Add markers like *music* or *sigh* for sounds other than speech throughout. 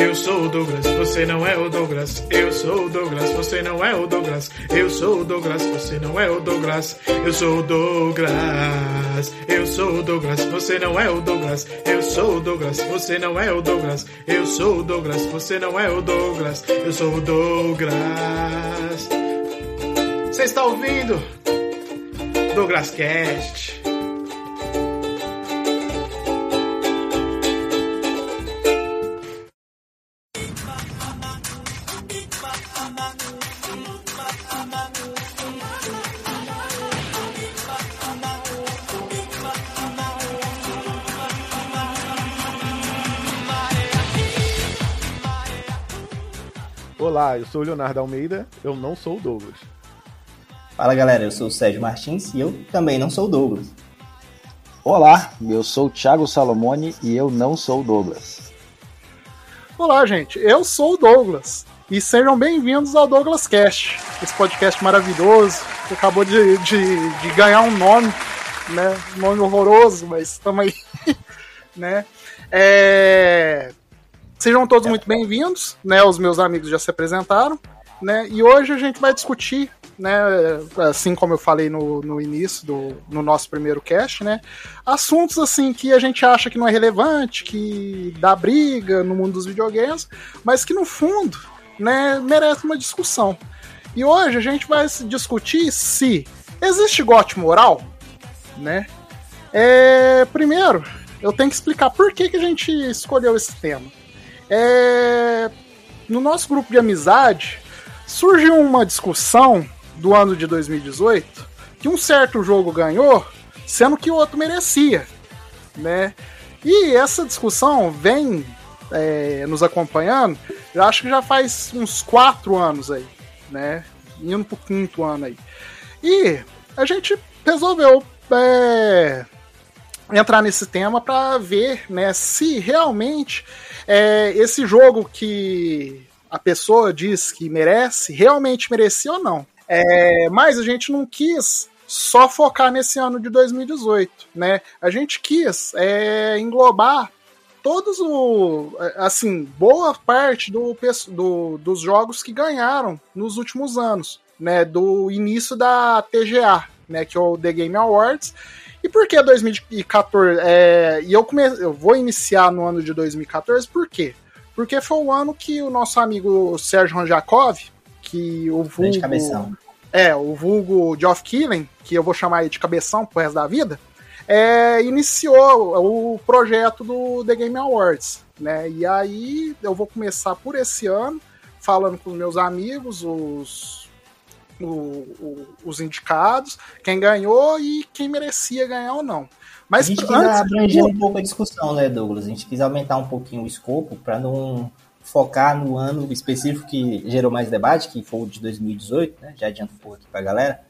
Eu sou o Douglas, você não é o Douglas. Eu sou o Douglas, você não é o Douglas. Eu sou o Douglas, você não é o Douglas. Eu sou o Douglas. Eu sou o Douglas, você não é o Douglas. Eu sou o Douglas, você não é o Douglas. Eu sou o Douglas, você não é o Douglas. Eu sou o Douglas. Você está ouvindo? Douglas Cast. Olá, eu sou o Leonardo Almeida, eu não sou o Douglas. Fala galera, eu sou o Sérgio Martins e eu também não sou o Douglas. Olá, eu sou o Thiago Salomone e eu não sou o Douglas. Olá, gente, eu sou o Douglas e sejam bem-vindos ao Douglas Cast, esse podcast maravilhoso que acabou de, de, de ganhar um nome, né? Um nome horroroso, mas estamos aí, *laughs* né? É... Sejam todos muito bem-vindos, né? Os meus amigos já se apresentaram, né? E hoje a gente vai discutir, né? Assim como eu falei no, no início do no nosso primeiro cast, né? Assuntos assim que a gente acha que não é relevante, que dá briga no mundo dos videogames, mas que no fundo, né? Merece uma discussão. E hoje a gente vai discutir se existe gote moral, né? É, primeiro, eu tenho que explicar por que, que a gente escolheu esse tema. É... No nosso grupo de amizade, surgiu uma discussão do ano de 2018 que um certo jogo ganhou, sendo que o outro merecia, né? E essa discussão vem é, nos acompanhando, eu acho que já faz uns quatro anos aí, né? Indo pro quinto ano aí. E a gente resolveu é, entrar nesse tema para ver, né, se realmente é, esse jogo que a pessoa diz que merece, realmente merecia ou não. É, mas a gente não quis só focar nesse ano de 2018, né? A gente quis é, englobar todos o assim boa parte do, do, dos jogos que ganharam nos últimos anos, né? Do início da TGA, né? Que é o The Game Awards e por que 2014? É, e eu, come, eu vou iniciar no ano de 2014, por quê? Porque foi o ano que o nosso amigo Sérgio Ranjakov, que o vulgo. Cabeção. É, o vulgo Geoff Killen, que eu vou chamar ele de cabeção pro resto da vida, é, iniciou o projeto do The Game Awards. Né? E aí eu vou começar por esse ano, falando com os meus amigos, os o, o, os indicados, quem ganhou e quem merecia ganhar ou não. Mas a gente quis abranger um pouco a discussão, né, Douglas? A gente quis aumentar um pouquinho o escopo para não focar no ano específico que gerou mais debate, que foi o de 2018, né? Já adianto um pouco aqui para a galera.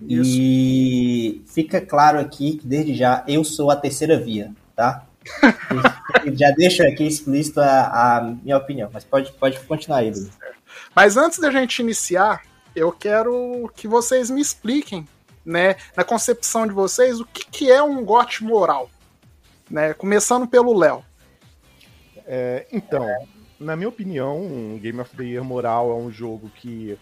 Isso. E fica claro aqui que desde já eu sou a terceira via, tá? já deixo aqui explícito a, a, minha opinião, mas pode, pode continuar aí, Douglas. Mas antes da gente iniciar, eu quero que vocês me expliquem, né, na concepção de vocês, o que, que é um gote moral. Né? Começando pelo Léo. É, então, na minha opinião, Game of the Year Moral é um jogo que,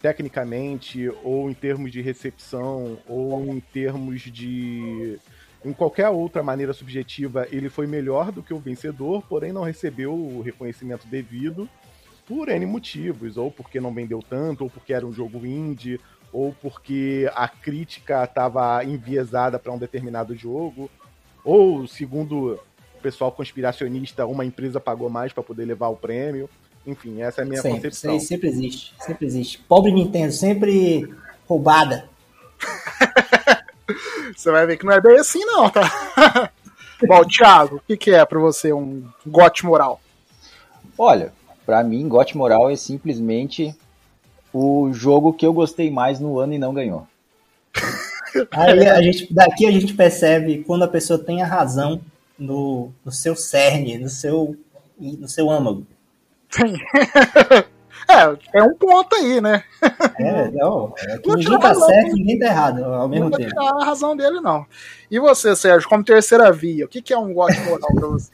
tecnicamente, ou em termos de recepção, ou em termos de. Em qualquer outra maneira subjetiva, ele foi melhor do que o vencedor, porém não recebeu o reconhecimento devido por N motivos, ou porque não vendeu tanto, ou porque era um jogo indie, ou porque a crítica estava enviesada para um determinado jogo, ou segundo o pessoal conspiracionista, uma empresa pagou mais para poder levar o prêmio. Enfim, essa é a minha sempre, concepção. Sempre existe, sempre existe. Pobre Nintendo, sempre roubada. *laughs* você vai ver que não é bem assim, não, tá? *laughs* Bom, Thiago, o que, que é para você um gote moral? Olha, para mim, GOT Moral é simplesmente o jogo que eu gostei mais no ano e não ganhou. *laughs* Aí a gente, daqui a gente percebe quando a pessoa tem a razão no, no seu cerne, no seu, no seu âmago. *laughs* É, é um ponto aí, né? É, não. É *laughs* que ninguém tá certo, ninguém tá errado ao mesmo não tempo. Não a razão dele, não. E você, Sérgio, como terceira via, o que, que é um gosto moral pra você?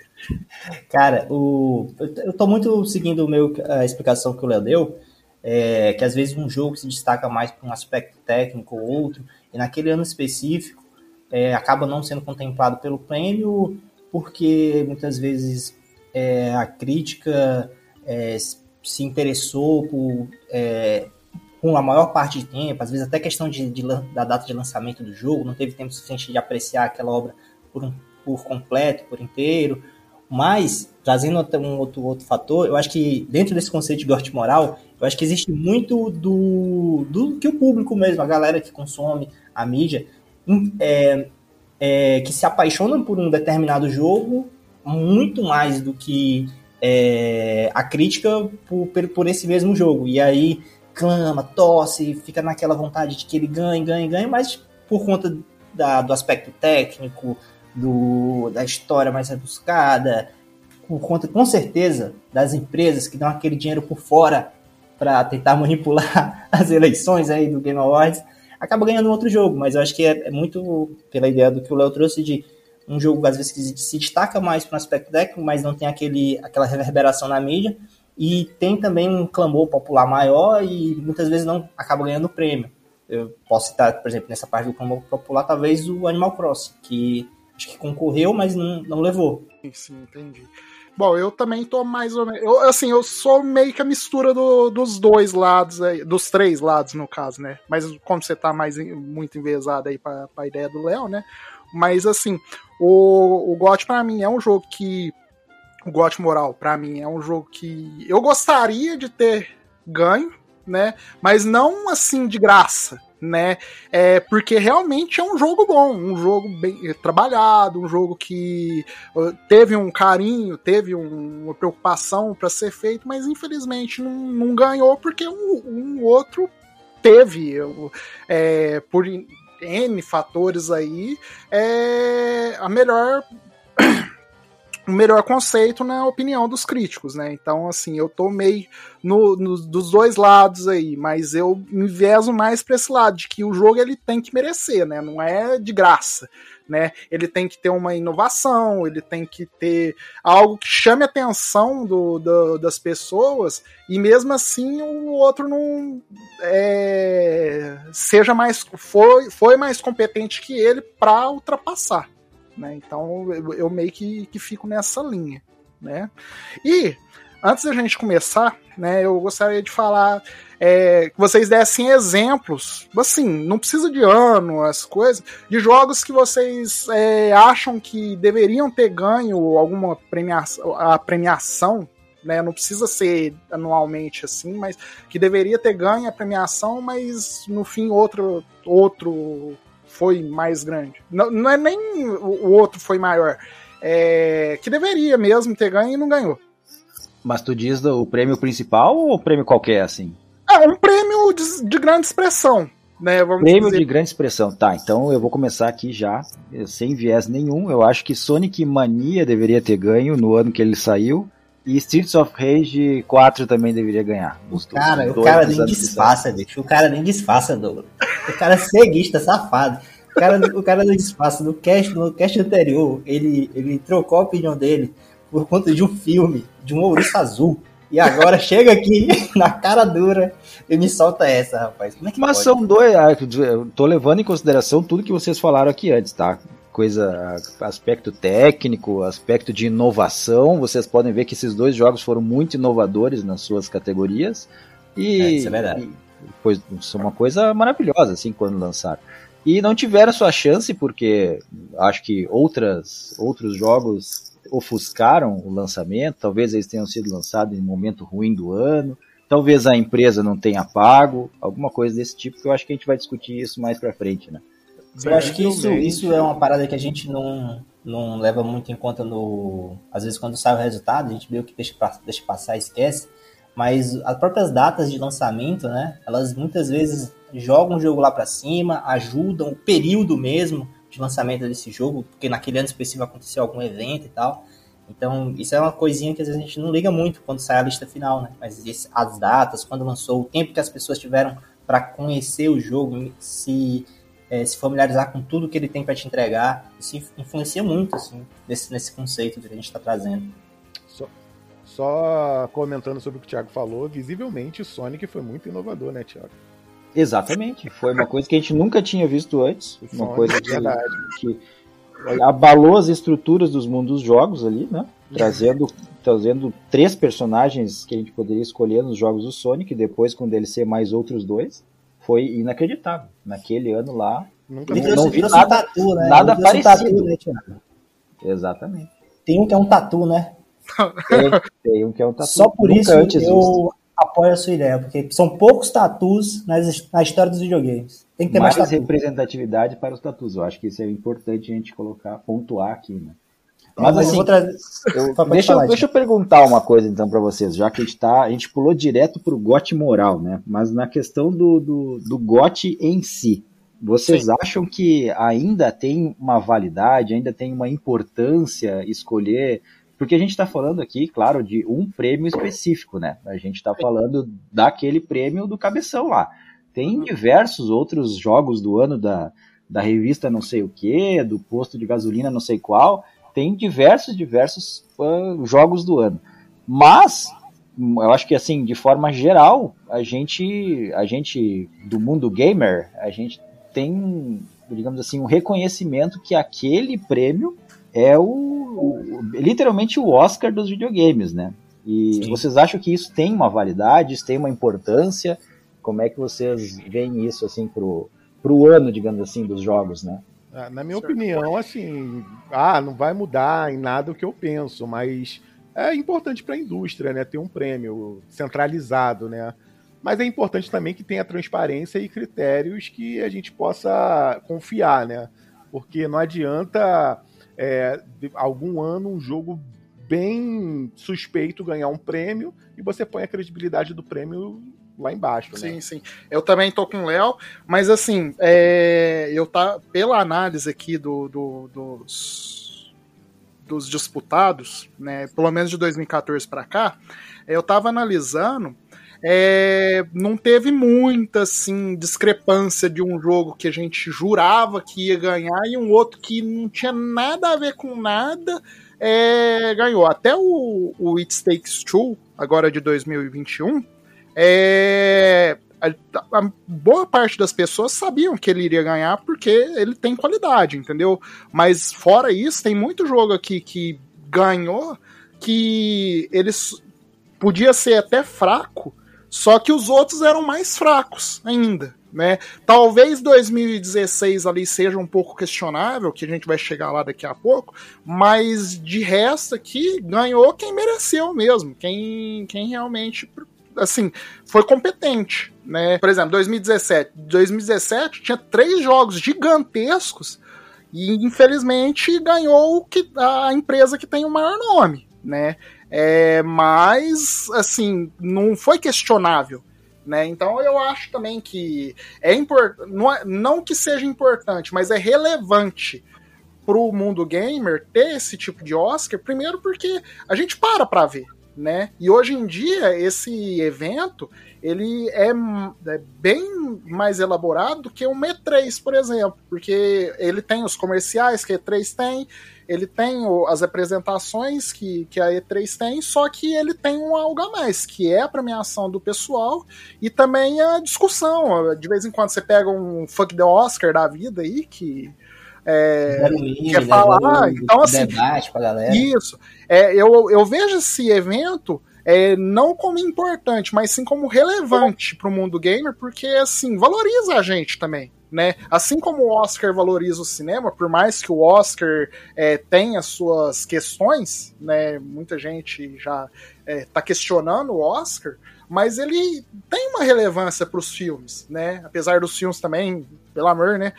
Cara, o, eu tô muito seguindo o meu, a explicação que o Léo deu, é, que às vezes um jogo se destaca mais por um aspecto técnico ou outro, e naquele ano específico é, acaba não sendo contemplado pelo prêmio, porque muitas vezes é, a crítica é, se interessou por, é, com a maior parte de tempo, às vezes até questão de, de, da data de lançamento do jogo, não teve tempo suficiente de apreciar aquela obra por, um, por completo, por inteiro, mas, trazendo um outro, outro fator, eu acho que dentro desse conceito de gorte moral, eu acho que existe muito do, do que o público mesmo, a galera que consome a mídia, é, é, que se apaixonam por um determinado jogo muito mais do que é, a crítica por, por esse mesmo jogo. E aí clama, tosse, fica naquela vontade de que ele ganhe, ganhe, ganhe, mas por conta da, do aspecto técnico, do, da história mais rebuscada, por conta, com certeza, das empresas que dão aquele dinheiro por fora para tentar *laughs* manipular as eleições aí do Game Awards, acaba ganhando outro jogo. Mas eu acho que é, é muito pela ideia do que o Léo trouxe de um jogo, às vezes, que se destaca mais para o aspecto técnico, mas não tem aquele, aquela reverberação na mídia. E tem também um clamor popular maior e muitas vezes não acaba ganhando prêmio. Eu posso citar, por exemplo, nessa parte do clamor popular, talvez o Animal Crossing, que acho que concorreu, mas não, não levou. Sim, entendi. Bom, eu também tô mais ou menos. Eu, assim, eu sou meio que a mistura do, dos dois lados aí, dos três lados, no caso, né? Mas como você tá mais muito envezado aí pra, pra ideia do Léo, né? Mas assim, o, o GOT para mim é um jogo que. O GOT Moral, para mim, é um jogo que eu gostaria de ter ganho, né? Mas não assim de graça né? É, porque realmente é um jogo bom, um jogo bem trabalhado, um jogo que teve um carinho, teve um, uma preocupação para ser feito, mas infelizmente não, não ganhou porque um, um outro teve, é, por N fatores aí, é, a melhor o melhor conceito na opinião dos críticos, né? Então, assim, eu tô meio no, no, dos dois lados aí, mas eu me vejo mais para esse lado, de que o jogo ele tem que merecer, né? Não é de graça, né? Ele tem que ter uma inovação, ele tem que ter algo que chame a atenção do, do das pessoas, e mesmo assim o outro não é, seja mais foi, foi mais competente que ele para ultrapassar. Né? Então eu, eu meio que, que fico nessa linha. Né? E antes da gente começar, né, eu gostaria de falar é, que vocês dessem exemplos, assim, não precisa de ano, as coisas, de jogos que vocês é, acham que deveriam ter ganho alguma premiação, a premiação, né, não precisa ser anualmente assim, mas que deveria ter ganho a premiação, mas no fim outro, outro foi mais grande. Não, não é nem o outro foi maior. É, que deveria mesmo ter ganho e não ganhou. Mas tu diz o prêmio principal ou o prêmio qualquer, assim? É, um prêmio de, de grande expressão. Né, prêmio dizer. de grande expressão. Tá, então eu vou começar aqui já, sem viés nenhum. Eu acho que Sonic Mania deveria ter ganho no ano que ele saiu. E Streets of Rage 4 também deveria ganhar. Os, cara, os o cara nem disfarça, bicho. O cara nem disfarça, Douglas. O cara é ceguista, safado. O cara, o cara não disfarça. No cast, no cast anterior, ele, ele trocou a opinião dele por conta de um filme, de um ouriço azul. E agora *laughs* chega aqui *laughs* na cara dura e me solta essa, rapaz. Como é que Mas pode? são dois. Ah, eu tô levando em consideração tudo que vocês falaram aqui antes, tá? Coisa, aspecto técnico, aspecto de inovação. Vocês podem ver que esses dois jogos foram muito inovadores nas suas categorias. E, é, isso é verdade. E, pois, isso é uma coisa maravilhosa, assim, quando lançaram. E não tiveram sua chance, porque acho que outras, outros jogos ofuscaram o lançamento. Talvez eles tenham sido lançados em um momento ruim do ano. Talvez a empresa não tenha pago, alguma coisa desse tipo, que eu acho que a gente vai discutir isso mais pra frente, né? Eu acho que isso, isso é uma parada que a gente não, não leva muito em conta no. Às vezes, quando sai o resultado, a gente meio que deixa, deixa passar esquece. Mas as próprias datas de lançamento, né? Elas muitas vezes jogam o jogo lá para cima, ajudam o período mesmo de lançamento desse jogo, porque naquele ano específico aconteceu algum evento e tal. Então, isso é uma coisinha que às vezes a gente não liga muito quando sai a lista final, né? Mas esse, as datas, quando lançou, o tempo que as pessoas tiveram para conhecer o jogo, se é, se familiarizar com tudo que ele tem para te entregar. Isso influencia muito, assim, nesse, nesse conceito que a gente está trazendo. Só, só comentando sobre o que o Thiago falou, visivelmente o Sonic foi muito inovador, né, Thiago? Exatamente. Foi uma coisa que a gente nunca tinha visto antes. Uma Sonic, coisa que, verdade. que abalou as estruturas dos mundos dos jogos ali, né? Trazendo, trazendo três personagens que a gente poderia escolher nos jogos do Sonic, depois com o DLC mais outros dois. Foi inacreditável. Naquele ano lá. Nunca Ele Não- vi. trouxe, não vi trouxe nada- um tatu, né? nada trouxe um parecido. tatu, né? Exatamente. Tem um que é um tatu, né? Tem, tem um que é um tatu. Só por nunca isso antes visto. eu apoio a sua ideia, porque são poucos tatus nas, na história dos videogames. Tem que ter mais, mais representatividade para os tatus. Eu acho que isso é importante a gente colocar, pontuar aqui, né? Mas, eu assim, vou trazer. eu- Pode deixa, eu- deixa eu perguntar uma coisa então para vocês, já que a gente tá, a gente pulou direto pro GOT moral, né? Mas na questão do, do, do GOT em si, vocês Sim. acham que ainda tem uma validade, ainda tem uma importância escolher? Porque a gente está falando aqui, claro, de um prêmio específico, né? A gente está falando daquele prêmio do cabeção lá. Tem diversos outros jogos do ano da, da revista não sei o que, do posto de gasolina não sei qual. Tem diversos, diversos ah, jogos do ano. Mas eu acho que assim, de forma geral, a gente, a gente do mundo gamer, a gente tem, digamos assim, um reconhecimento que aquele prêmio é o, o- literalmente o Oscar dos videogames, né? E Sim. vocês acham que isso tem uma validade, isso tem uma importância? Como é que vocês veem isso assim pro, pro ano, digamos assim, dos jogos, né? Ah, Na minha opinião, assim, ah, não vai mudar em nada o que eu penso, mas é importante para a indústria, né, ter um prêmio centralizado, né? Mas é importante também que tenha transparência e critérios que a gente possa confiar, né? Porque não adianta é, algum ano um jogo bem suspeito ganhar um prêmio e você põe a credibilidade do prêmio lá embaixo, né? Sim, sim. Eu também tô com o Léo, mas assim, é, eu tá pela análise aqui do, do- dos, dos disputados, né, pelo menos de 2014 para cá, eu tava analisando, é, não teve muita assim discrepância de um jogo que a gente jurava que ia ganhar e um outro que não tinha nada a ver com nada é, ganhou. Até o, o It Takes Two, agora de 2021, é, a, a boa parte das pessoas sabiam que ele iria ganhar porque ele tem qualidade, entendeu? Mas fora isso, tem muito jogo aqui que ganhou que eles podia ser até fraco, só que os outros eram mais fracos ainda, né? Talvez 2016 ali seja um pouco questionável, que a gente vai chegar lá daqui a pouco, mas de resto aqui ganhou quem mereceu mesmo, quem, quem realmente assim, foi competente, né? Por exemplo, 2017, 2017 tinha três jogos gigantescos e infelizmente ganhou que a empresa que tem o maior nome, né? É, mas assim, não foi questionável. Né? Então eu acho também que é importante, não, é- não que seja importante, mas é relevante para o mundo gamer ter esse tipo de Oscar, primeiro porque a gente para para ver, né? E hoje em dia esse evento ele é, é bem mais elaborado do que um E3, por exemplo, porque ele tem os comerciais que a E3 tem, ele tem as apresentações que, que a E3 tem, só que ele tem um algo a mais, que é a premiação do pessoal e também a discussão. De vez em quando você pega um fuck the Oscar da vida aí, que é, meme, quer falar, então, assim, debate pra galera. isso. É, eu, eu vejo esse evento é, não como importante, mas sim como relevante para o mundo gamer, porque assim valoriza a gente também. Né? Assim como o Oscar valoriza o cinema, por mais que o Oscar é, tenha suas questões, né? muita gente já está questionando o Oscar, mas ele tem uma relevância para os filmes, né? apesar dos filmes também, pelo amor, né?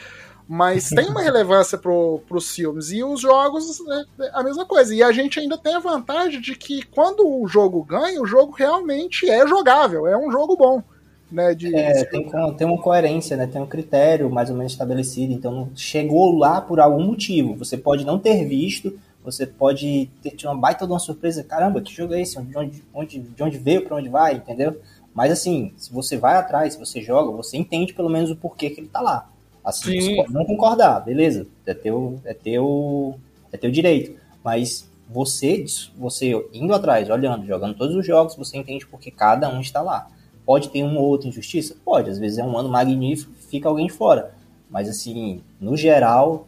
Mas tem uma relevância para os filmes. E os jogos, é a mesma coisa. E a gente ainda tem a vantagem de que quando o jogo ganha, o jogo realmente é jogável, é um jogo bom. Né, de, É, tem, tem uma coerência, né? Tem um critério mais ou menos estabelecido. Então, chegou lá por algum motivo. Você pode não ter visto, você pode ter tido uma baita de uma surpresa. Caramba, que jogo é esse? De onde, onde, de onde veio, para onde vai, entendeu? Mas assim, se você vai atrás, se você joga, você entende pelo menos o porquê que ele tá lá. Assim, você pode não concordar, beleza, é teu, é teu, é teu direito. Mas você, você indo atrás, olhando, jogando todos os jogos, você entende porque cada um está lá. Pode ter uma ou outra injustiça? Pode, às vezes é um ano magnífico, fica alguém de fora. Mas assim, no geral,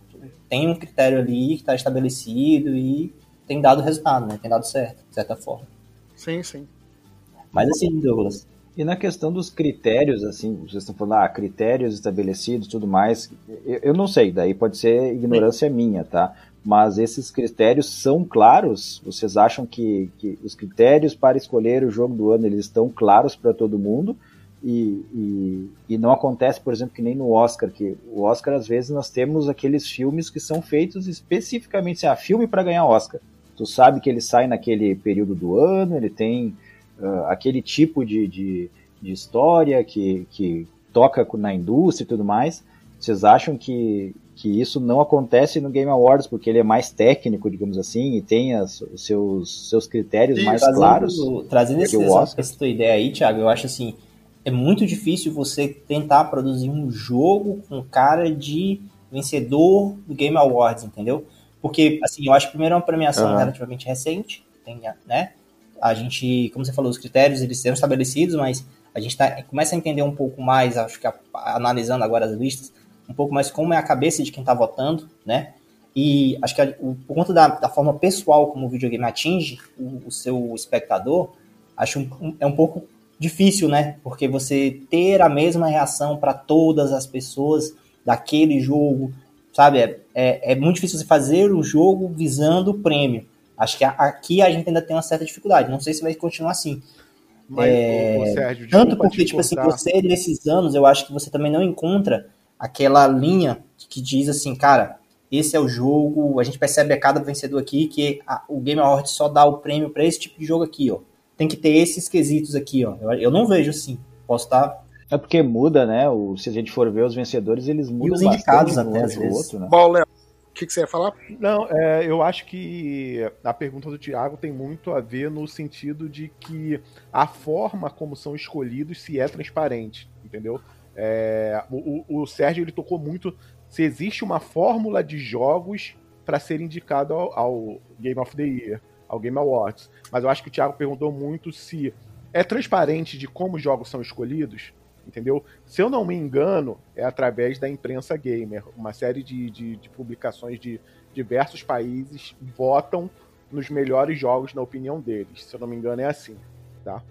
tem um critério ali que está estabelecido e tem dado resultado, né? Tem dado certo, de certa forma. Sim, sim. Mas assim, Douglas, e na questão dos critérios, assim, vocês estão falando, ah, critérios estabelecidos tudo mais, eu, eu não sei, daí pode ser ignorância minha, tá? Mas esses critérios são claros? Vocês acham que, que os critérios para escolher o jogo do ano, eles estão claros para todo mundo? E, e, e, não acontece, por exemplo, que nem no Oscar, que o Oscar, às vezes, nós temos aqueles filmes que são feitos especificamente, assim, ah, filme para ganhar Oscar. Tu sabe que ele sai naquele período do ano, ele tem uh, aquele tipo de, de, de, história que, que toca na indústria e tudo mais. Vocês acham que, que isso não acontece no Game Awards porque ele é mais técnico, digamos assim, e tem as, os seus, seus critérios mais trazendo, claros? Trazendo esse, essa, essa tua ideia aí, Thiago, eu acho assim, é muito difícil você tentar produzir um jogo com cara de vencedor do Game Awards, entendeu? Porque, assim, eu acho que primeiro é uma premiação uhum. relativamente recente, tem, né? A gente, como você falou, os critérios eles serão estabelecidos, mas a gente tá, começa a entender um pouco mais, acho que a, analisando agora as listas, um pouco mais como é a cabeça de quem está votando, né? E acho que a, o, por conta da, da, forma pessoal como o videogame atinge o, o seu espectador, acho um, é um pouco difícil, né? Porque você ter a mesma reação para todas as pessoas daquele jogo, sabe? É, é, é muito difícil você fazer o jogo visando o prêmio. Acho que aqui a gente ainda tem uma certa dificuldade. Não sei se vai continuar assim. Mas, é, Sérgio, tanto porque, tipo assim, você nesses anos, eu acho que você também não encontra aquela linha que diz assim, cara, esse é o jogo, a gente percebe a cada vencedor aqui que a, o Game Awards só dá o prêmio para esse tipo de jogo aqui, ó. Tem que ter esses quesitos aqui, ó. Eu, eu não vejo assim. Posso estar é porque muda, né? O, se a gente for ver os vencedores, eles mudam. E os indicados até, às vezes. Outro, né? Bom, Léo, que, que você ia falar? Não, é, eu acho que a pergunta do Tiago tem muito a ver no sentido de que a forma como são escolhidos se é transparente, entendeu? É, o, o, Sérgio ele tocou muito se existe uma fórmula de jogos para ser indicado ao, ao, Game of the Year, ao Game Awards. Mas eu acho que o Thiago perguntou muito se é transparente de como os jogos são escolhidos entendeu? Se eu não me engano, é através da imprensa gamer. Uma série de, de, de publicações de diversos países votam nos melhores jogos na opinião deles. Se eu não me engano, é assim, tá?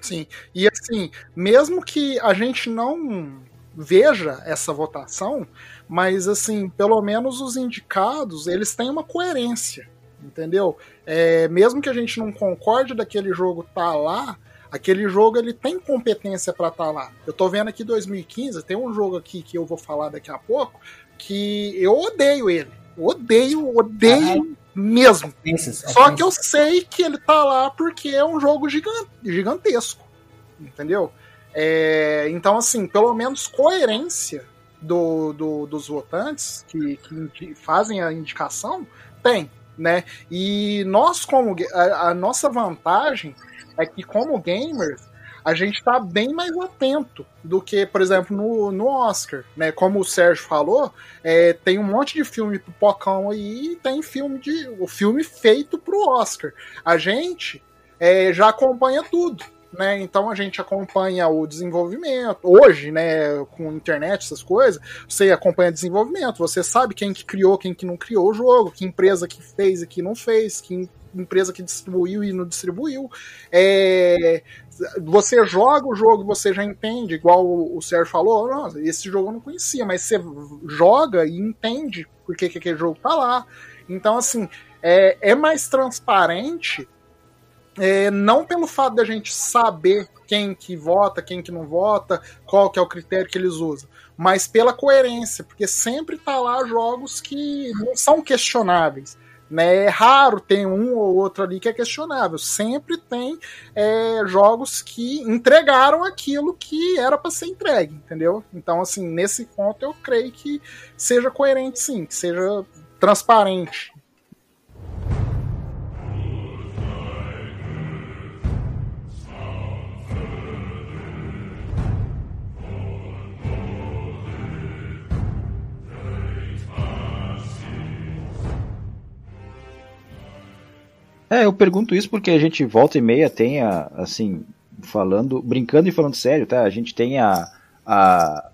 Sim. E assim, mesmo que a gente não veja essa votação, mas assim, pelo menos os indicados, eles têm uma coerência, entendeu? É, mesmo que a gente não concorde daquele jogo tá lá, Aquele jogo ele tem competência para estar tá lá. Eu tô vendo aqui 2015, tem um jogo aqui que eu vou falar daqui a pouco que eu odeio ele. Odeio, odeio ah, mesmo. Só que eu sei que ele tá lá porque é um jogo gigantesco. Entendeu? É, então, assim, pelo menos coerência do, do, dos votantes que, que, fazem a indicação tem, né? E nós, como a, a nossa vantagem é que, como gamers, a gente está bem mais atento do que, por exemplo, no, no Oscar, né? Como o Sérgio falou, é, tem um monte de filme pipocão aí e tem filme de o filme feito pro Oscar. A gente é, já acompanha tudo. Né? Então a gente acompanha o desenvolvimento. Hoje, né, com internet, essas coisas, você acompanha desenvolvimento, você sabe quem que criou, quem que não criou o jogo, que empresa que fez e que não fez, que empresa que distribuiu e não distribuiu. É, você joga o jogo, você já entende, igual o Sérgio falou, esse jogo eu não conhecia, mas você joga e entende por que, que aquele jogo tá lá. Então, assim, é, é mais transparente, é, não pelo fato da gente saber quem que vota, quem que não vota, qual que é o critério que eles usam, mas pela coerência, porque sempre tá lá jogos que não são questionáveis. Né? É raro ter um ou outro ali que é questionável. Sempre tem é, jogos que entregaram aquilo que era para ser entregue, entendeu? Então, assim, nesse ponto eu creio que seja coerente sim, que seja transparente. É, eu pergunto isso porque a gente volta e meia tem a, assim, falando, brincando e falando sério, tá? A gente tem a, a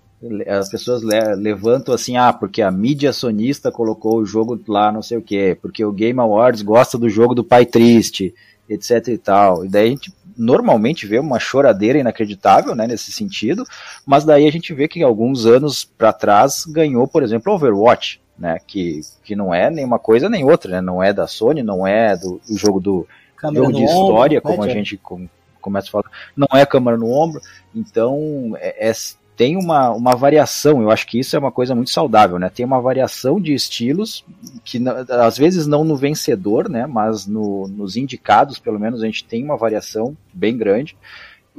as pessoas le levantam assim, ah, porque a mídia sonista colocou o jogo lá, não sei o que, porque o Game Awards gosta do jogo do pai triste, etc e tal. E daí a gente normalmente vê uma choradeira inacreditável, né, nesse sentido, mas daí a gente vê que alguns anos para trás ganhou, por exemplo, Overwatch, né, que, que não é nenhuma coisa nem outra, né, não é da Sony, não é do, do jogo do jogo de história, ombro, como né, a gente com, começa a falar, não é câmera no ombro, então é, é tem uma, uma variação, eu acho que isso é uma coisa muito saudável, né? Tem uma variação de estilos, que às vezes não no vencedor, né? Mas no, nos indicados, pelo menos, a gente tem uma variação bem grande.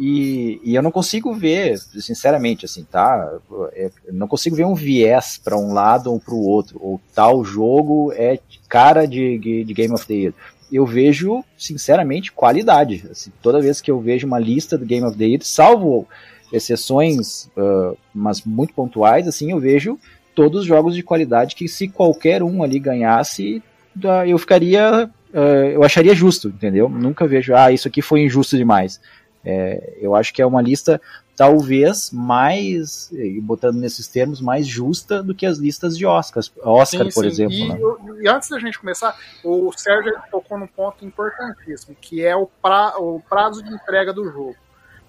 E, e eu não consigo ver, sinceramente, assim, tá? Eu não consigo ver um viés para um lado ou para o outro, ou tal jogo é cara de, de Game of the Year eu vejo, sinceramente, qualidade. Assim, toda vez que eu vejo uma lista do Game of the Year, salvo exceções, uh, mas muito pontuais, assim, eu vejo todos os jogos de qualidade que se qualquer um ali ganhasse, eu ficaria, uh, eu acharia justo, entendeu? Nunca vejo, ah, isso aqui foi injusto demais. É, eu acho que é uma lista talvez mais, botando nesses termos, mais justa do que as listas de Oscars, Oscar, sim, por sim. exemplo. E, né? e, antes da gente começar, o Sérgio tocou num ponto importantíssimo, que é o, pra, o prazo de entrega do jogo.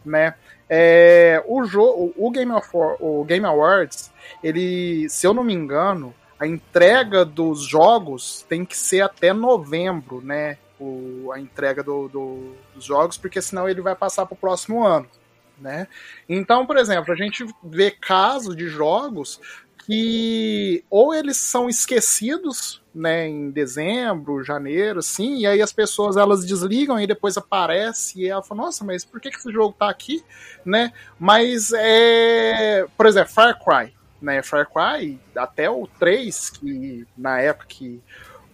Né? É, o, jogo, o, Game of, o Game Awards, ele, se eu não me engano, a entrega dos jogos tem que ser até novembro, né? O, a entrega do, do, dos jogos, porque senão ele vai passar para o próximo ano. Né? Então, por exemplo, a gente vê casos de jogos que ou eles são esquecidos né, em dezembro, janeiro, assim, e aí as pessoas elas desligam e depois aparece e ela fala, nossa, mas por que, que esse jogo tá aqui, né? Mas é, por exemplo, Far Cry, né? Far Cry até o 3, que na época que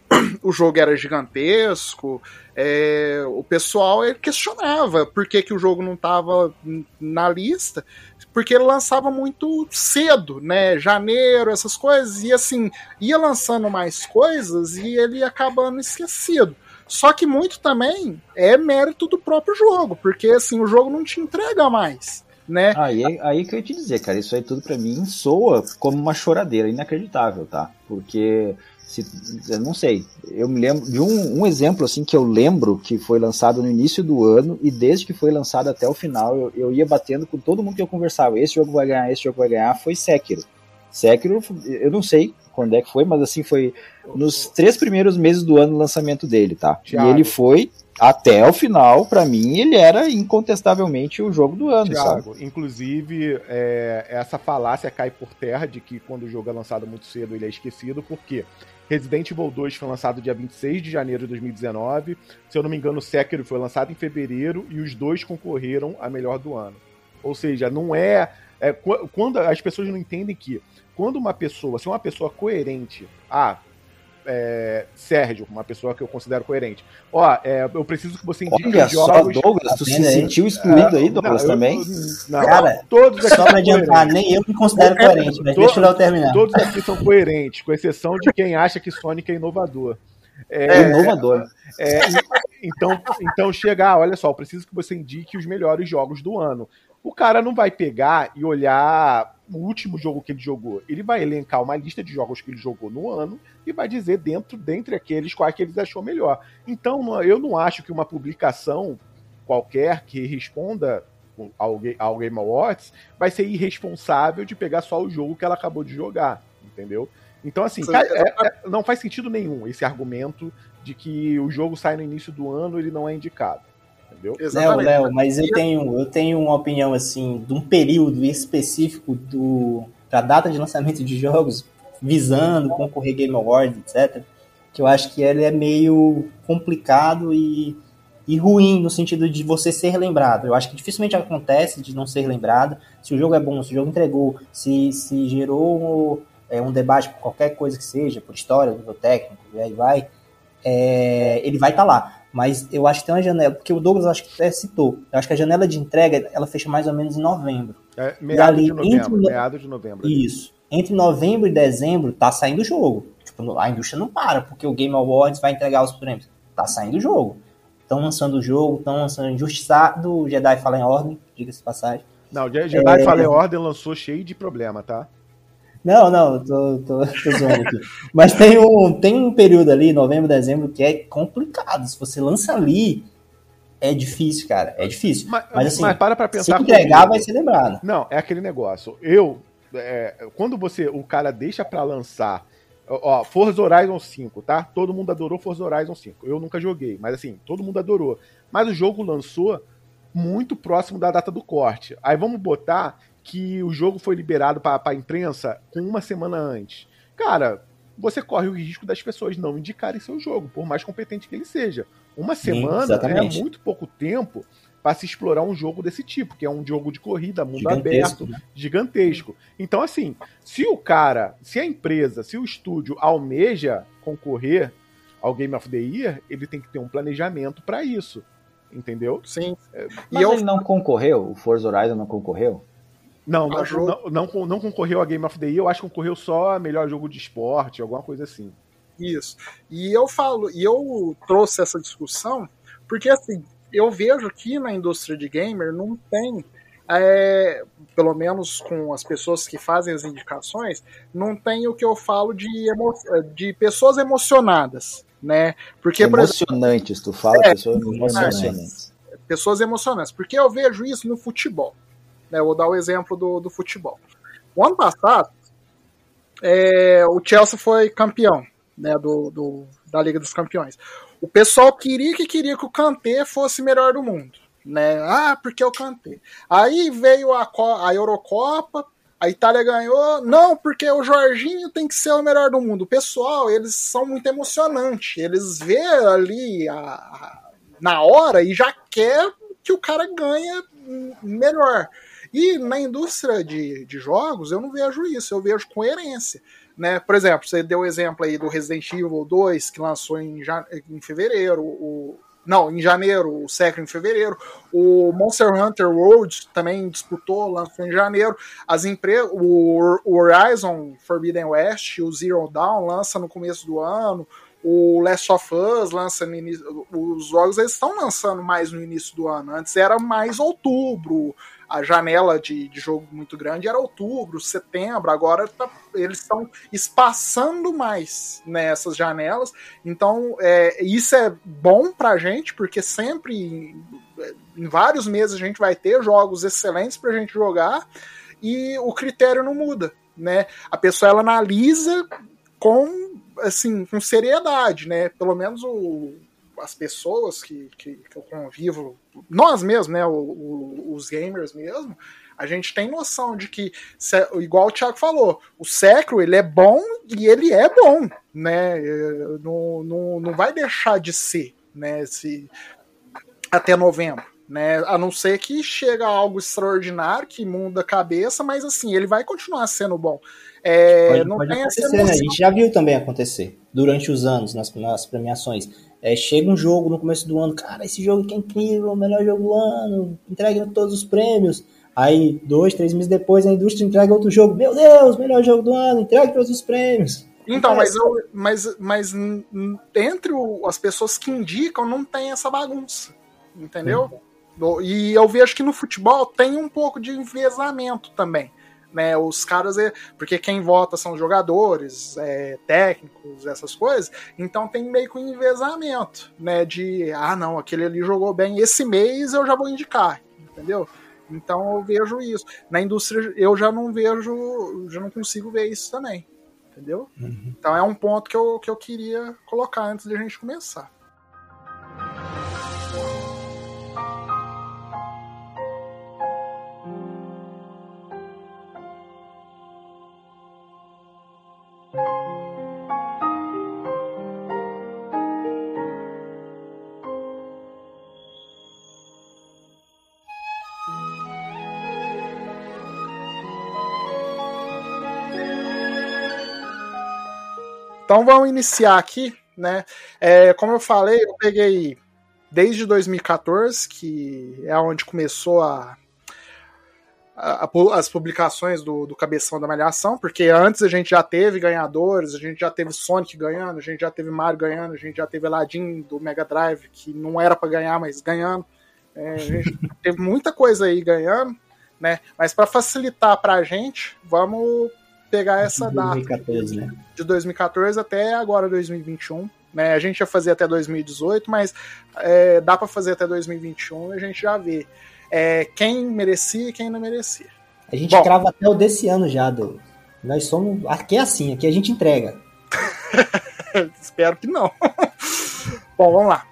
*clears throat* o jogo era gigantesco, é, o pessoal questionava por que, que o jogo não estava na lista, porque ele lançava muito cedo, né? Janeiro, essas coisas, e assim, ia lançando mais coisas e ele acabando esquecido. Só que muito também é mérito do próprio jogo, porque assim, o jogo não te entrega mais. Né? Aí, aí que eu ia te dizer, cara, isso aí tudo para mim soa como uma choradeira inacreditável, tá? Porque se, eu não sei. Eu me lembro de um, um, exemplo assim que eu lembro que foi lançado no início do ano e desde que foi lançado até o final eu, eu ia batendo com todo mundo que eu conversava. Esse jogo vai ganhar, esse jogo vai ganhar. Foi Sekiro. Sekiro, eu não sei quando é que foi, mas assim foi nos três primeiros meses do ano o lançamento dele, tá? Thiago. E ele foi até o final, para mim, ele era incontestavelmente o jogo do ano, Thiago, sabe? Inclusive, é, essa falácia cai por terra de que quando o jogo é lançado muito cedo ele é esquecido, porque Resident Evil 2 foi lançado dia 26 de janeiro de 2019. Se eu não me engano, Sekiro foi lançado em fevereiro e os dois concorreram a melhor do ano. Ou seja, não é, é quando as pessoas não entendem que quando uma pessoa, se uma pessoa coerente, ah, é, Sérgio, uma pessoa que eu considero coerente. Ó, é, eu preciso que você indique Olha jogos... só, Douglas, tu se sentiu excluído aí, Douglas, não, também? Eu, não, Cara, todos só pra adiantar, nem eu me considero coerente, mas deixa eu terminar. Todos aqui são coerentes, com exceção de quem acha que Sonic é inovador. É, é inovador. É, então, então chegar, olha só, eu preciso que você indique os melhores jogos do ano. O cara não vai pegar e olhar o último jogo que ele jogou. Ele vai elencar uma lista de jogos que ele jogou no ano e vai dizer dentro dentre aqueles quais que ele achou melhor. Então, eu não acho que uma publicação qualquer que responda ao, ao Game Awards vai ser irresponsável de pegar só o jogo que ela acabou de jogar, entendeu? Então, assim, é, é, não faz sentido nenhum esse argumento de que o jogo sai no início do ano e ele não é indicado entendeu? Léo, Léo, mas eu tenho, eu tenho uma opinião assim, de um período específico do, da data de lançamento de jogos, visando concorrer Game Awards, etc., que eu acho que ele é meio complicado e, e ruim no sentido de você ser lembrado. Eu acho que dificilmente acontece de não ser lembrado. Se o jogo é bom, se o jogo entregou, se, se gerou é, um debate por qualquer coisa que seja, por história, nível técnico, e aí vai, é, ele vai estar tá lá. Mas eu acho que tem uma janela, porque o Douglas acho que até citou. Eu acho que a janela de entrega ela fecha mais ou menos em novembro. É, meado ali, de novembro. Entre, meado de novembro. Isso. Entre novembro e dezembro tá saindo o jogo. Tipo, a indústria não para, porque o Game Awards vai entregar os prêmios. Tá saindo o jogo. estão lançando o jogo, estão lançando Injustiçado, Jedi Fallen Order, diga-se de passagem. Não, Jedi é... Fallen Order lançou cheio de problema, tá? Não, não, tô, tô, tô zoando aqui. Mas tem um, tem um período ali, novembro, dezembro, que é complicado. Se você lança ali, é difícil, cara. É difícil. Mas, mas assim, mas para pra pensar se entregar, vai ser lembrado. Não, é aquele negócio. Eu, é, quando você, o cara deixa para lançar, ó, Forza Horizon 5, tá? Todo mundo adorou Forza Horizon 5. Eu nunca joguei, mas assim, todo mundo adorou. Mas o jogo lançou muito próximo da data do corte. Aí vamos botar que o jogo foi liberado para a imprensa com uma semana antes. Cara, você corre o risco das pessoas não indicarem seu jogo, por mais competente que ele seja. Uma semana Sim, é muito pouco tempo para se explorar um jogo desse tipo, que é um jogo de corrida, mundo gigantesco, aberto, né? gigantesco. Então, assim, se o cara, se a empresa, se o estúdio almeja concorrer ao Game of the Year, ele tem que ter um planejamento para isso. Entendeu? Sim. É, Mas e eu... ele não concorreu? O Forza Horizon não concorreu? Não, não, não, não, não, concorreu a Game of the Year, eu acho que concorreu só a melhor jogo de esporte, alguma coisa assim. Isso. E eu falo, e eu trouxe essa discussão, porque assim, eu vejo que na indústria de gamer não tem, é, pelo menos com as pessoas que fazem as indicações, não tem o que eu falo de, emo, de pessoas emocionadas, né? Porque, emocionantes, exemplo, tu fala é, pessoas emocionantes. Pessoas emocionantes, porque eu vejo isso no futebol. Né? Vou dar o exemplo do, do futebol. O ano passado, é, o Chelsea foi campeão né, do, do, da Liga dos Campeões. O pessoal queria que queria que o Kanté fosse melhor do mundo. Né? Ah, porque eu Kanté. Aí veio a, a Eurocopa, a Itália ganhou. Não, porque o Jorginho tem que ser o melhor do mundo. O pessoal, eles são muito emocionantes. Eles vê ali a, a, na hora e já quer que o cara ganhe melhor. E na indústria de, de jogos, eu não vejo isso, eu vejo coerência. Né? Por exemplo, você deu o exemplo aí do Resident Evil 2, que lançou em, em fevereiro, o, não, em janeiro, o Secret em fevereiro. O Monster Hunter World também disputou, lançou em janeiro. As empresas, o, Horizon Forbidden West, o Zero Dawn lança no começo do ano. O Last of Us lança no início. Os jogos eles estão lançando mais no início do ano. Antes era mais outubro a janela de, de jogo muito grande era outubro, setembro, agora tá, eles estão espaçando mais nessas janelas. Então, é, isso é bom pra gente, porque sempre, em, em vários meses, a gente vai ter jogos excelentes pra gente jogar e o critério não muda. Né? A pessoa ela analisa com assim com seriedade, né? Pelo menos o, as pessoas que, que, que, eu convivo, nós mesmos, né, o, o, os gamers mesmo, a gente tem noção de que, igual o Thiago falou, o Secro ele é bom e ele é bom, né? Não, não, não vai deixar de ser, né? Se, até novembro. Né? A não ser que chega algo extraordinário que muda a cabeça, mas assim, ele vai continuar sendo bom. É, pode, não pode tem essa né? A gente já viu também acontecer durante os anos nas, nas premiações. É, chega um jogo no começo do ano, cara, esse jogo que é incrível, o melhor jogo do ano, entrega todos os prêmios. Aí, dois, três meses depois, a indústria entrega outro jogo. Meu Deus, melhor jogo do ano, entrega todos os prêmios. Então, mas, eu, mas, mas entre as pessoas que indicam, não tem essa bagunça. Entendeu? E eu vejo que no futebol tem um pouco de envezamento também né? Os caras é. Porque quem vota são jogadores, é, técnicos, essas coisas. Então tem meio que um envezamento, né? De ah, não, aquele ali jogou bem, esse mês eu já vou indicar, entendeu? Então eu vejo isso. Na indústria eu já não vejo, já não consigo ver isso também. Entendeu? Uhum. Então é um ponto que eu, que eu queria colocar antes de a gente começar. Então vamos iniciar aqui, né? É, como eu falei, eu peguei desde 2014, que é onde começou a, a, a, as publicações do, do Cabeção da Malhação, porque antes a gente já teve ganhadores, a gente já teve Sonic ganhando, a gente já teve Mario ganhando, a gente já teve Aladdin do Mega Drive, que não era para ganhar, mas ganhando. É, a gente *laughs* teve muita coisa aí ganhando, né? Mas para facilitar para a gente, vamos pegar essa 2014, data né? de 2014 até agora 2021. Né? A gente ia fazer até 2018, mas é, dá para fazer até 2021 e a gente já vê é, quem merecia e quem não merecia. A gente Bom, crava até o desse ano já, do. Nós somos. Aqui é assim, aqui a gente entrega. *laughs* Espero que não. *laughs* Bom, vamos lá.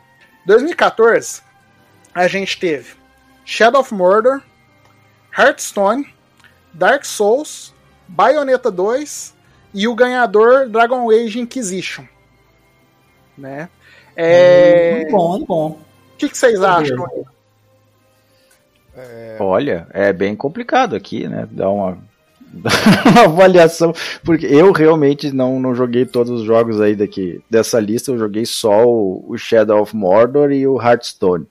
2014, a gente teve Shadow of Mordor, Hearthstone, Dark Souls, Bayonetta 2 e o ganhador Dragon Age Inquisition né? É... Muito bom, muito bom. O que, que vocês acham? É... Olha, é bem complicado aqui, né? Dar uma, *laughs* uma avaliação, porque eu realmente não, não joguei todos os jogos aí daqui dessa lista, eu joguei só o, o Shadow of Mordor e o Hearthstone.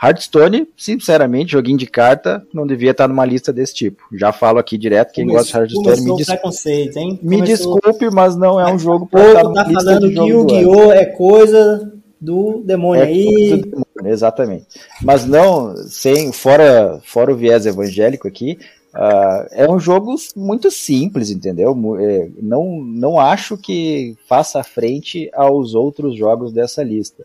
Hearthstone, sinceramente, joguinho de carta, não devia estar numa lista desse tipo. Já falo aqui direto, quem gosta de Hearthstone, me, desculpe, hein? me desculpe, mas não é um jogo para estar tá falando que o Yu-Gi-Oh! é coisa do demônio é aí. Do demônio, exatamente. Mas não, sem, fora, fora o viés evangélico aqui, uh, é um jogo muito simples, entendeu? É, não, não acho que faça frente aos outros jogos dessa lista.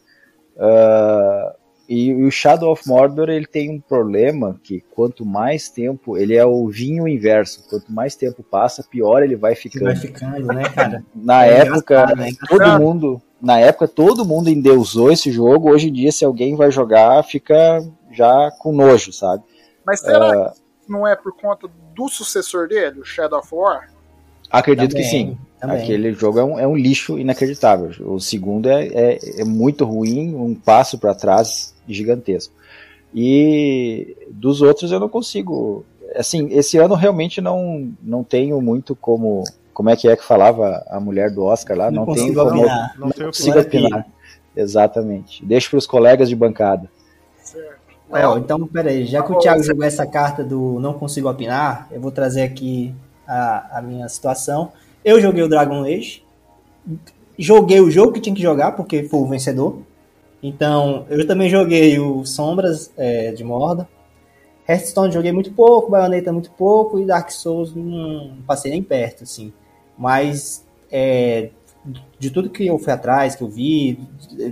Uh, e, e, o Shadow of Mordor ele tem um problema que quanto mais tempo ele é o vinho inverso, quanto mais tempo passa, pior ele vai ficando. Vai ficando, né, cara? na é época, né? todo mundo, na época todo mundo endeusou esse jogo. Hoje em dia, se alguém vai jogar, fica já com nojo, sabe? Mas será uh, que não é por conta do sucessor dele, o Shadow of War? Acredito Também. que sim. Também. Aquele jogo é um, é um, lixo inacreditável. O segundo é, é, é muito ruim, um passo para trás gigantesco. E dos outros eu não consigo. Assim, esse ano realmente não, não tenho muito como. Como é que é que falava a mulher do Oscar lá? Não, não tenho como. Opinar. Não, não consigo opinar. Exatamente. Deixo para os colegas de bancada. Well, então, peraí, já que o Thiago jogou essa carta do não consigo opinar, eu vou trazer aqui a, a minha situação. Eu joguei o Dragon Age, joguei o jogo que tinha que jogar, porque foi o vencedor. Então, eu também joguei o Sombras é, de Morda. Hearthstone joguei muito pouco, Bayonetta muito pouco, e Dark Souls não passei nem perto, assim. Mas, é, de tudo que eu fui atrás, que eu vi,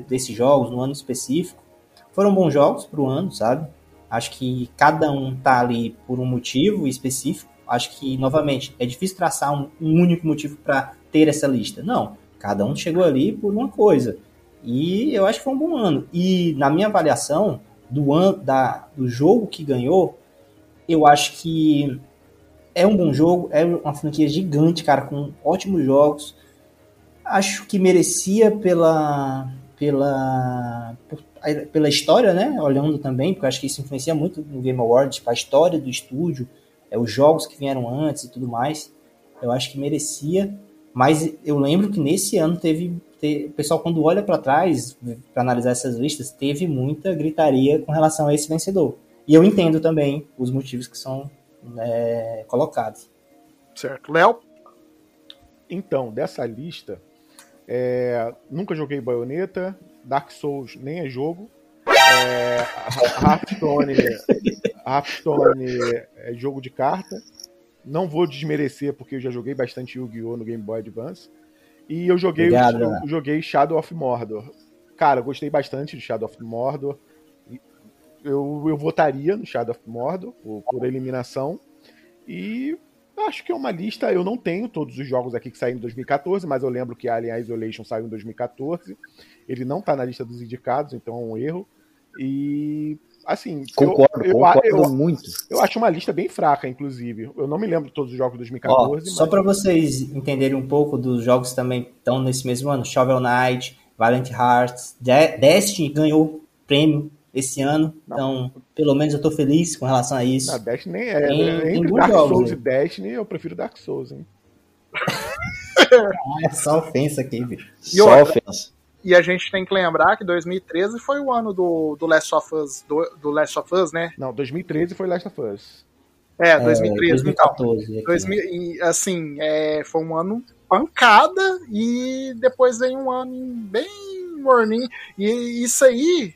desses jogos, no ano específico, foram bons jogos pro ano, sabe? Acho que cada um tá ali por um motivo específico acho que, novamente, é difícil traçar um, um único motivo para ter essa lista. Não, cada um chegou ali por uma coisa. E eu acho que foi um bom ano. E na minha avaliação do, an, da, do jogo que ganhou, eu acho que é um bom jogo, é uma franquia gigante, cara, com ótimos jogos. Acho que merecia pela pela pela história, né? Olhando também, porque acho que isso influencia muito no Game Awards, tipo, a história do estúdio, é, os jogos que vieram antes e tudo mais. Eu acho que merecia, mas eu lembro que nesse ano teve o pessoal quando olha para trás para analisar essas listas teve muita gritaria com relação a esse vencedor. E eu entendo também os motivos que são é, colocados. Certo, Léo. Então dessa lista, é, nunca joguei Bayonetta, Dark Souls nem é jogo. É, Hearthstone, Hearthstone é jogo de carta. Não vou desmerecer porque eu já joguei bastante Yu-Gi-Oh! no Game Boy Advance. E eu joguei, Obrigado, eu, né? joguei Shadow of Mordor. Cara, eu gostei bastante de Shadow of Mordor. Eu, eu votaria no Shadow of Mordor por, por eliminação. E acho que é uma lista. Eu não tenho todos os jogos aqui que saíram em 2014, mas eu lembro que Alien Isolation saiu em 2014. Ele não tá na lista dos indicados, então é um erro. E assim, concordo, eu, concordo eu, muito. Eu acho uma lista bem fraca, inclusive. Eu não me lembro de todos os jogos de 2014. Ó, só para vocês entenderem um pouco dos jogos também estão nesse mesmo ano: Shovel Knight, Valiant Hearts, De Destiny ganhou prêmio esse ano. Não. Então, pelo menos eu tô feliz com relação a isso. Não, Destiny é. Tem, entre tem Dark jogos, Souls e Destiny, eu prefiro Dark Souls, hein? ah, é só ofensa aqui, bicho. Só ofensa. E a gente tem que lembrar que 2013 foi o ano do, do Last of Us, do, do Last of Us, né? Não, 2013 foi Last of Us. É, 2013. É, 2014. Então, 2000, e, assim, é, foi um ano pancada e depois vem um ano bem morninho. E isso aí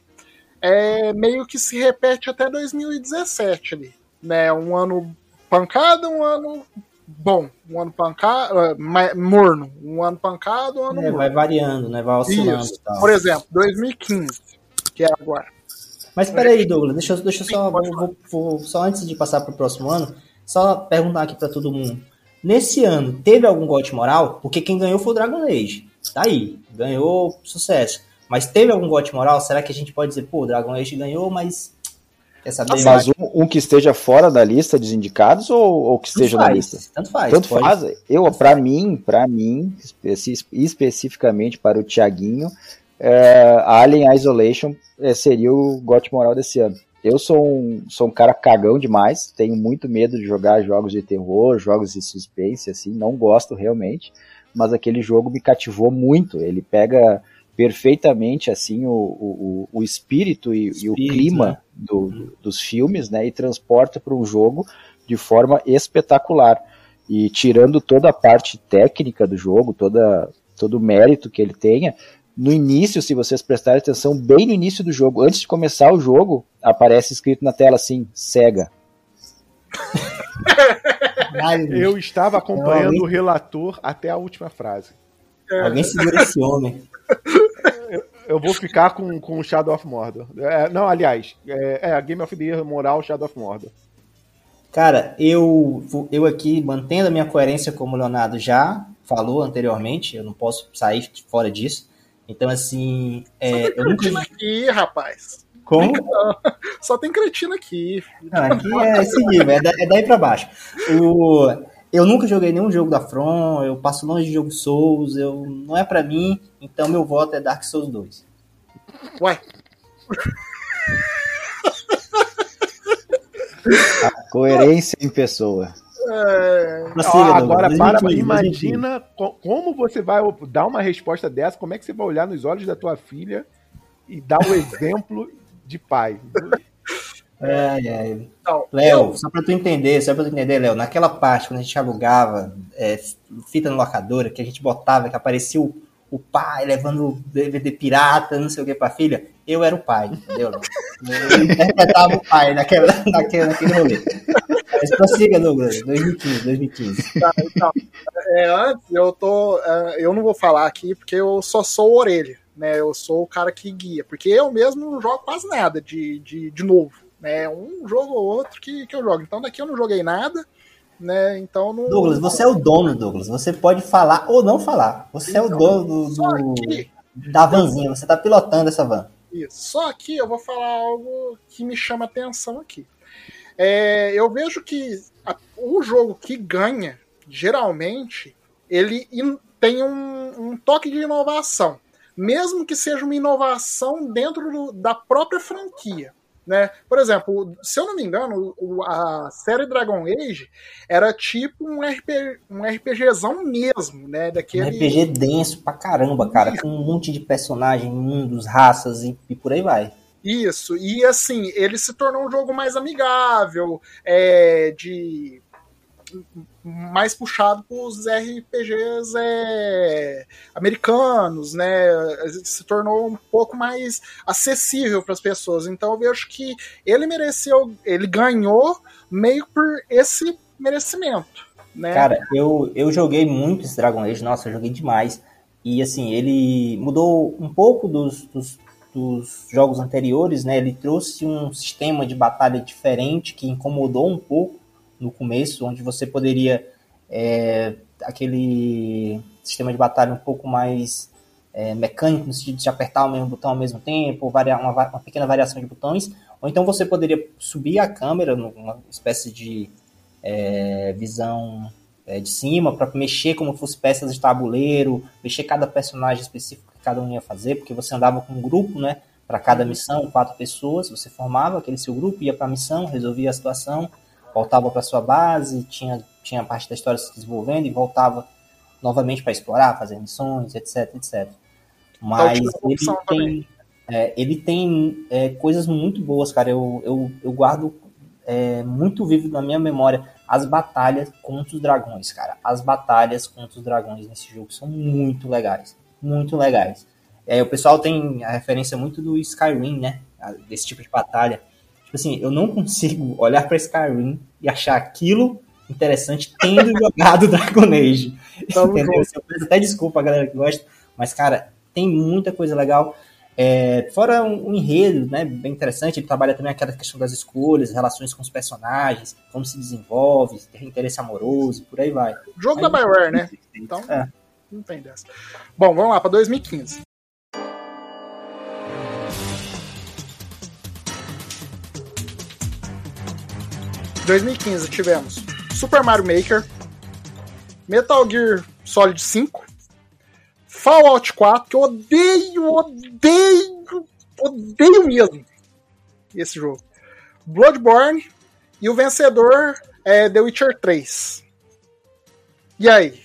é, meio que se repete até 2017 ali. Né? Um ano pancada, um ano bom. Um ano pancada, uh, morno. Um ano pancada, um ano É, morno. vai variando, né? Vai oscilando. Por exemplo, 2015, que é agora. Mas peraí, Douglas, deixa, eu- deixa eu só, vou- vou- vou- só antes de passar pro próximo ano, só perguntar aqui pra todo mundo. Nesse ano, teve algum gote moral? Porque quem ganhou foi o Dragon Age. Tá aí, ganhou sucesso. Mas teve algum gote moral? Será que a gente pode dizer, pô, o Dragon Age ganhou, mas quer saber? Mas um, um que esteja fora da lista dos indicados ou, ou que esteja na faz, lista? Tanto faz. Tanto pode- faz. Eu, para mim, para mim, especi- especificamente para o Tiaguinho, é, Alien Isolation é, seria o gote moral desse ano. Eu sou um, sou um cara cagão demais, tenho muito medo de jogar jogos de terror, jogos de suspense, assim, não gosto realmente, mas aquele jogo me cativou muito. Ele pega perfeitamente assim o, o, o espírito e, e o Espírito, clima né? do- dos filmes, né, e transporta para um jogo de forma espetacular. E tirando toda a parte técnica do jogo, toda, todo o mérito que ele tenha, no início, se vocês prestarem atenção, bem no início do jogo, antes de começar o jogo, aparece escrito na tela assim, cega. Eu estava acompanhando Alguém- o relator até a última frase. Alguém segura esse homem. *laughs* Eu vou ficar com, com o Shadow of Mordor. É, não, aliás, é, é Game of the Year moral Shadow of Mordor. Cara, eu, eu aqui mantendo a minha coerência como o Leonardo já falou anteriormente, eu não posso sair fora disso. Então, assim, é, eu nunca. Cretina aqui, rapaz. Como? Só tem cretina aqui. Não, aqui é esse nível, é, é daí pra baixo. O, eu nunca joguei nenhum jogo da From, eu passo longe de jogo Souls, eu, não é pra mim, então meu voto é Dark Souls 2. Ué, Coerência em pessoa. é, Prossiga, Ó, Douglas, agora, 2015, para, 2015. imagina co- como você vai dar uma resposta dessa, como é que você vai olhar nos olhos da tua filha e dar o *laughs* exemplo de pai. Ai, ai. então, Léo, só pra tu entender, só pra tu entender, Léo, naquela parte quando a gente alugava é, fita no locadora, que a gente botava, que aparecia o, o pai levando DVD pirata, não sei o que pra filha, eu era o pai, entendeu? Eu interpretava o pai naquela, naquele, naquele rolê. Mas prossiga, Douglas, 2015, 2015. Tá, então, é, antes eu tô. é, eu não vou falar aqui porque eu só sou o orelha, né? Eu sou o cara que guia, porque eu mesmo não jogo quase nada de, de, de novo. Né? Um jogo ou outro que, que eu jogo. Então daqui eu não joguei nada, né? Então não. Douglas, você é o dono, Douglas. Você pode falar ou não falar. Você é o dono do, do- aqui, da vanzinha, você tá pilotando essa van. Isso. Só aqui eu vou falar algo que me chama atenção aqui. É, eu vejo que a- o jogo que ganha, geralmente, ele in- tem um, um toque de inovação. Mesmo que seja uma inovação dentro do- da própria franquia. Né? Por exemplo, se eu não me engano, a série Dragon Age era tipo um, RP, um RPGzão mesmo, né? Um Daquele... RPG denso pra caramba, cara, com um monte de personagem, mundos, raças e, e por aí vai. Isso, e assim, ele se tornou um jogo mais amigável, é, de mais puxado para os RPGs é, americanos, né? Se tornou um pouco mais acessível para as pessoas. Então eu vejo que ele mereceu, ele ganhou meio por esse merecimento, né? Cara, eu, eu joguei muito esse Dragon Age, nossa, eu joguei demais. E assim, ele mudou um pouco dos, dos, dos jogos anteriores, né? Ele trouxe um sistema de batalha diferente que incomodou um pouco no começo, onde você poderia é, aquele sistema de batalha um pouco mais é, mecânico, no sentido de apertar o mesmo botão ao mesmo tempo, variar uma, uma pequena variação de botões, ou então você poderia subir a câmera numa espécie de é, visão é, de cima para mexer como fosse peças de tabuleiro, mexer cada personagem específico que cada um ia fazer, porque você andava com um grupo, né? Para cada missão, quatro pessoas, você formava aquele seu grupo, ia para a missão, resolvia a situação, voltava para sua base, tinha, tinha a parte da história se desenvolvendo e voltava novamente para explorar, fazer missões, etc, etc. Mas Então, tinha ele tem, é, ele tem é, coisas muito boas, cara. Eu, eu, eu guardo é, muito vivo na minha memória as batalhas contra os dragões, cara. As batalhas contra os dragões nesse jogo são muito legais. Muito legais. É, o pessoal tem a referência muito do Skyrim, né? Desse tipo de batalha. Tipo assim, eu não consigo olhar para Skyrim e achar aquilo interessante tendo *laughs* jogado Dragon Age. Entendeu? Eu peço até desculpa a galera que gosta, mas, cara, tem muita coisa legal. É, fora um, um, enredo, né, bem interessante, ele trabalha também aquela questão das escolhas, relações com os personagens, como se desenvolve, se tem interesse amoroso, por aí vai. O jogo da BioWare, né? Então, é. não tem dessa. Bom, vamos lá, para 2015. 2015 tivemos Super Mario Maker, Metal Gear Solid 5, Fallout 4, que eu odeio, odeio, odeio mesmo esse jogo. Bloodborne e o vencedor é The Witcher 3. E aí?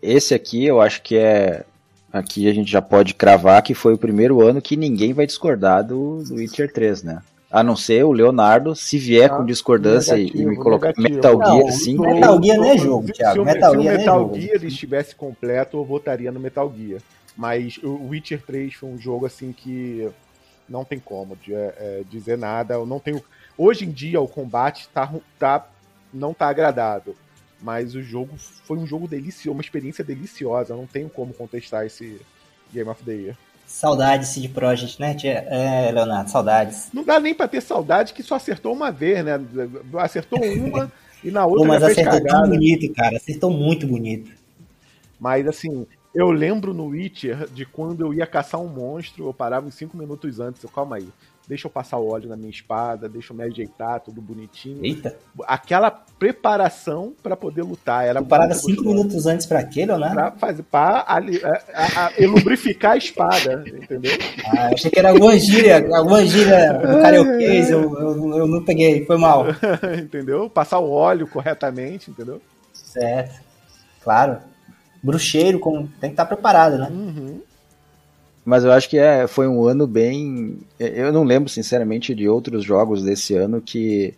Esse aqui eu acho que é. Aqui a gente já pode cravar que foi o primeiro ano que ninguém vai discordar do, do Witcher 3, né? A não ser o Leonardo, se vier ah, com discordância negativo, e me colocar negativo. Metal Gear 5. Metal Gear não é jogo, Thiago. Se, Metal, se Gear o Metal é Gear estivesse completo, eu votaria no Metal Gear. Mas o Witcher 3 foi um jogo assim que não tem como de, é, é, dizer nada. Eu não tenho. Hoje em dia o combate tá, tá, não tá agradável. Mas o jogo foi um jogo delicioso, uma experiência deliciosa. Eu não tenho como contestar esse Game of the Year. Saudades Cid Project, né, é, Leonardo? Saudades. Não dá nem pra ter saudade que só acertou uma vez, né? Acertou uma e na outra Pô, mas acertou tão bonito, cara. Acertou muito bonito. Mas assim, eu lembro no Witcher de quando eu ia caçar um monstro, eu parava uns 5 minutos antes. Eu, calma aí, deixa eu passar o óleo na minha espada, deixa eu me ajeitar, tudo bonitinho. Eita. Aquela preparação para poder lutar. Era tu parava cinco minutos antes para aquele, não? Pra fazer, pra ali, a, a, a, lubrificar a espada, entendeu? Ah, achei que era alguma gíria, alguma gíria karaokês, eu, eu, eu não peguei, foi mal. *laughs* entendeu? Passar o óleo corretamente, entendeu? Certo, claro. Bruxeiro, como, tem que estar preparado, né? Uhum. Mas eu acho que é, foi um ano bem. Eu não lembro, sinceramente, de outros jogos desse ano que,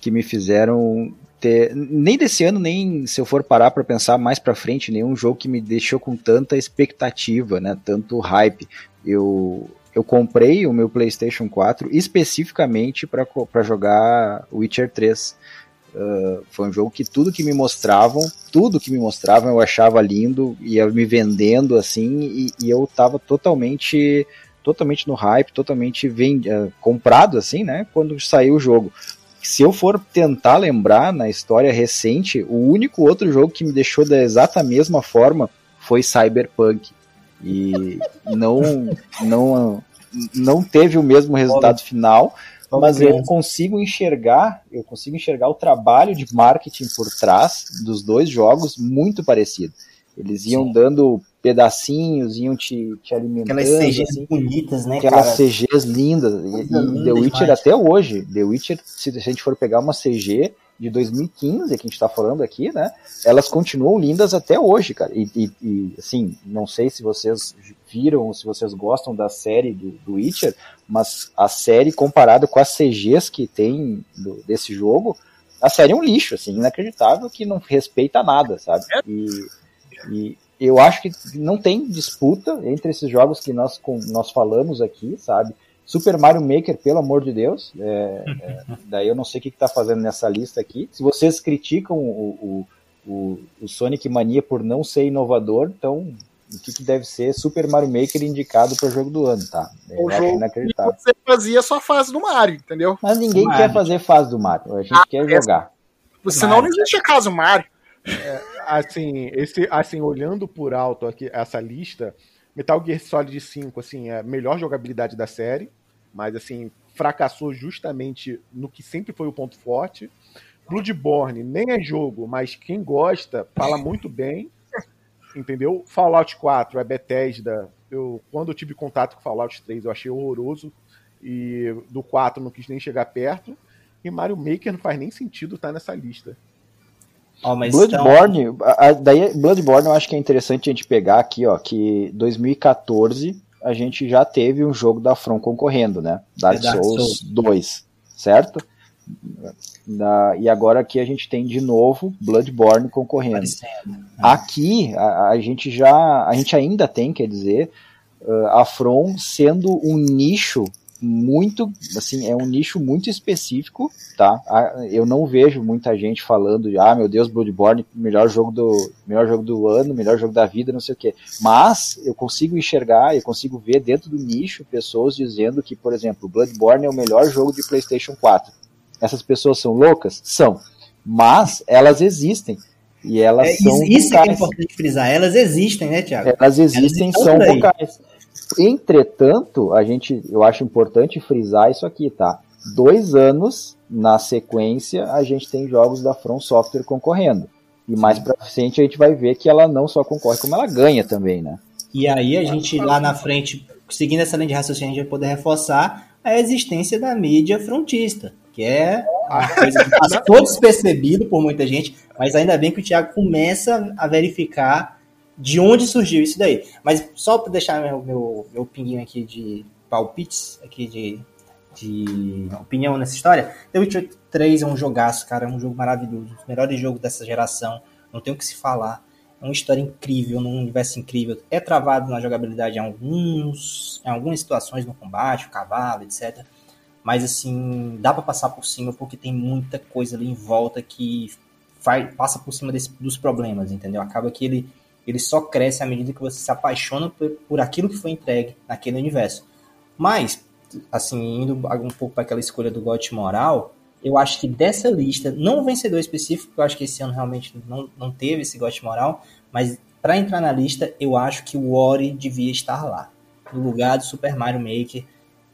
que me fizeram ter. Nem desse ano, nem se eu for parar para pensar mais para frente, nenhum jogo que me deixou com tanta expectativa, né? Tanto hype. Eu, eu comprei o meu PlayStation 4 especificamente para jogar Witcher 3. Uh, foi um jogo que tudo que me mostravam, tudo que me mostravam eu achava lindo, ia me vendendo assim, e, e eu tava totalmente totalmente no hype, totalmente vend... Uh, comprado assim, né, quando saiu o jogo. Se eu for tentar lembrar na história recente, o único outro jogo que me deixou da exata mesma forma foi Cyberpunk. E não não não teve o mesmo resultado final, mas eu consigo enxergar, eu consigo enxergar o trabalho de marketing por trás dos dois jogos muito parecido. Eles iam Sim. dando pedacinhos, iam te, te alimentando. Aquelas CGs assim, bonitas, né, Aquelas cara? CGs lindas. E, e The Witcher demais. até hoje, The Witcher, se a gente for pegar uma CG de 2015, que a gente tá falando aqui, né, elas continuam lindas até hoje, cara. E, e, e assim, não sei se vocês viram, se vocês gostam da série do, do Witcher, mas a série comparada com as CGs que tem do, desse jogo, a série é um lixo, assim, inacreditável que não respeita nada, sabe? É. E, e eu acho que não tem disputa entre esses jogos que nós, com, nós falamos aqui, sabe? Super Mario Maker, pelo amor de Deus, é, é, *laughs* daí eu não sei o que está fazendo nessa lista aqui. Se vocês criticam o, o, o, o Sonic Mania por não ser inovador, então o que, que deve ser Super Mario Maker indicado para o jogo do ano, tá? Eu o jogo inacreditável. você fazia só fase do Mario, entendeu? Mas ninguém quer fazer fase do Mario, a gente ah, quer jogar. Senão não existe a casa do Mario. É, assim, esse, assim, olhando por alto aqui essa lista, Metal Gear Solid 5, assim, é a melhor jogabilidade da série, mas assim, fracassou justamente no que sempre foi o ponto forte. Bloodborne nem é jogo, mas quem gosta fala muito bem entendeu? Fallout 4 é Bethesda. Eu, quando eu tive contato com Fallout 3, eu achei horroroso. E do 4 não quis nem chegar perto. E Mario Maker não faz nem sentido estar tá nessa lista. Oh, Bloodborne, então... a, daí Bloodborne eu acho que é interessante a gente pegar aqui, ó, que 2014 a gente já teve um jogo da From concorrendo, né? Dark, Dark Souls, Souls 2, certo? Da, e agora aqui a gente tem de novo Bloodborne concorrendo. Aparecendo. Aqui a, a gente já, a gente ainda tem, quer dizer, uh, a From sendo um nicho muito, assim, é um nicho muito específico, tá? Eu não vejo muita gente falando, de, ah, meu Deus, Bloodborne, melhor jogo do, melhor jogo do ano, melhor jogo da vida, não sei o quê. Mas eu consigo enxergar, eu consigo ver dentro do nicho pessoas dizendo que, por exemplo, Bloodborne é o melhor jogo de PlayStation 4. Essas pessoas são loucas? São. Mas elas existem. E elas É, são isso que é vocais. importante frisar. Elas existem, né, Thiago? Elas existem, estão são vocais. Entretanto, a gente, eu acho importante frisar isso aqui, tá? Dois anos na sequência a gente tem jogos da From Software concorrendo. E mais pra frente a gente vai ver que ela não só concorre, como ela ganha também, né? E aí a gente lá na frente, seguindo essa linha de raciocínio, a gente vai poder reforçar a existência da mídia frontista, que é uma coisa que *laughs* passou despercebido por muita gente, mas ainda bem que o Thiago começa a verificar de onde surgiu isso daí. Mas só para deixar meu, meu, meu pinguinho aqui de palpites, aqui de, de opinião nessa história, The Witcher 3 é um jogaço, cara, é um jogo maravilhoso, um dos melhores jogos dessa geração, não tem o que se falar. É uma história incrível, num universo incrível. É travado na jogabilidade em, alguns, em algumas situações no combate, o cavalo, etc. Mas assim, dá pra passar por cima porque tem muita coisa ali em volta que faz, passa por cima desse- dos problemas, entendeu? Acaba que ele, ele só cresce à medida que você se apaixona por, por aquilo que foi entregue naquele universo. Mas, assim, indo um pouco para aquela escolha do GOT moral, eu acho que dessa lista, não o vencedor específico, porque eu acho que esse ano realmente não, não teve esse GOT moral, mas para entrar na lista, eu acho que o Ori devia estar lá, no lugar do Super Mario Maker,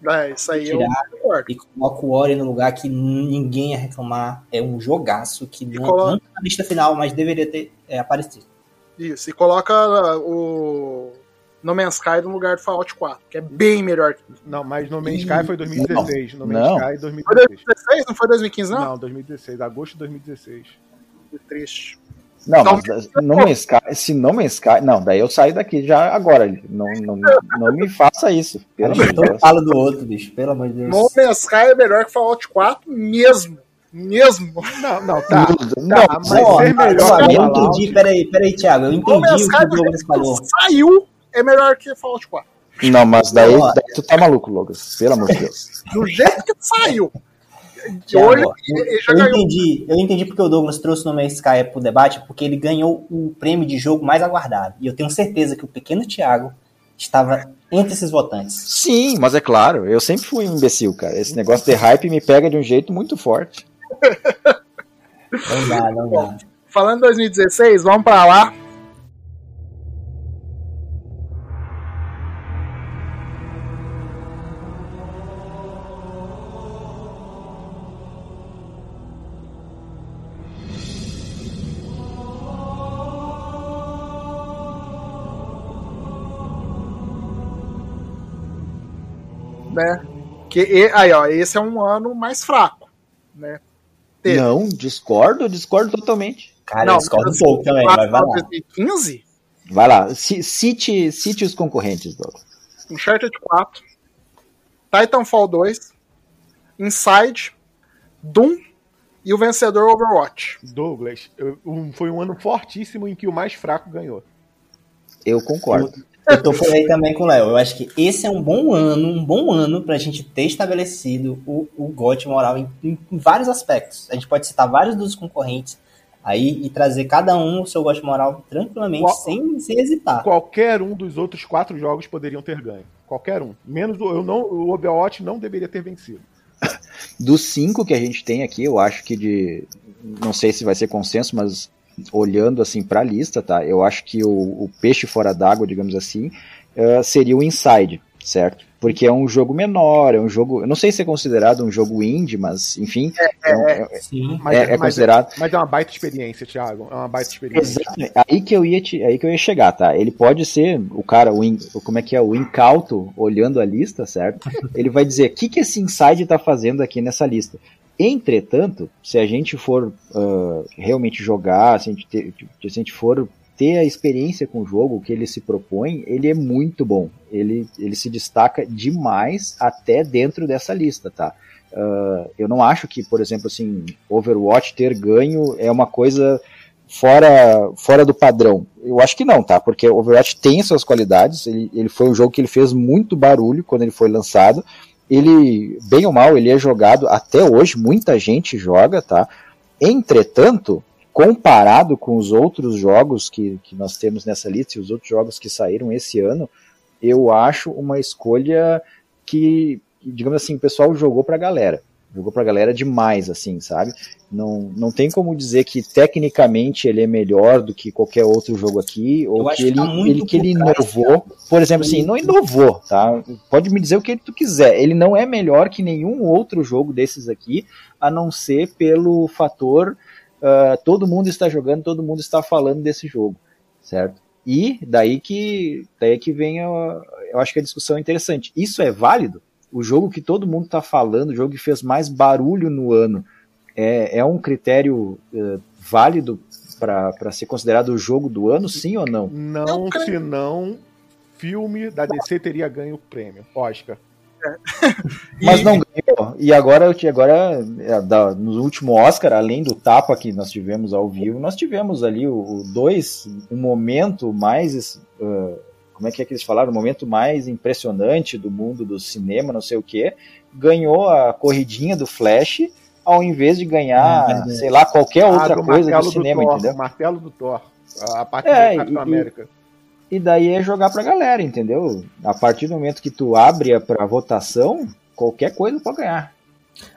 É, isso aí eu Tirar. concordo. e coloca o Ori no lugar que ninguém ia reclamar. É um jogaço que não, coloca- não tá na lista final, mas deveria ter é, aparecido. Isso, e coloca o No Man's Sky no lugar do Fallout 4, que é bem melhor. que- Não, mas No Man's Sky foi 2016. No Man's Não. Sky Foi 2016. 2016, não foi 2015, não? Não, 2016. Agosto de 2016. Que triste. Não, Então- mas no Man's Sky, se no Man's Sky, não, daí eu saio daqui já agora. Não, não, não me faça isso, pelo amor de Deus. fala do outro, bicho, pelo amor de Deus. No Man's Sky é melhor que Fallout 4 mesmo. Mesmo. Não, não, tá. Não, Tá, mas Ó, ser melhor ó, eu entendi, peraí, peraí, Thiago, eu entendi o que o do Douglas falou. saiu é melhor que Fallout 4. Não, mas daí, Ó. daí tu tá maluco, Lucas. Pelo amor de Deus. Do jeito que saiu. De Thiago, olho, ó, ele já eu ganhou. entendi, eu entendi porque o Douglas trouxe no Man's Sky pro debate, porque ele ganhou o prêmio de jogo mais aguardado. E eu tenho certeza que o pequeno Thiago estava entre esses votantes. Sim, mas é claro, eu sempre fui um imbecil, cara. Esse negócio de hype me pega de um jeito muito forte. Não dá, não dá. Falando em 2016, vamos pra lá. Né? Que, aí, ó, esse é um ano mais fraco, né? Teve. Não, discordo, discordo totalmente. Cara, eu discordo um pouco também, mas vai lá. 2015, Vai lá, ci- cite, cite os concorrentes, Douglas. Uncharted 4, Titanfall 2, Inside, Doom e o vencedor Overwatch. Douglas, eu- um- foi um ano fortíssimo em que o mais fraco ganhou. Eu concordo. Eu tô por aí também com o Léo. Eu acho que esse é um bom ano, um bom ano pra gente ter estabelecido o, o GOT moral em, em- em vários aspectos. A gente pode citar vários dos concorrentes aí e trazer cada um o seu GOT moral tranquilamente, Qual- sem, sem hesitar. Qualquer um dos outros quatro jogos poderiam ter ganho. Qualquer um. Menos o, eu não, o Overwatch não deveria ter vencido. *laughs* Dos cinco que a gente tem aqui, eu acho que de. Não sei se vai ser consenso, mas olhando assim pra lista, tá? Eu acho que o, o peixe fora d'água, digamos assim, eh, seria o Inside, certo? Porque é um jogo menor, é um jogo. Eu não sei se é considerado um jogo indie, mas enfim. É, um- é- Sim. Mas, é- é mas- considerado. mas é uma baita experiência, Thiago. É uma baita experiência. Exatamente. Aí que eu ia te- aí que eu ia chegar, tá? Ele pode ser o cara, o, in- como é que é, o incauto olhando a lista, certo? *laughs* Ele vai dizer o que que esse inside tá fazendo aqui nessa lista. Entretanto, se a gente for ah, realmente jogar, se a, gente ter- se a gente for ter a experiência com o jogo que ele se propõe, ele é muito bom. Ele, ele se destaca demais até dentro dessa lista, tá? Uh, eu não acho que, por exemplo, assim, Overwatch ter ganho é uma coisa fora, fora do padrão. Eu acho que não, tá? Porque Overwatch tem suas qualidades. Ele, ele foi um jogo que ele fez muito barulho quando ele foi lançado. Ele, bem ou mal, ele é jogado até hoje, muita gente joga, tá? Entretanto, comparado com os outros jogos que, que nós temos nessa lista e os outros jogos que saíram esse ano, eu acho uma escolha que digamos assim, o pessoal jogou pra galera. Jogou pra galera demais, assim, sabe? Não, não tem como dizer que tecnicamente ele é melhor do que qualquer outro jogo aqui, ou que, que ele, tá ele, que ele inovou. Por exemplo, assim, não inovou, tá? Pode me dizer o que tu quiser. Ele não é melhor que nenhum outro jogo desses aqui, a não ser pelo fator uh, todo mundo está jogando, todo mundo está falando desse jogo, certo? E daí que, daí que vem, a, eu acho que a discussão é interessante. Isso é válido? O jogo que todo mundo está falando, o jogo que fez mais barulho no ano, é, é um critério uh, válido para ser considerado o jogo do ano, sim ou não? Não, senão filme da DC teria ganho o prêmio, Oscar. É. *laughs* Mas não ganhou. E agora, agora é, no último Oscar, além do tapa que nós tivemos ao vivo, nós tivemos ali o, o dois, um momento mais uh, como é que é que eles falaram, o momento mais impressionante do mundo do cinema, não sei o que, ganhou a corridinha do Flash ao invés de ganhar, é, sei lá, qualquer ah, outra coisa do cinema, do Thor, entendeu? O martelo do Thor, a parte é, do Capitão América. E daí é jogar pra galera, entendeu? A partir do momento que tu abre pra votação, qualquer coisa pode ganhar.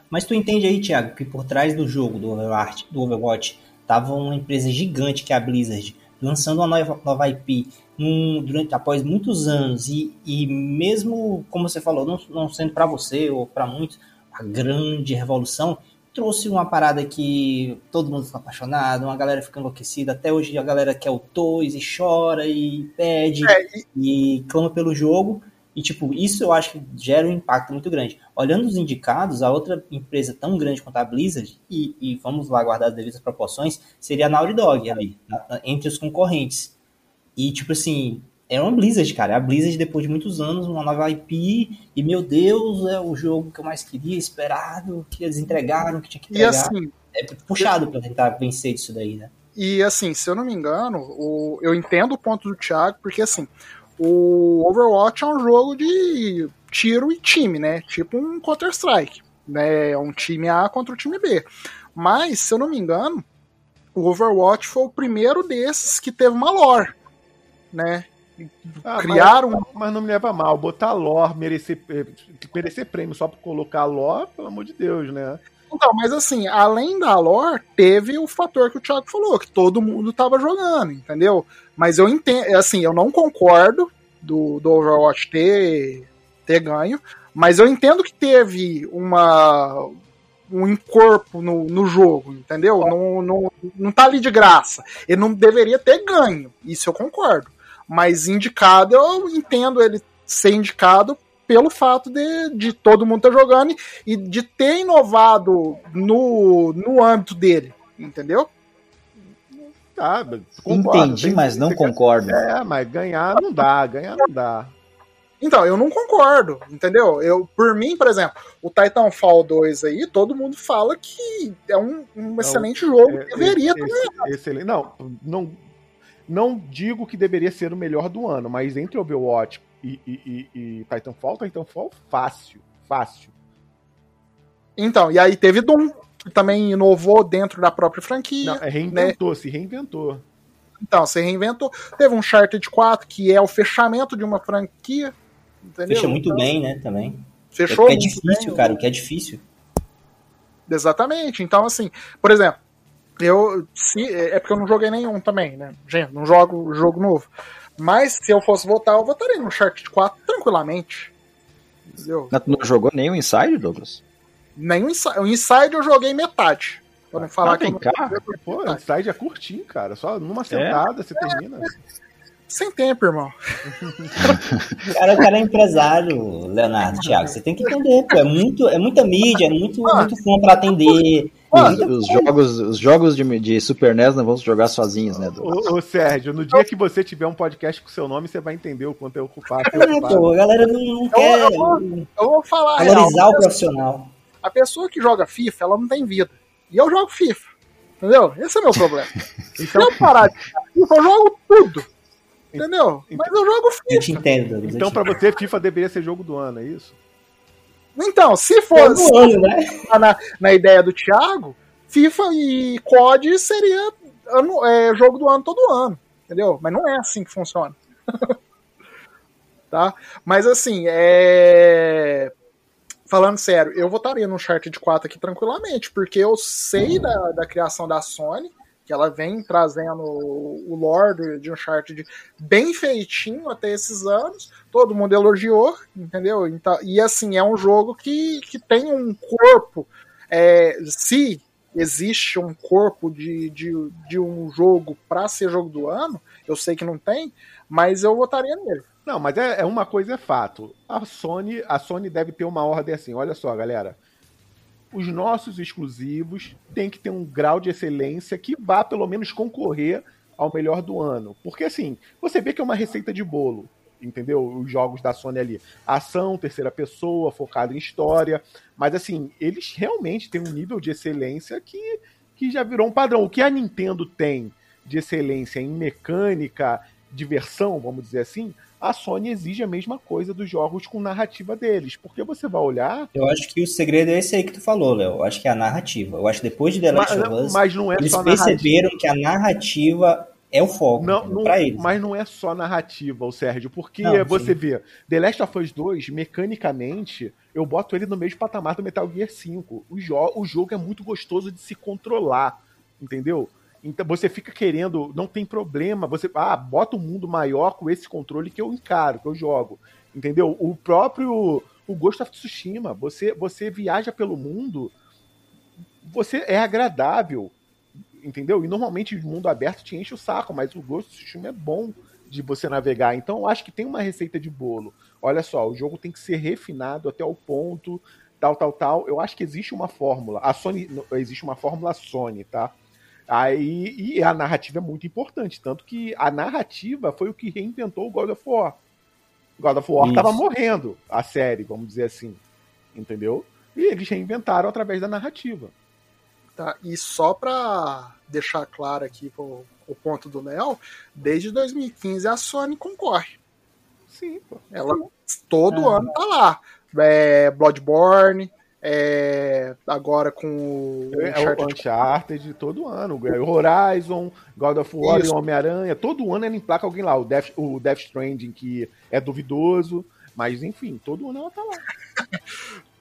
Mas tu entende aí, Thiago, que por trás do jogo, do Overwatch, do Overwatch tava uma empresa gigante que é a Blizzard, lançando uma nova, nova IP um, durante, após muitos anos e, e mesmo, como você falou, não, não sendo para você ou para muitos, a grande revolução, trouxe uma parada que todo mundo fica apaixonado, uma galera fica enlouquecida. Até hoje a galera quer o Toys e chora e pede é, e... e clama pelo jogo. E, tipo, isso eu acho que gera um impacto muito grande. Olhando os indicados, a outra empresa tão grande quanto a Blizzard, e, e vamos lá guardar as devidas proporções, seria a Naughty Dog ali, entre os concorrentes. E, tipo assim, é uma Blizzard, cara. É a Blizzard, depois de muitos anos, uma nova IP. E, meu Deus, é o jogo que eu mais queria, esperado, que eles entregaram, que tinha que entregar. E, assim, é puxado para tentar vencer isso daí, né? E, assim, se eu não me engano, o, eu entendo o ponto do Thiago, porque, assim, o Overwatch é um jogo de tiro e time, né? Tipo um Counter-Strike. Né? É um time A contra o time B. Mas, se eu não me engano, o Overwatch foi o primeiro desses que teve uma lore né? Ah, Criaram. Mas, mas, não me leva mal. Botar lore, merecer, eh, merecer prêmio só por colocar lore, pelo amor de Deus, né? Então, mas assim, além da lore, teve o fator que o Thiago falou, que todo mundo tava jogando, entendeu? Mas eu entendo, assim, eu não concordo do, do Overwatch ter, ter ganho, mas eu entendo que teve uma, um encorpo no, no jogo, entendeu? Não, não, não tá ali de graça. Ele não deveria ter ganho, isso eu concordo. Mas indicado, eu entendo ele ser indicado pelo fato de, de todo mundo estar tá jogando e de ter inovado no, no âmbito dele, entendeu? Tá, concordo, Entendi, mas não concordo. É, mas ganhar não dá, ganhar não dá. Então, eu não concordo, entendeu? Eu, por mim, por exemplo, o Titanfall 2 aí, todo mundo fala que é um, um não, excelente jogo, é, deveria é, também. Excelente. Não, não, não digo que deveria ser o melhor do ano, mas entre Overwatch e, e, e, e Titanfall, Titanfall fácil, fácil. Então, e aí teve Doom, que também inovou dentro da própria franquia. Não, é, reinventou, né? se reinventou. Então, se reinventou. Teve um Uncharted 4, que é o fechamento de uma franquia. Entendeu? Fecha muito então, bem, né, também. Fechou. É, é difícil, bem, cara, o que é difícil. Exatamente. Então, assim, por exemplo, eu. Se, é porque eu não joguei nenhum também, né? Gente, não jogo jogo novo. Mas se eu fosse votar, eu votaria no Uncharted 4 tranquilamente. Entendeu? Não jogou nem o Inside, Douglas? Nem o Inside. O Inside eu joguei metade. Pra não falar ah, que. Vem cá. Pô, o Inside é curtinho, cara. Só numa é? sentada é? você termina. Sem tempo, irmão. cara, o cara é empresário, Leonardo, Thiago. Você tem que entender, pô. É, muito, é muita mídia, é muito, ah, muito fã pra atender. Os, os, jogos, os jogos de, de, Super NES não vão se jogar sozinhos, né? Ô, ô, Sérgio, no dia que você tiver um podcast com seu nome, você vai entender o quanto é ocupado. É, pô, a galera não, não quer eu, eu, eu vou falar valorizar real, o profissional. A pessoa que joga FIFA, ela não tem vida. E eu jogo FIFA. Entendeu? Esse é o meu problema. *laughs* então, Se eu parar de jogar FIFA, eu jogo tudo. Entendeu? Mas eu jogo FIFA. Eu te entendo, Douglas. Então, pra você, FIFA deveria ser jogo do ano, é isso? Então, se fosse né? na, na ideia do Thiago, FIFA e COD seria ano, é, jogo do ano todo ano. Entendeu? Mas não é assim que funciona. *laughs* tá? Mas assim, é. Falando sério, eu votaria no Uncharted 4 aqui tranquilamente, porque eu sei da, da criação da Sony, que ela vem trazendo o lore de Uncharted bem feitinho até esses anos, todo mundo elogiou, entendeu? Então, e assim, é um jogo que, que tem um corpo, é, se existe um corpo de, de, de um jogo para ser jogo do ano, eu sei que não tem, mas eu votaria nele. Não, mas é, é uma coisa é fato. A Sony, a Sony deve ter uma ordem assim. Olha só, galera. Os nossos exclusivos têm que ter um grau de excelência que vá pelo menos concorrer ao melhor do ano. Porque assim, você vê que é uma receita de bolo, entendeu? Os jogos da Sony ali, ação, terceira pessoa, focado em história, mas assim, eles realmente têm um nível de excelência que, que já virou um padrão. O que a Nintendo tem de excelência em mecânica, diversão, vamos dizer assim, a Sony exige a mesma coisa dos jogos com narrativa deles. Porque você vai olhar. Eu acho que o segredo é esse aí que tu falou, Léo. Eu acho que é a narrativa. Eu acho que depois de The Last of Us, mas não é eles só perceberam narrativa. que a narrativa é o foco Não, não, para eles. mas não é só narrativa, o Sérgio, porque Não, você sim. vê, The Last of Us 2, mecanicamente, eu boto ele no mesmo patamar do Metal Gear 5. O, jo o jogo é muito gostoso de se controlar, entendeu? Então você fica querendo, não tem problema, você, ah, bota um mundo maior com esse controle que eu encaro, que eu jogo, entendeu? O próprio, o Ghost of Tsushima, você, você viaja pelo mundo, você é agradável, entendeu? E normalmente o mundo aberto te enche o saco, mas o Ghost of Tsushima é bom de você navegar. Então eu acho que tem uma receita de bolo. Olha só, o jogo tem que ser refinado até o ponto, tal, tal, tal. Eu acho que existe uma fórmula. A Sony, existe uma fórmula Sony, tá? Aí, e a narrativa é muito importante, tanto que a narrativa foi o que reinventou o God of War. God of War Isso. tava morrendo, a série, vamos dizer assim. Entendeu? E eles reinventaram através da narrativa. Tá? E só para deixar claro aqui o, o ponto do Léo, desde 2015 a Sony concorre. Sim, pô. Ela todo Ah. ano tá lá. É, Bloodborne, é, agora com o É o Uncharted Uncharted todo ano. O Horizon, God of War Isso. e Homem-Aranha. Todo ano ela emplaca alguém lá. O Death, o Death Stranding, que é duvidoso. Mas, enfim, todo ano ela tá lá. *laughs*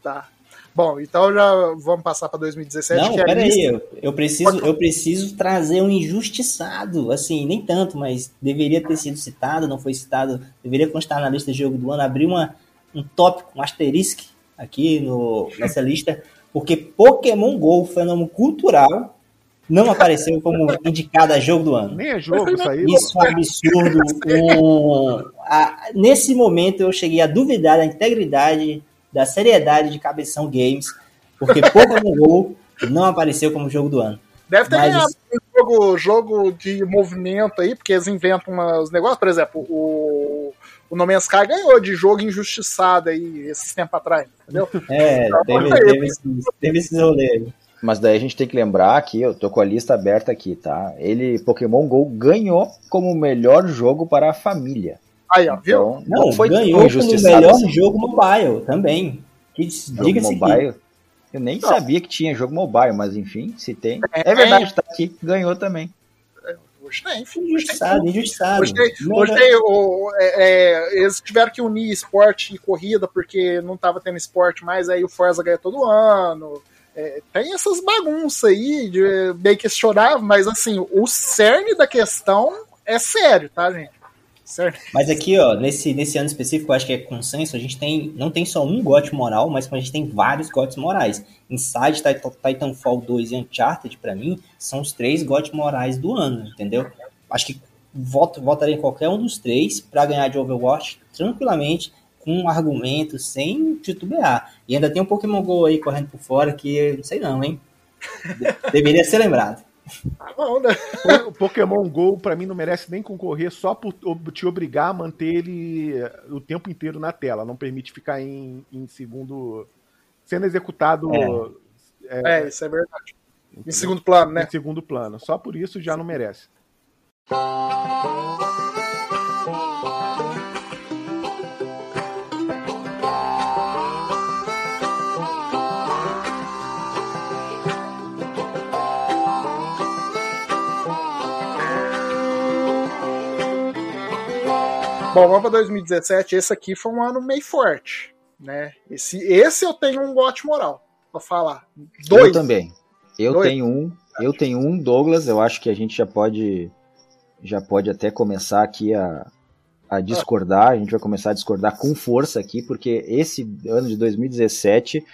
Tá. Bom, então já vamos passar para 2017. Não, é peraí, lista- eu, eu preciso, eu preciso trazer um injustiçado, assim, nem tanto, mas deveria ter sido citado, não foi citado, deveria constar na lista de jogo do ano, abrir uma, um tópico, um asterisco aqui no, nessa lista, porque Pokémon GO, fenômeno cultural, não apareceu como indicado a jogo do ano. Nem é jogo isso aí. Isso é um absurdo. Um, a- nesse momento eu cheguei a duvidar da integridade, da seriedade de Cabeção Games, porque Pokémon GO não apareceu como jogo do ano. Deve ter Mas- ganhado um jogo, jogo de movimento aí, porque eles inventam uns negócios. Por exemplo, o, o No Man's Sky ganhou de jogo injustiçado aí esses tempos atrás, entendeu? *laughs* É, teve, teve, esses, teve esses rolês aí. Mas daí a gente tem que lembrar aqui, eu tô com a lista aberta aqui, tá? Ele, Pokémon GO, ganhou como o melhor jogo para a família. Aí, ó, viu? Então, Não, não foi ganhou como o injustiçado melhor assim. jogo mobile também. Que Jogo diga-se que mobile. Eu nem Não. sabia que tinha jogo mobile, mas enfim, se tem. É, É verdade, tá aqui, ganhou também. Tem, enfim. Injustiçado, injustiçado. Não- tem o, é, é, eles tiveram que unir esporte e corrida porque não tava tendo esporte mais, aí o Forza ganha todo ano. É, tem essas bagunças aí de meio questionável, mas assim, o cerne da questão é sério, tá, gente? Sério. Mas aqui, ó, nesse, nesse ano específico, acho que é consenso, a gente tem, não tem só um GOT moral, mas a gente tem vários GOTs morais. Inside, Titan- Titanfall 2 e Uncharted, pra mim, são os três GOT morais do ano, entendeu? Acho que voto, votaria em qualquer um dos três pra ganhar de Overwatch tranquilamente, com um argumento, sem titubear. E ainda tem um Pokémon GO aí correndo por fora que, não sei não, hein? De- *laughs* Deveria ser lembrado. Tá bom, né? O Pokémon GO, pra mim, não merece nem concorrer só por te obrigar a manter ele eh, o tempo inteiro na tela. Não permite ficar em, em segundo sendo executado. É, é isso é verdade. Em segundo plano, né? Em segundo plano. Só por isso já não merece. Bom, vamos para 2017. Esse aqui foi um ano meio forte, né? Esse, esse eu tenho um gote moral para falar. Dois. Eu também. Eu Dois. tenho um. Eu tenho um, Douglas. Eu acho que a gente já pode, já pode até começar aqui a, a discordar. A gente vai começar a discordar com força aqui, porque esse ano de 2017,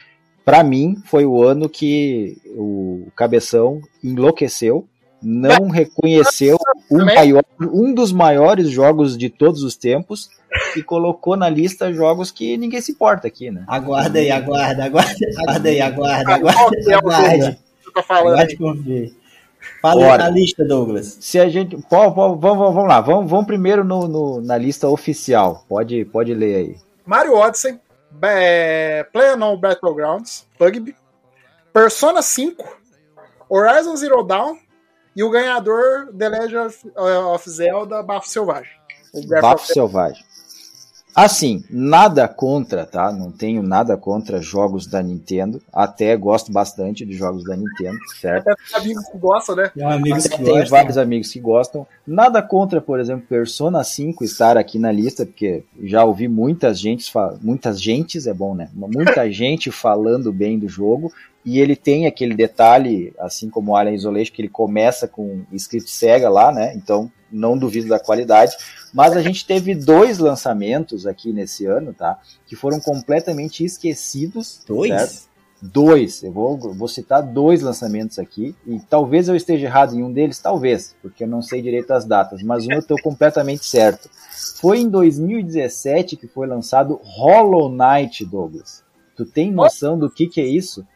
para mim, foi o ano que o Cabeção enlouqueceu não reconheceu um, maior, um dos maiores jogos de todos os tempos e colocou na lista jogos que ninguém se importa aqui, né? Aguarda aí, aguarda, aguarda, aguarda aí, aguarda, aguarda, aguarda. Aguarde conferir. Fala Bora. na lista, Douglas. Se a gente. Pô, pô, vamos, vamos lá, vamos, vamos primeiro no, no, na lista oficial. Pode, pode ler aí. Mario Odyssey, é, PlayerUnknown Battlegrounds, Bugby, Persona 5, Horizon Zero Dawn, e o ganhador, The Legend of Zelda, Bafo Selvagem. Bafo Selvagem. Assim, nada contra, tá? Não tenho nada contra jogos da Nintendo. Até gosto bastante de jogos da Nintendo, certo? Até tem amigos que gostam, né? Tem, amigos que tem gostam. vários amigos que gostam. Nada contra, por exemplo, Persona 5 estar aqui na lista, porque já ouvi muitas gentes, muitas gentes, é bom, né? Muita *laughs* gente falando bem do jogo. E ele tem aquele detalhe, assim como o Alien Isolation, que ele começa com escrito Sega lá, né? Então não duvido da qualidade. Mas a gente teve dois lançamentos aqui nesse ano, tá? Que foram completamente esquecidos. Dois? Certo? Dois. Eu vou, vou citar dois lançamentos aqui. E talvez eu esteja errado em um deles, talvez, porque eu não sei direito as datas. Mas um eu estou completamente certo. Foi em 2017 que foi lançado Hollow Knight, Douglas. Tu tem noção do que, que é isso?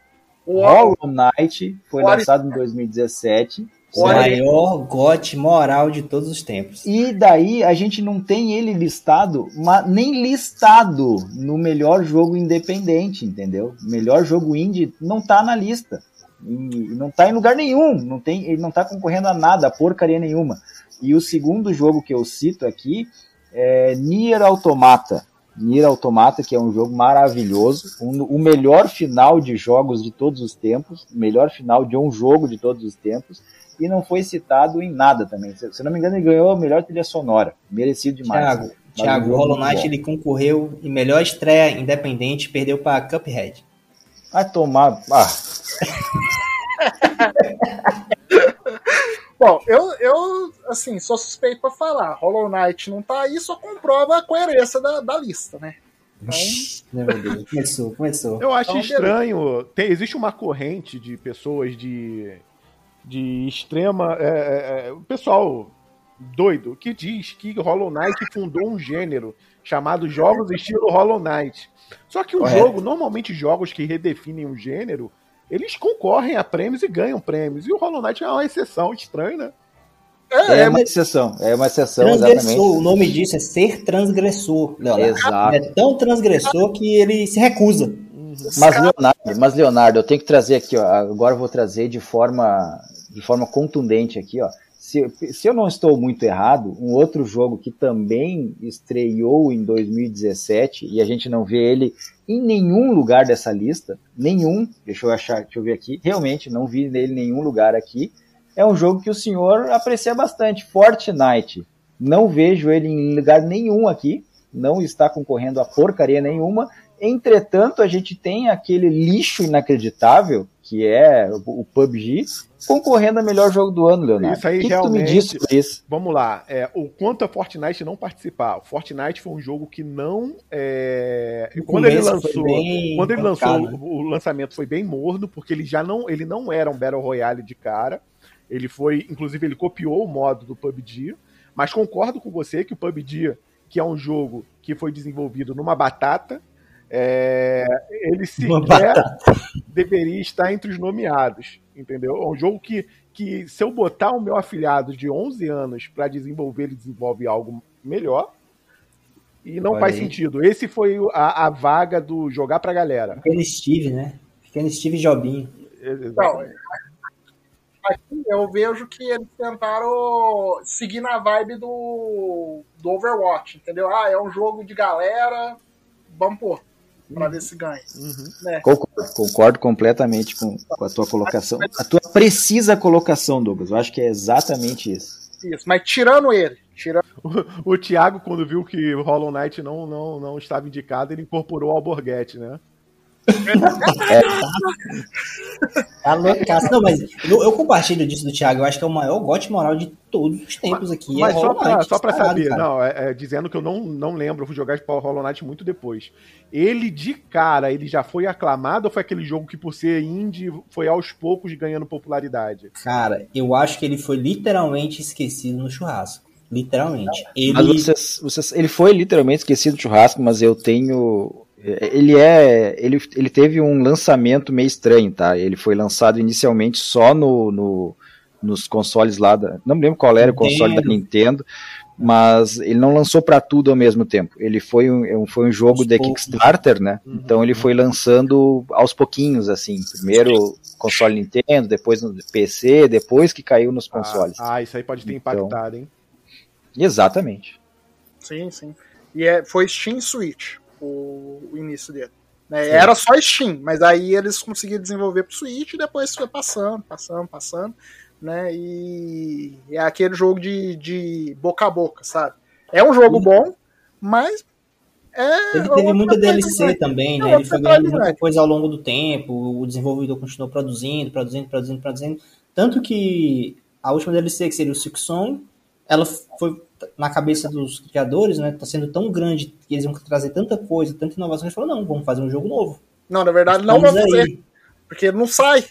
Hollow Knight foi lançado em 2017. O maior gote moral de todos os tempos. E daí a gente não tem ele listado, nem listado no melhor jogo independente, entendeu? Melhor jogo indie não tá na lista. E não tá em lugar nenhum, não tem, ele não tá concorrendo a nada, a porcaria nenhuma. E o segundo jogo que eu cito aqui é Nier Automata. Nier Automata, que é um jogo maravilhoso, um, o melhor final de jogos de todos os tempos, o melhor final de um jogo de todos os tempos, e não foi citado em nada também. Se, se não me engano, ele ganhou a melhor trilha sonora, merecido demais. Thiago, Thiago Hollow Knight ele concorreu em melhor estreia independente, perdeu para Cuphead. Vai tomar. Ah. *laughs* Bom, eu, eu, assim, sou suspeito para falar. Hollow Knight não tá aí, só comprova a coerência da, da lista, né? Então... começou, começou. Eu acho então, estranho. Tem, existe uma corrente de pessoas de, de extrema. É, é, é, o pessoal doido que diz que Hollow Knight fundou um gênero chamado jogos estilo Hollow Knight. Só que o Correto. jogo, normalmente jogos que redefinem um gênero, eles concorrem a prêmios e ganham prêmios. E o Hollow Knight é uma exceção estranha, né? É, é uma exceção, é uma exceção, exatamente. O nome disso é ser transgressor, Leonardo. Exato. É tão transgressor que ele se recusa. Mas Leonardo, mas Leonardo, eu tenho que trazer aqui, ó, agora eu vou trazer de forma, de forma contundente aqui, ó. Se, se eu não estou muito errado, um outro jogo que também estreou em 2017 e a gente não vê ele em nenhum lugar dessa lista, nenhum, deixa eu achar, deixa eu ver aqui, realmente não vi nele em nenhum lugar aqui, é um jogo que o senhor aprecia bastante, Fortnite. Não vejo ele em lugar nenhum aqui, não está concorrendo a porcaria nenhuma. Entretanto, a gente tem aquele lixo inacreditável, que é o PUBG, concorrendo a melhor jogo do ano, Leonardo. Isso aí que realmente. Que tu me disse isso? Vamos lá. É, o quanto a Fortnite não participar. O Fortnite foi um jogo que não. É... Quando ele lançou, quando ele lançou, o lançamento foi bem morno, porque ele já não, ele não era um Battle Royale de cara. Ele foi, inclusive, ele copiou o modo do PUBG, mas concordo com você que o PUBG, que é um jogo que foi desenvolvido numa batata, é, ele sequer deveria estar entre os nomeados, entendeu? É um jogo que, que se eu botar o meu afiliado de 11 anos para desenvolver, ele desenvolve algo melhor. E não Olha faz aí. sentido. Esse foi a, a vaga do jogar pra galera. Pequeno Steve, né? Pequeno Steve Jobinho. Então, aqui eu vejo que eles tentaram seguir na vibe do, do Overwatch, entendeu? Ah, é um jogo de galera, vamos pôr, pra ver se ganha. Uhum. Né? Concordo, concordo completamente com, com a tua colocação. A tua precisa colocação, Douglas. Eu acho que é exatamente isso. Isso, mas tirando ele, tirando *laughs* O Thiago, quando viu que Hollow Knight não, não, não estava indicado, ele incorporou o Alborguete, né? Tá loucaço. Não, mas eu, eu compartilho disso do Thiago. Eu acho que é o maior gote moral de todos os tempos aqui. Mas é só pra, só pra saber, cara. não, é, é, dizendo que eu não, não lembro, eu fui jogar de Hollow Knight muito depois. Ele, de cara, ele já foi aclamado ou foi aquele jogo que, por ser indie, foi aos poucos ganhando popularidade? Cara, eu acho que ele foi literalmente esquecido no churrasco. Literalmente. Ele. Mas vocês, vocês, ele foi literalmente esquecido do churrasco, mas eu tenho. Ele é. Ele, ele teve um lançamento meio estranho, tá? Ele foi lançado inicialmente só no, no nos consoles lá da. Não me lembro qual era o console da Nintendo, mas ele não lançou para tudo ao mesmo tempo. Ele foi um, foi um jogo Aos de poucos. Kickstarter, né? Uhum. Então ele foi lançando aos pouquinhos, assim. Primeiro console Nintendo, depois no PC, depois que caiu nos consoles. Ah, ah, isso aí pode ter Então. impactado, hein? Exatamente. Sim, sim. E é, foi Steam Switch o, o início dele. né? Era só Steam, mas aí eles conseguiram desenvolver pro Switch e depois foi passando, passando, passando. Né? E é aquele jogo de, de boca a boca, sabe? É um jogo bom, mas. É Ele teve muita DLC também, Não, né? Ele foi ganhando coisa, muita coisa ao longo do tempo, o desenvolvedor continuou produzindo, produzindo, produzindo, produzindo. Tanto que a última DLC, que seria o Silk Song, ela foi na cabeça dos criadores, né? Tá sendo tão grande que eles vão trazer tanta coisa, tanta inovação, eles falaram, não, vamos fazer um jogo novo. Não, na verdade, não Estamos vamos fazer, aí. porque não sai.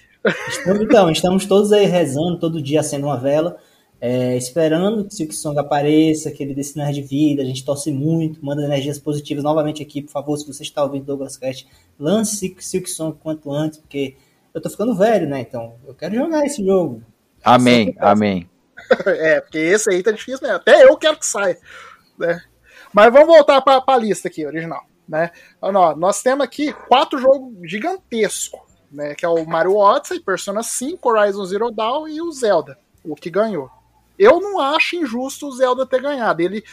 Estamos, então, estamos todos aí rezando, todo dia acendendo uma vela, é, esperando que Silk Song apareça, que ele dê sinais de vida, a gente torce muito, manda energias positivas novamente aqui, por favor, se você está ouvindo Douglas Cast, lance Silk, Silk Song quanto antes, porque eu tô ficando velho, né, então eu quero jogar esse jogo. Amém, amém. *laughs* É, porque esse aí tá difícil mesmo. Até eu quero que saia. Né? Mas vamos voltar para a lista aqui, original. Né? Olha, ó, nós temos aqui quatro jogos gigantescos, né? Que é o Mario Odyssey, Persona 5, Horizon Zero Dawn e o Zelda, o que ganhou. Eu não acho injusto o Zelda ter ganhado. Ele,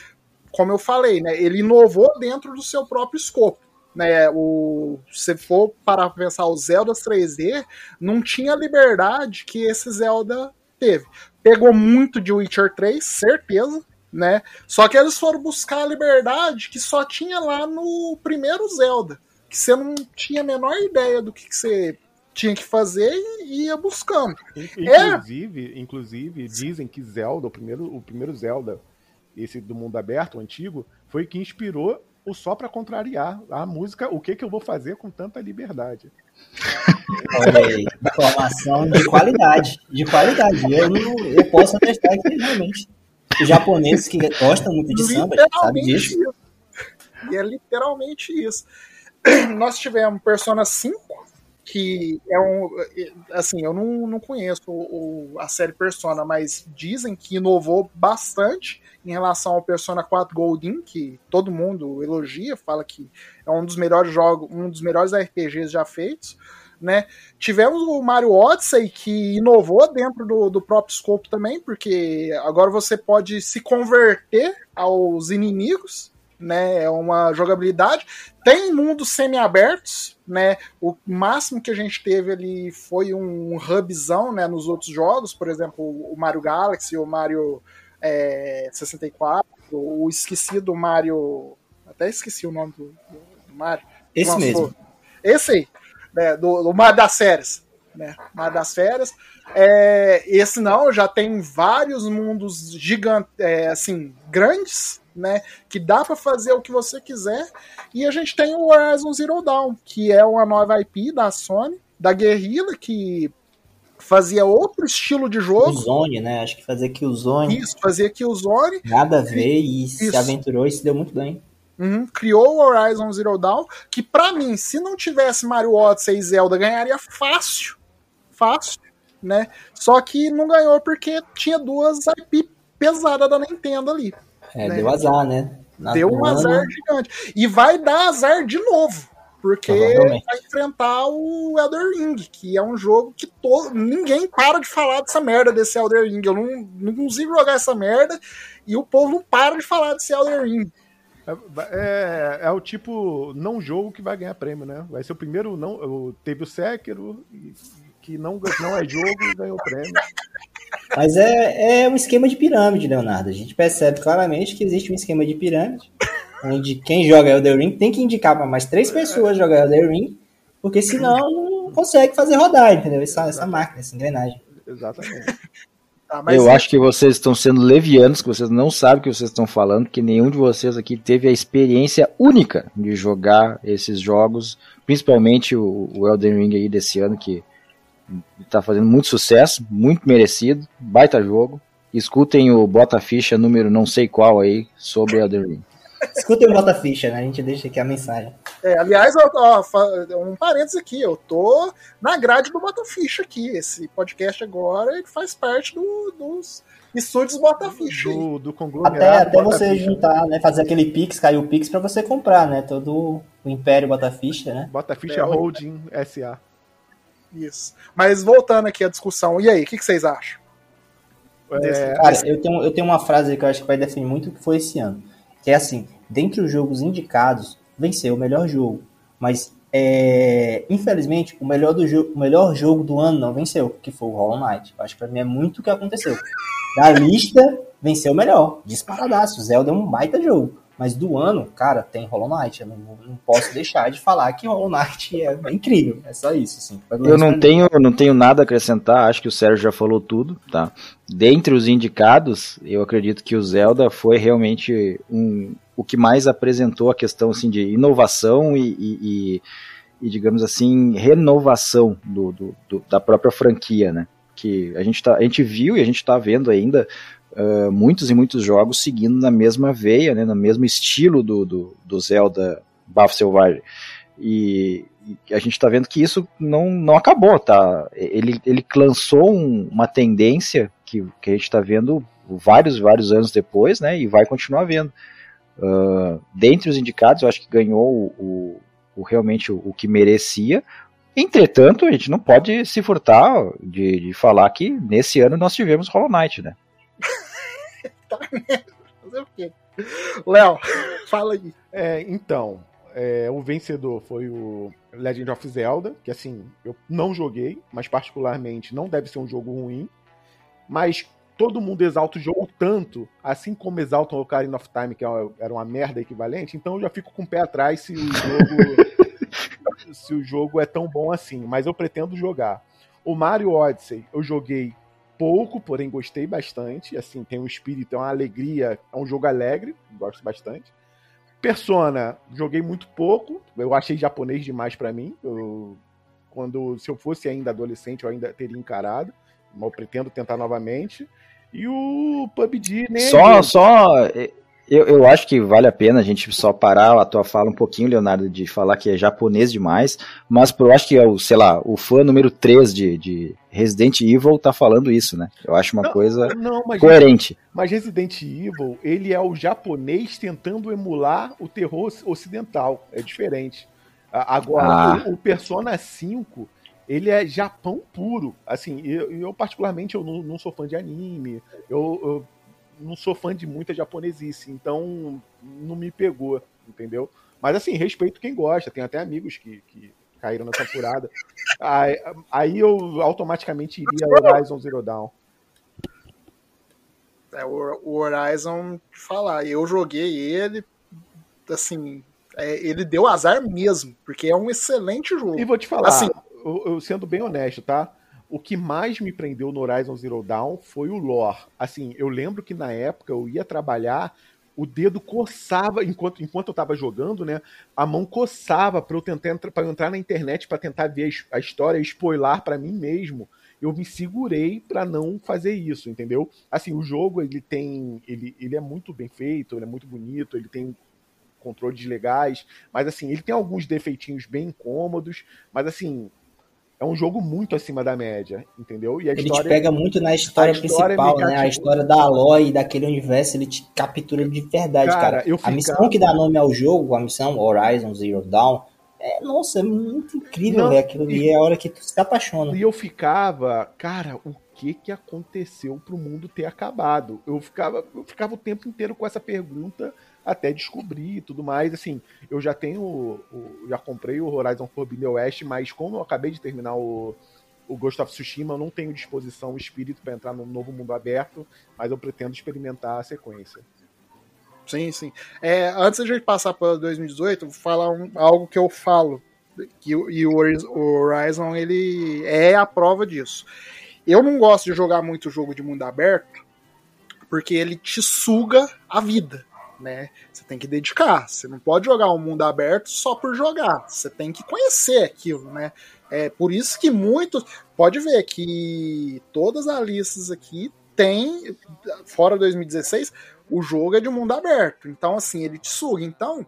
como eu falei, né? Ele inovou dentro do seu próprio escopo. Né, o, se for para pensar o Zelda 3D, não tinha liberdade que esse Zelda teve pegou muito de Witcher 3, certeza, né? Só que eles foram buscar a liberdade que só tinha lá no primeiro Zelda, que você não tinha a menor ideia do que, que você tinha que fazer e ia buscando. Inclusive, inclusive dizem que Zelda, o primeiro, o primeiro Zelda, esse do mundo aberto, o antigo, foi que inspirou o Só Pra Contrariar a música O Que Que Eu Vou Fazer Com Tanta Liberdade. Olha aí, informação de qualidade, de qualidade. Eu, não, eu posso atestar que realmente os japoneses que gostam muito de samba, sabe disso. isso. E é literalmente isso. Nós tivemos Persona 5, que é um. Assim, eu não, não conheço o- a série Persona, mas dizem que inovou bastante em relação ao Persona 4 Golden, que todo mundo elogia, fala que é um dos melhores jogos, um dos melhores RPGs já feitos. Né? Tivemos o Mario Odyssey, que inovou dentro do, do próprio escopo também, porque agora você pode se converter aos inimigos, né? É uma jogabilidade. Tem mundos semi-abertos, né? O máximo que a gente teve ali foi um hubzão, né? Nos outros jogos, por exemplo, o Mario Galaxy, o Mario é, 64, o esquecido Mario. Até esqueci o nome do, do Mario. Esse Lançou. mesmo. Esse aí, né, do, do Mar das Férias. Né, Mar das Férias. É, esse não, já tem vários mundos gigantes, assim, grandes, né? Que dá para fazer o que você quiser. E a gente tem o Horizon Zero Dawn, que é uma nova IP da Sony, da Guerrilla, que fazia outro estilo de jogo. Zone, né? Acho que fazer que o Zone Isso, fazia Killzone. nada a ver e se Isso. aventurou e se deu muito bem. Uhum, criou o Horizon Zero Dawn, que pra mim, se não tivesse Mario Odyssey e Zelda, ganharia fácil. Fácil, né? Só que não ganhou porque tinha duas IP pesadas da Nintendo ali. É, Né? deu azar, né? Na- Deu um no ano- azar gigante. E vai dar azar de novo. Porque vai enfrentar o Elder Ring, que é um jogo que todo, ninguém para de falar dessa merda desse Elder Ring. Eu não, não consigo jogar essa merda e o povo não para de falar desse Elder Ring. É, é o tipo não jogo que vai ganhar prêmio, né? Vai ser o primeiro não. Teve o Sekiro, que não, não é jogo e ganhou o prêmio. *laughs* Mas é, é um esquema de pirâmide, Leonardo. A gente percebe claramente que existe um esquema de pirâmide, onde quem joga Elder Ring tem que indicar para mais três pessoas jogar Elder Ring, porque senão não consegue fazer rodar, entendeu? Essa, essa máquina, essa engrenagem. Exatamente. *laughs* Mas Eu acho que vocês estão sendo levianos, que vocês não sabem o que vocês estão falando, que nenhum de vocês aqui teve a experiência única de jogar esses jogos, principalmente o, o Elden Ring aí desse ano, que está fazendo muito sucesso, muito merecido, baita jogo. Escutem o Bota Ficha número não sei qual aí sobre Elden Ring. *laughs* Escutem o Bota Ficha, né? A gente deixa aqui a mensagem. É, aliás, ó, ó, um parênteses aqui, eu tô na grade do Botaficha aqui. Esse podcast agora ele faz parte do- dos estúdios Botaficha. aí. Do, do Até, conglomerado. até bota você ficha. juntar, né? Fazer aquele Pix, cair o Pix pra você comprar, né? Todo o Império Bota Ficha, né? Bota ficha É, Holding SA. Isso. Mas voltando aqui à discussão, e aí, o que, que vocês acham? É, Cara, eu tenho, eu tenho uma frase que eu acho que vai definir muito o que foi esse ano. Que é assim, dentre os jogos indicados, venceu o melhor jogo. Mas, é, infelizmente, o melhor, do jo o melhor jogo do ano não venceu, que foi o Hollow Knight. Eu acho que pra mim é muito o que aconteceu. Da lista, venceu o melhor. Disparadaço. Zelda é um baita jogo. Mas do ano, cara, tem Hollow Knight. Eu não, não posso deixar de falar que Hollow Knight é, incrível. É só isso, assim. Eu não tenho, não tenho nada a acrescentar, acho que o Sérgio já falou tudo, tá? Dentre os indicados, eu acredito que o Zelda foi realmente um, o que mais apresentou a questão assim, de inovação e, e- e- e, digamos assim, renovação do, do- do- da própria franquia, né? Que a gente, tá, a gente viu e a gente está vendo ainda uh, muitos e muitos jogos seguindo na mesma veia, né? No mesmo estilo do, do, do Zelda Bafo Selvagem. E, e a gente está vendo que isso não, não acabou, tá? Ele, ele lançou um- uma tendência que, que a gente está vendo vários, vários anos depois, né? E vai continuar vendo. Ah, dentre os indicados, eu acho que ganhou o, o- o- realmente o, o que merecia. Entretanto, a gente não pode se furtar de, de falar que nesse ano nós tivemos Hollow Knight, né? *laughs* Fazer o quê? Léo, fala aí. É, então, é, o vencedor foi o Legend of Zelda, que assim, eu não joguei, mas particularmente não deve ser um jogo ruim. Mas todo mundo exalta o jogo tanto, assim como exaltam o Ocarina of Time, que é era uma merda equivalente, então eu já fico com o pé atrás se o jogo, *laughs* se o jogo é tão bom assim. Mas eu pretendo jogar. O Mario Odyssey eu joguei pouco, porém gostei bastante. Assim, tem um espírito, é uma alegria, é um jogo alegre, gosto bastante. Persona, joguei muito pouco. Eu achei japonês demais pra mim. Eu- quando se eu fosse ainda adolescente, eu ainda teria encarado. Mas eu pretendo tentar novamente. E o PUBG, né? Só, só. Eu, eu acho que vale a pena a gente só parar a tua fala um pouquinho, Leonardo, de falar que é japonês demais, mas eu acho que é o, sei lá, o fã número 3 de, de Resident Evil tá falando isso, né? Eu acho uma Não, coisa Não, mas, coerente. mas Resident Evil, ele é o japonês tentando emular o terror ocidental. É diferente. Agora, Ah. o, o Persona 5, ele é Japão puro. Assim, eu, eu particularmente, eu não, não sou fã de anime. Eu, eu não sou fã de muita japonesice. Então, não me pegou, entendeu? Mas, assim, respeito quem gosta. Tem até amigos que, que caíram nessa furada. *laughs* Aí, aí eu automaticamente iria Horizon Zero Dawn. É, o, Horizon, falar, eu joguei ele, assim, é, ele deu azar mesmo, porque é um excelente jogo. E vou te falar, Assim- eu, eu sendo bem honesto, tá? O que mais me prendeu no Horizon Zero Dawn foi o lore. Assim, eu lembro que na época eu ia trabalhar, o dedo coçava enquanto, enquanto eu tava jogando, né? A mão coçava para eu tentar eu entrar na internet para tentar ver a his- a história spoiler para mim mesmo. Eu me segurei para não fazer isso, entendeu? Assim, o jogo ele tem, ele, ele é muito bem feito, ele é muito bonito, ele tem controles legais, mas assim, ele tem alguns defeitinhos bem incômodos, mas assim, é um jogo muito acima da média, entendeu? E a ele história, te pega muito na história, história principal, né? cativa. A história da Aloy, daquele universo, ele te captura de verdade, Cara, cara. A missão que dá nome ao jogo, a missão Horizon Zero Dawn, é, nossa, é muito incrível, velho. Aquilo ali é a hora que tu se apaixona. E eu ficava, cara, o que que aconteceu pro mundo ter acabado? Eu ficava, eu ficava o tempo inteiro com essa pergunta até descobrir e tudo mais. Assim, eu já tenho, o- já comprei o Horizon Forbidden West, mas como eu acabei de terminar o, o Ghost of Tsushima, eu não tenho disposição, espírito para entrar num novo mundo aberto, mas eu pretendo experimentar a sequência. Sim, sim. É, antes da gente passar para 2018, eu vou falar um- algo que eu falo. Que, e o Horizon ele é a prova disso. Eu não gosto de jogar muito jogo de mundo aberto, porque ele te suga a vida. Né? Você tem que dedicar. Você não pode jogar um mundo aberto só por jogar. Você tem que conhecer aquilo, né? É por isso que muitos. Pode ver que todas as listas aqui tem, fora 2016, o jogo é de mundo aberto. Então, assim, ele te suga. Então,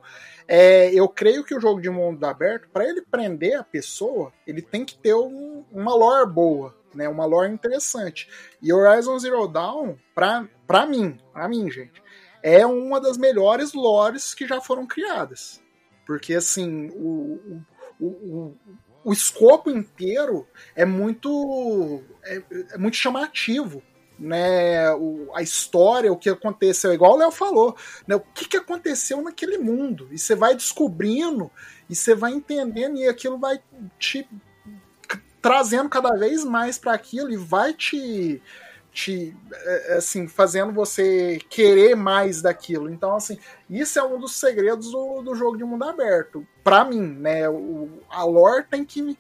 é, eu creio que o jogo de mundo aberto, para ele prender a pessoa, ele tem que ter um- uma lore boa, né? Uma lore interessante. E Horizon Zero Dawn, pra, pra mim, pra mim, gente, é uma das melhores lores que já foram criadas. Porque, assim, o, o, o, o escopo inteiro é muito, é, é muito chamativo né, o, a história, o que aconteceu, igual o Léo falou, né, o que, que aconteceu naquele mundo. E você vai descobrindo, e você vai entendendo, e aquilo vai te trazendo cada vez mais para aquilo, e vai te, te é, assim, fazendo você querer mais daquilo. Então, assim, isso é um dos segredos do, do jogo de mundo aberto. para mim, né, o, a lore tem que me,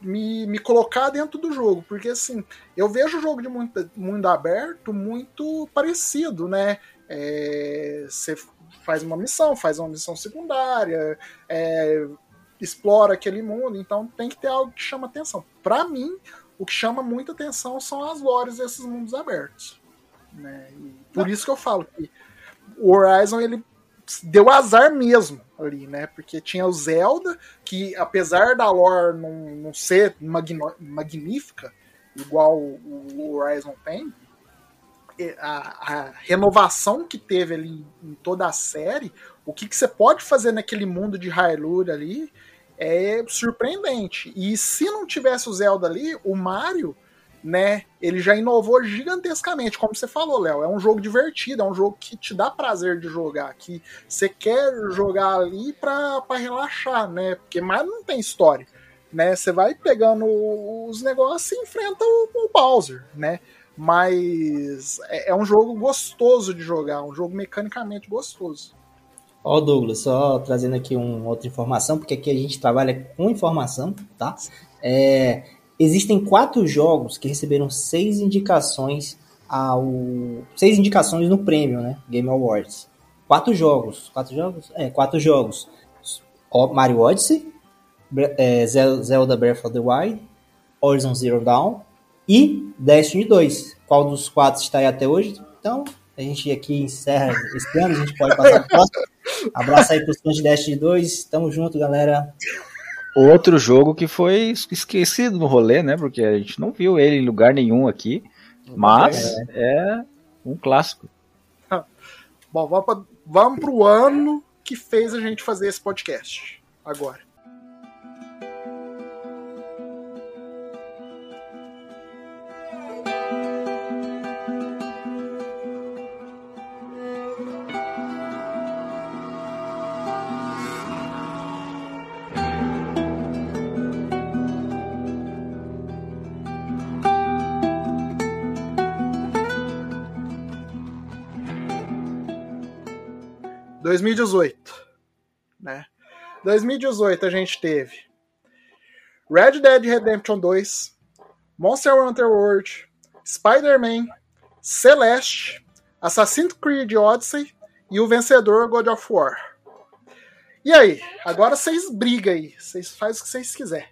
me, me colocar dentro do jogo, porque assim, eu vejo o jogo de mundo, mundo aberto muito parecido, né? É, você faz uma missão, faz uma missão secundária, é, explora aquele mundo, então tem que ter algo que chama atenção. Para mim, o que chama muita atenção são as lores desses mundos abertos. Né? Por isso que eu falo que o Horizon ele deu azar mesmo ali, né? Porque tinha o Zelda, que apesar da lore não, não ser magnífica, igual o, Horizon tem, a, a renovação que teve ali em toda a série, o que, que você pode fazer naquele mundo de Hyrule ali é surpreendente. E se não tivesse o Zelda ali, o Mario, né, ele já inovou gigantescamente, como você falou, Léo. É um jogo divertido, é um jogo que te dá prazer de jogar, que você quer jogar ali pra, pra relaxar, né? Porque Mario não tem história, né? Você vai pegando os negócios e enfrenta o, o Bowser, né? Mas é, é um jogo gostoso de jogar, um jogo mecanicamente gostoso. Ó, Douglas, só trazendo aqui uma outra informação, porque aqui a gente trabalha com informação, tá? É, existem quatro jogos que receberam seis indicações ao. seis indicações no prêmio, né? Game Awards. Quatro jogos. Quatro jogos? É, quatro jogos. Mario Odyssey, é, Zel- Zelda Breath of the Wild, Horizon Zero Dawn e Destiny 2. Qual dos quatro está aí até hoje? Então, a gente aqui encerra esse ano, a gente pode passar pro próximo. Abraço aí pros fãs de Destiny 2. Tamo junto, galera. Outro jogo que foi esquecido no rolê, né? Porque a gente não viu ele em lugar nenhum aqui. Mas é um clássico. *laughs* Bom, vamos, vamos pro ano que fez a gente fazer esse podcast. Agora. — 2018, né? 2018 a gente teve Red Dead Redemption 2, Monster Hunter World, Spider-Man, Celeste, Assassin's Creed Odyssey e o vencedor God of War. E aí? Agora vocês brigam aí. Vocês fazem o que vocês quiserem.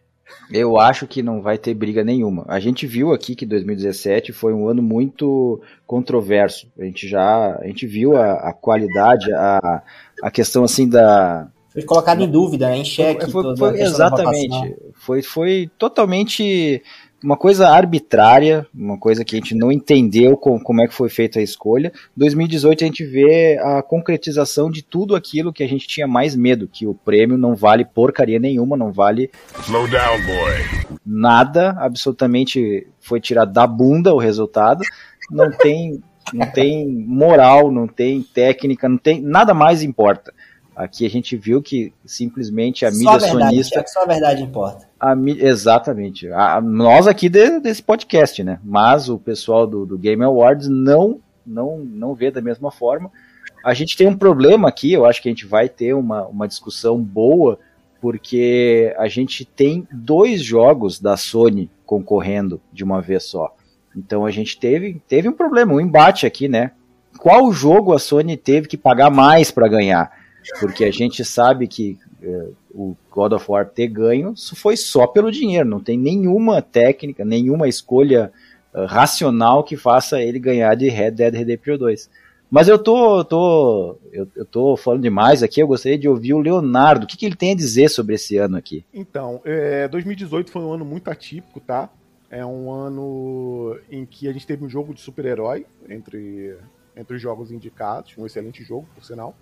Eu acho que não vai ter briga nenhuma. A gente viu aqui que 2017 foi um ano muito controverso. A gente já, a gente viu a, a qualidade, a, a questão assim da Foi colocado em dúvida, né, em xeque. foi, foi- votação. exatamente. Foi, foi totalmente uma coisa arbitrária, uma coisa que a gente não entendeu com, como é que foi feita a escolha. 2018 a gente vê a concretização de tudo aquilo que a gente tinha mais medo, que o prêmio não vale porcaria nenhuma, não vale Slow down, boy. nada, absolutamente foi tirado da bunda o resultado, não tem não tem moral, não tem técnica, não tem nada mais importa. Aqui a gente viu que simplesmente a só mídia a verdade, sonista. Só a verdade importa. A, exatamente. A, nós aqui de, desse podcast, né? Mas o pessoal do, do Game Awards não, não, não vê da mesma forma. A gente tem um problema aqui, eu acho que a gente vai ter uma, uma discussão boa, porque a gente tem dois jogos da Sony concorrendo de uma vez só. Então a gente teve, teve um problema, um embate aqui, né? Qual jogo a Sony teve que pagar mais para ganhar? Porque a gente sabe que é, o God of War ter ganho foi só pelo dinheiro, não tem nenhuma técnica, nenhuma escolha uh, racional que faça ele ganhar de Red Dead Redemption 2. Mas eu tô, tô, eu, eu tô falando demais aqui, eu gostaria de ouvir o Leonardo, o que, que ele tem a dizer sobre esse ano aqui? Então, é, 2018 foi um ano muito atípico, tá? É um ano em que a gente teve um jogo de super-herói entre, entre os jogos indicados, um excelente jogo, por sinal.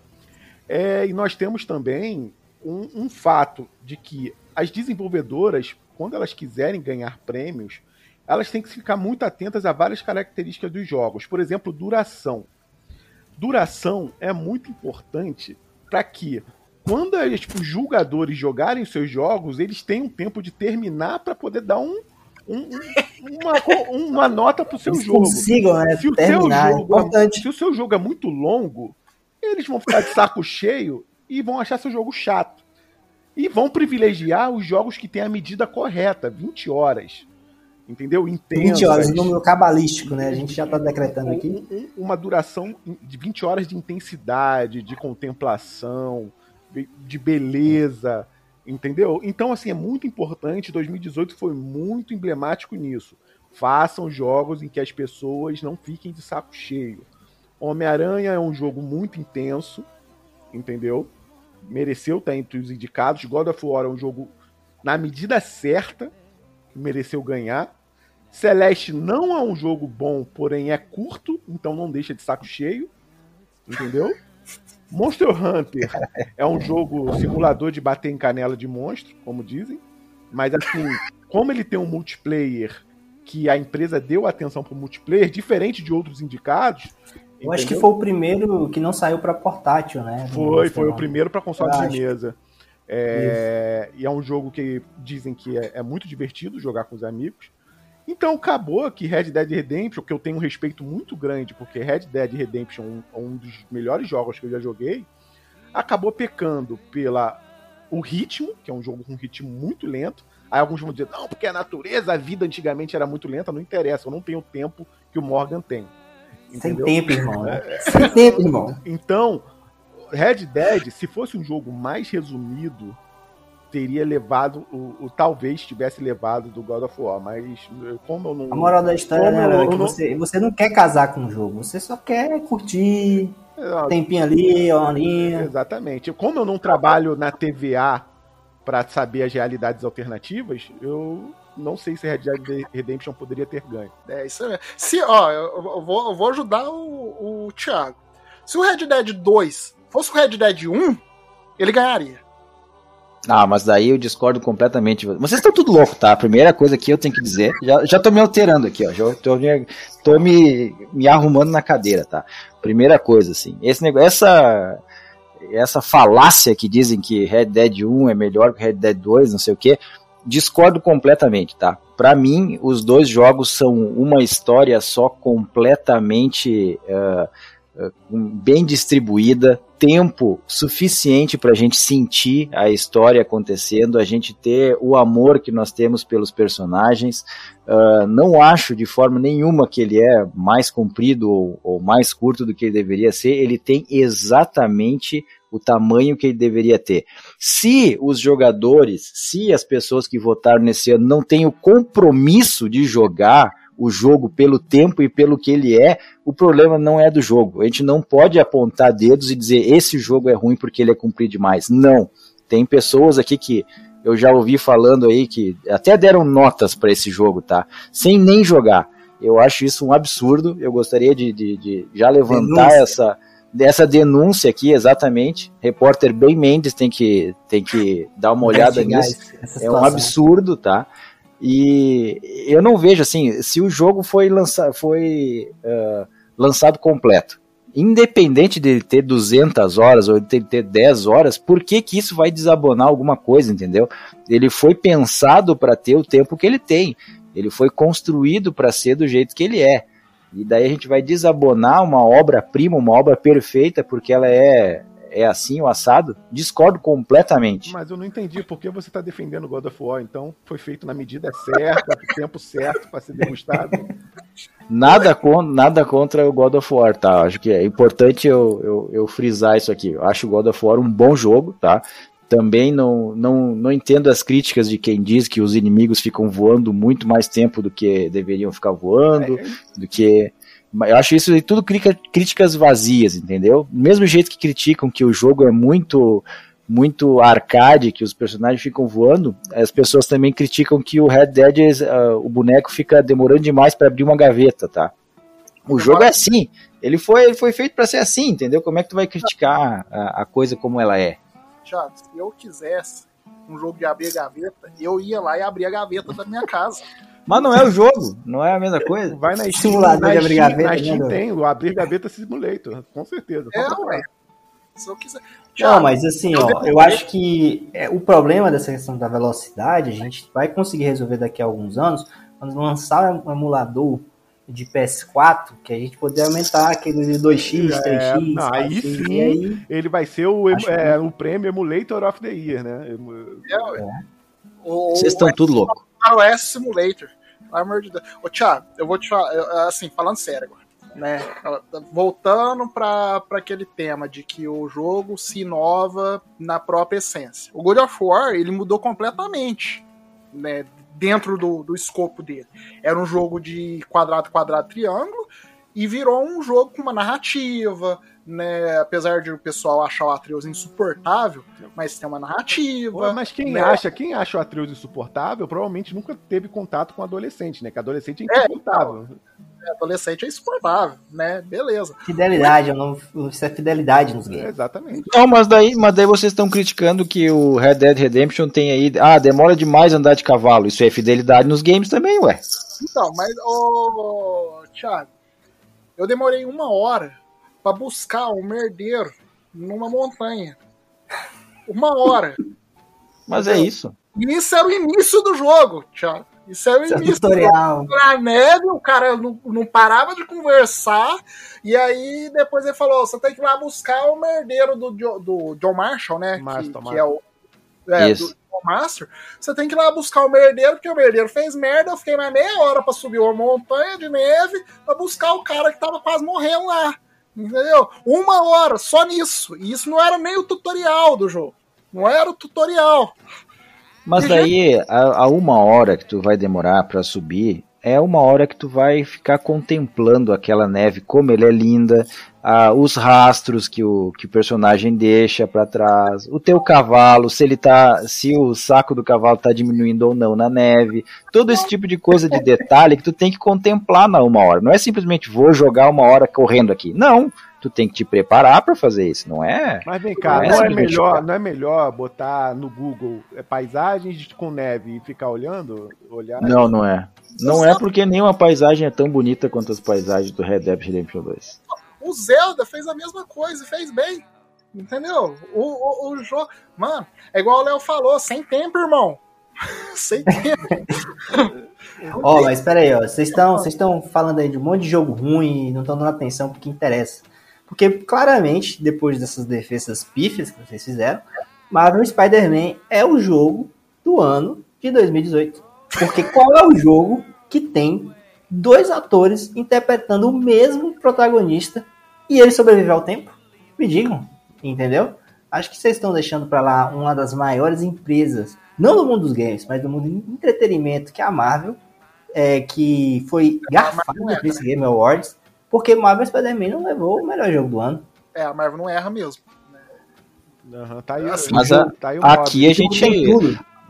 É, e nós temos também um, um fato de que as desenvolvedoras, quando elas quiserem ganhar prêmios, elas têm que ficar muito atentas a várias características dos jogos. Por exemplo, duração. Duração é muito importante para que, quando tipo, os jogadores jogarem seus jogos, eles tenham tempo de terminar para poder dar um, um, uma, uma nota pro seu Eles jogo. Consigam, né, se, o terminar, seu jogo é, se o seu jogo é muito longo, eles vão ficar de saco *laughs* cheio e vão achar seu jogo chato. E vão privilegiar os jogos que têm a medida correta, 20 horas. Entendeu? Intensas. 20 horas, número cabalístico, né? A gente já está decretando aqui. Um, um, uma duração de 20 horas de intensidade, de contemplação, de beleza Entendeu? Então, assim, é muito importante. 2018 foi muito emblemático nisso. Façam jogos em que as pessoas não fiquem de saco cheio. Homem-Aranha é um jogo muito intenso, entendeu? Mereceu estar entre os indicados. God of War é um jogo na medida certa, mereceu ganhar. Celeste não é um jogo bom, porém é curto, então não deixa de saco cheio, entendeu? *laughs* Monster Hunter é um jogo simulador de bater em canela de monstro, como dizem. Mas assim, como ele tem um multiplayer que a empresa deu atenção pro multiplayer, diferente de outros indicados. Eu acho que foi o primeiro que não saiu para portátil, né? Foi, foi o primeiro para console de mesa. É, e é um jogo que dizem que é, é muito divertido jogar com os amigos. Então acabou que Red Dead Redemption, que eu tenho um respeito muito grande, porque Red Dead Redemption é um dos melhores jogos que eu já joguei, acabou pecando pela o ritmo, que é um jogo com um ritmo muito lento. Aí alguns vão dizer, não, porque a natureza, a vida antigamente era muito lenta, não interessa, eu não tenho o tempo que o Morgan tem. Entendeu? Sem tempo, irmão. É... Sem tempo, irmão. Então, Red Dead, se fosse um jogo mais resumido, teria levado, o, o, talvez tivesse levado do God of War, mas como eu não. A moral da história né, é que não... Você, você não quer casar com o jogo, você só quer curtir. É, tempinho ali, horinha. Exatamente. Como eu não trabalho na TVA para saber as realidades alternativas, eu não sei se Red Dead Redemption poderia ter ganho. É, isso é. Se, ó, eu vou, eu vou ajudar o, o Thiago. Se o Red Dead 2 fosse o Red Dead 1, ele ganharia. Ah, mas daí eu discordo completamente. Vocês estão tudo louco, tá? A primeira coisa que eu tenho que dizer, já, já tô me alterando aqui, ó. Já tô, me, tô me, me arrumando na cadeira, tá? Primeira coisa, assim, esse negócio, essa, essa falácia que dizem que Red Dead 1 é melhor que Red Dead 2, não sei o quê, discordo completamente, tá? Para mim, os dois jogos são uma história só completamente. Uh, bem distribuída, tempo suficiente para a gente sentir a história acontecendo, a gente ter o amor que nós temos pelos personagens. Uh, não acho de forma nenhuma que ele é mais comprido ou, ou mais curto do que ele deveria ser. Ele tem exatamente o tamanho que ele deveria ter. Se os jogadores, se as pessoas que votaram nesse ano não têm o compromisso de jogar o jogo pelo tempo e pelo que ele é, o problema não é do jogo. A gente não pode apontar dedos e dizer esse jogo é ruim porque ele é cumprido demais. Não. Tem pessoas aqui que eu já ouvi falando aí que até deram notas para esse jogo, tá? Sem nem jogar. Eu acho isso um absurdo. Eu gostaria de, de, de já levantar denúncia. essa dessa denúncia aqui, exatamente. Repórter Ben Mendes tem que, tem que dar uma olhada nisso. É um absurdo, tá? E eu não vejo assim, se o jogo foi, lança, foi uh, lançado completo, independente de ter 200 horas ou de ter 10 horas, por que, que isso vai desabonar alguma coisa, entendeu? Ele foi pensado para ter o tempo que ele tem. Ele foi construído para ser do jeito que ele é. E daí a gente vai desabonar uma obra-prima, uma obra perfeita, porque ela é é assim o assado? Discordo completamente. Mas eu não entendi por que você está defendendo God of War. Então foi feito na medida certa, no tempo certo para ser degustado. Nada, con nada contra o God of War, tá? Acho que é importante eu, eu, eu frisar isso aqui. Eu acho o God of War um bom jogo, tá? Também não, não, não entendo as críticas de quem diz que os inimigos ficam voando muito mais tempo do que deveriam ficar voando, é. do que eu acho isso tudo críticas vazias, entendeu? Mesmo jeito que criticam que o jogo é muito muito arcade, que os personagens ficam voando, as pessoas também criticam que o Red Dead, uh, o boneco fica demorando demais para abrir uma gaveta, tá? O jogo é assim, ele foi, ele foi feito para ser assim, entendeu? Como é que tu vai criticar a, a coisa como ela é? Thiago, se eu quisesse um jogo de abrir gaveta, eu ia lá e abria a gaveta da minha casa. Mas não é o jogo, não é a mesma coisa. Vai na Steam, Simulador na de abrir Steam, gaveta. Na Steam né, tem o Abrir Gaveta Simulator, com certeza. É, ué. Se eu quiser. não, mas assim, ó, eu acho que é, o problema dessa questão da velocidade, a gente vai conseguir resolver daqui a alguns anos, quando lançar um emulador de PS4, que a gente poder aumentar aquele de 2x, 3x. É, não, aí sim, aí, ele vai ser o, é, o prêmio Emulator of the Year, né? É, é. Vocês estão tudo louco. iOS Simulator. Pelo amor de Deus. Ô, Thiago, eu vou te falar, assim, falando sério agora. Né? Voltando para aquele tema de que o jogo se inova na própria essência. O God of War ele mudou completamente né, dentro do, do escopo dele. Era um jogo de quadrado, quadrado, triângulo e virou um jogo com uma narrativa, né? Apesar de o pessoal achar o Atreus insuportável, mas tem uma narrativa. mas quem né? acha, quem acha o Atreus insuportável, provavelmente nunca teve contato com adolescente, né? Que adolescente é, é insuportável. É, então, adolescente é insuportável, né? Beleza. Fidelidade, mas... não, não precisa excelidade nos games. É, exatamente. Não, mas daí, mas daí vocês estão criticando que o Red Dead Redemption tem aí. Ah, demora demais andar de cavalo. Isso é fidelidade nos games também, ué. Então, mas, ô, Thiago, eu demorei uma hora para buscar um merdeiro numa montanha. Uma hora. Mas é isso. E isso era o início do jogo, Thiago. Isso era o isso é início. É tutorial. Na neve, o cara não, não, parava de conversar. E aí depois ele falou: você tem que ir lá buscar o merdeiro do, do John Marshall, né? Master, que, que, é o. É, isso. do John Master. Você tem que ir lá buscar o merdeiro, porque o merdeiro fez merda. Eu fiquei mais meia hora para subir uma montanha de neve para buscar o cara que tava quase morrendo lá. Entendeu? Uma hora só nisso. E isso não era nem o tutorial do jogo. Não era o tutorial. Mas daí, a, a uma hora que tu vai demorar para subir, é uma hora que tu vai ficar contemplando aquela neve, como ele é linda, ah, os rastros que o, que o personagem deixa para trás, o teu cavalo, se ele tá, se o saco do cavalo tá diminuindo ou não na neve, todo esse tipo de coisa de detalhe que tu tem que contemplar na uma hora. Não é simplesmente vou jogar uma hora correndo aqui. Não, tu tem que te preparar para fazer isso, não é? Mas vem cá, não é, não é melhor, não é melhor botar no Google é, paisagens com neve e ficar olhando, olhar? Não, não é. Não é porque nenhuma paisagem é tão bonita quanto as paisagens do Red Dead Redemption 2. O Zelda fez a mesma coisa e fez bem. Entendeu? O, o, o jogo. Mano, é igual o Léo falou, sem tempo, irmão. *laughs* sem tempo. Ó, oh, mas espera aí, ó. Vocês estão falando aí de um monte de jogo ruim e não estão dando atenção porque interessa. Porque claramente, depois dessas defesas pífias que vocês fizeram, Marvel Spider-Man é o jogo do ano de 2018. Porque qual é o jogo que tem dois atores interpretando o mesmo protagonista e ele sobreviveu ao tempo? Me digam, entendeu? Acho que vocês estão deixando para lá uma das maiores empresas, não do mundo dos games, mas do mundo do entretenimento, que é a Marvel, é, que foi garfada no Prince Game Awards, porque Marvel Spider-Man não levou o melhor jogo do ano. É, a Marvel não erra mesmo. Uhum, tá aí, assim, mas a, tá aí aqui a gente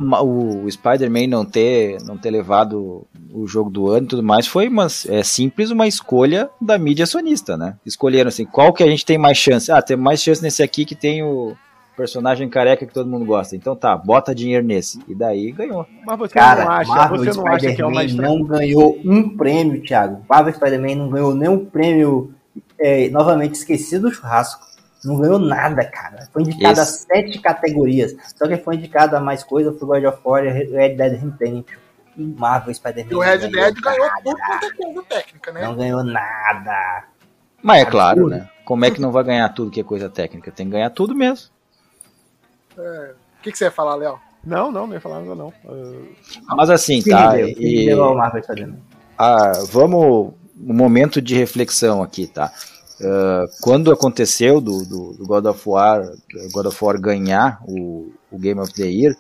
o Spider-Man não ter, não ter levado o jogo do ano e tudo mais foi uma, é simples uma escolha da mídia acionista, né? Escolheram assim, qual que a gente tem mais chance? Ah, tem mais chance nesse aqui que tem o personagem careca que todo mundo gosta. Então tá, bota dinheiro nesse. E daí ganhou. Mas você Cara, não acha, Marvel você não acha que é o mais não ganhou um prêmio, Thiago. Marvel Spider-Man não ganhou nenhum prêmio é, novamente esquecido do churrasco. Não ganhou nada, cara. Foi indicado a sete categorias. Só que foi indicado a mais coisa foi God of War e Red Dead Redemption. E Marvel Spider-Man. E o Red Dead ganhou tudo quanto é coisa técnica, né? Não ganhou nada. Mas é claro, né? Como é que não vai ganhar tudo que é coisa técnica? Tem que ganhar tudo mesmo. É... O que, que você ia falar, Léo? Não, não, não ia falar nada, não. Uh... Mas assim, Sim, tá. Deu, e... ah, vamos. Um momento de reflexão aqui, tá? Uh, quando aconteceu do, do, do, God, of War, God of War ganhar o, o, Game of the Year,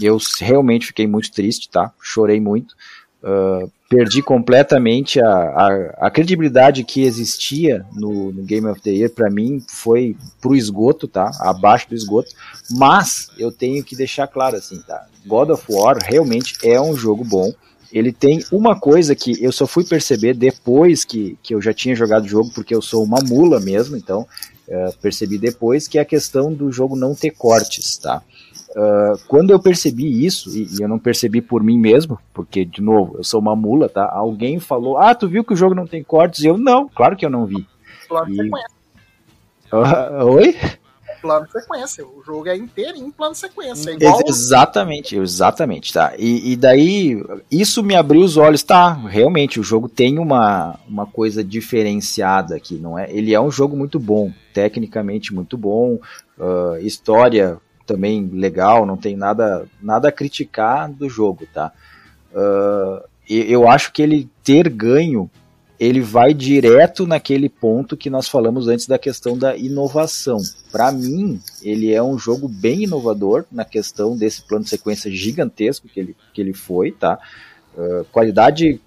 eu realmente fiquei muito triste, tá? Chorei muito. Uh, perdi completamente a, a, a, credibilidade que existia no, no Game of the Year para mim foi pro esgoto, tá? Abaixo do esgoto. Mas eu tenho que deixar claro assim, tá? God of War realmente é um jogo bom ele tem uma coisa que eu só fui perceber depois que, que eu já tinha jogado o jogo, porque eu sou uma mula mesmo, então uh, percebi depois, que é a questão do jogo não ter cortes, tá? Uh, quando eu percebi isso, e, e, eu não percebi por mim mesmo, porque, de novo, eu sou uma mula, tá? Alguém falou, ah, tu viu que o jogo não tem cortes? E eu, não, claro que eu não vi. Claro e... Uh, oi? plano sequência. O jogo é inteiro em plano sequência. É igual... Exatamente, exatamente, tá. E, e, daí, isso me abriu os olhos, tá? Realmente, o jogo tem uma, uma coisa diferenciada aqui, não é? Ele é um jogo muito bom, tecnicamente muito bom, uh, história também legal, não tem nada, nada a criticar do jogo, tá? Uh, eu acho que ele ter ganho ele vai direto naquele ponto que nós falamos antes da questão da inovação. Para mim, ele é um jogo bem inovador na questão desse plano de sequência gigantesco que ele, que ele foi, tá? Uh, qualidade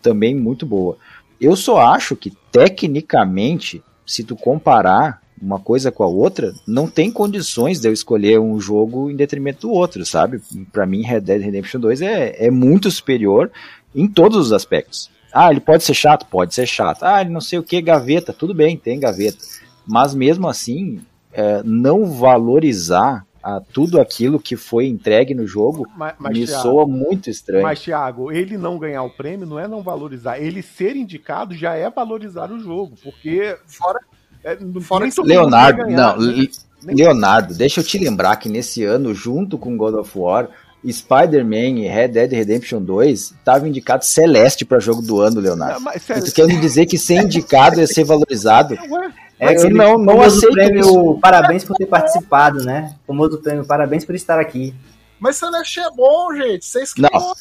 também muito boa. Eu só acho que, tecnicamente, se tu comparar uma coisa com a outra, não tem condições de eu escolher um jogo em detrimento do outro, sabe? Para mim, Red Dead Redemption 2 é, é muito superior em todos os aspectos. Ah, ele pode ser chato? Pode ser chato. Ah, ele não sei o que, gaveta. Tudo bem, tem gaveta. Mas mesmo assim, é, não valorizar a tudo aquilo que foi entregue no jogo mas, mas, me Thiago, soa muito estranho. Mas, Thiago, ele não ganhar o prêmio não é não valorizar. Ele ser indicado já é valorizar o jogo. Porque fora. É, fora Leonardo, ganhar, não, né? Leonardo, deixa eu te lembrar que nesse ano, junto com God of War, Spider-Man e Red Dead Redemption 2 estava indicado Celeste para jogo do ano, Leonardo. Não, tu quer me dizer que ser indicado é ser valorizado? *laughs* É, é não, não aceito prêmio isso. Parabéns por ter participado, né? Famoso prêmio, parabéns por estar aqui. Mas Celeste é bom, gente. Vocês que não.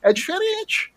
É diferente.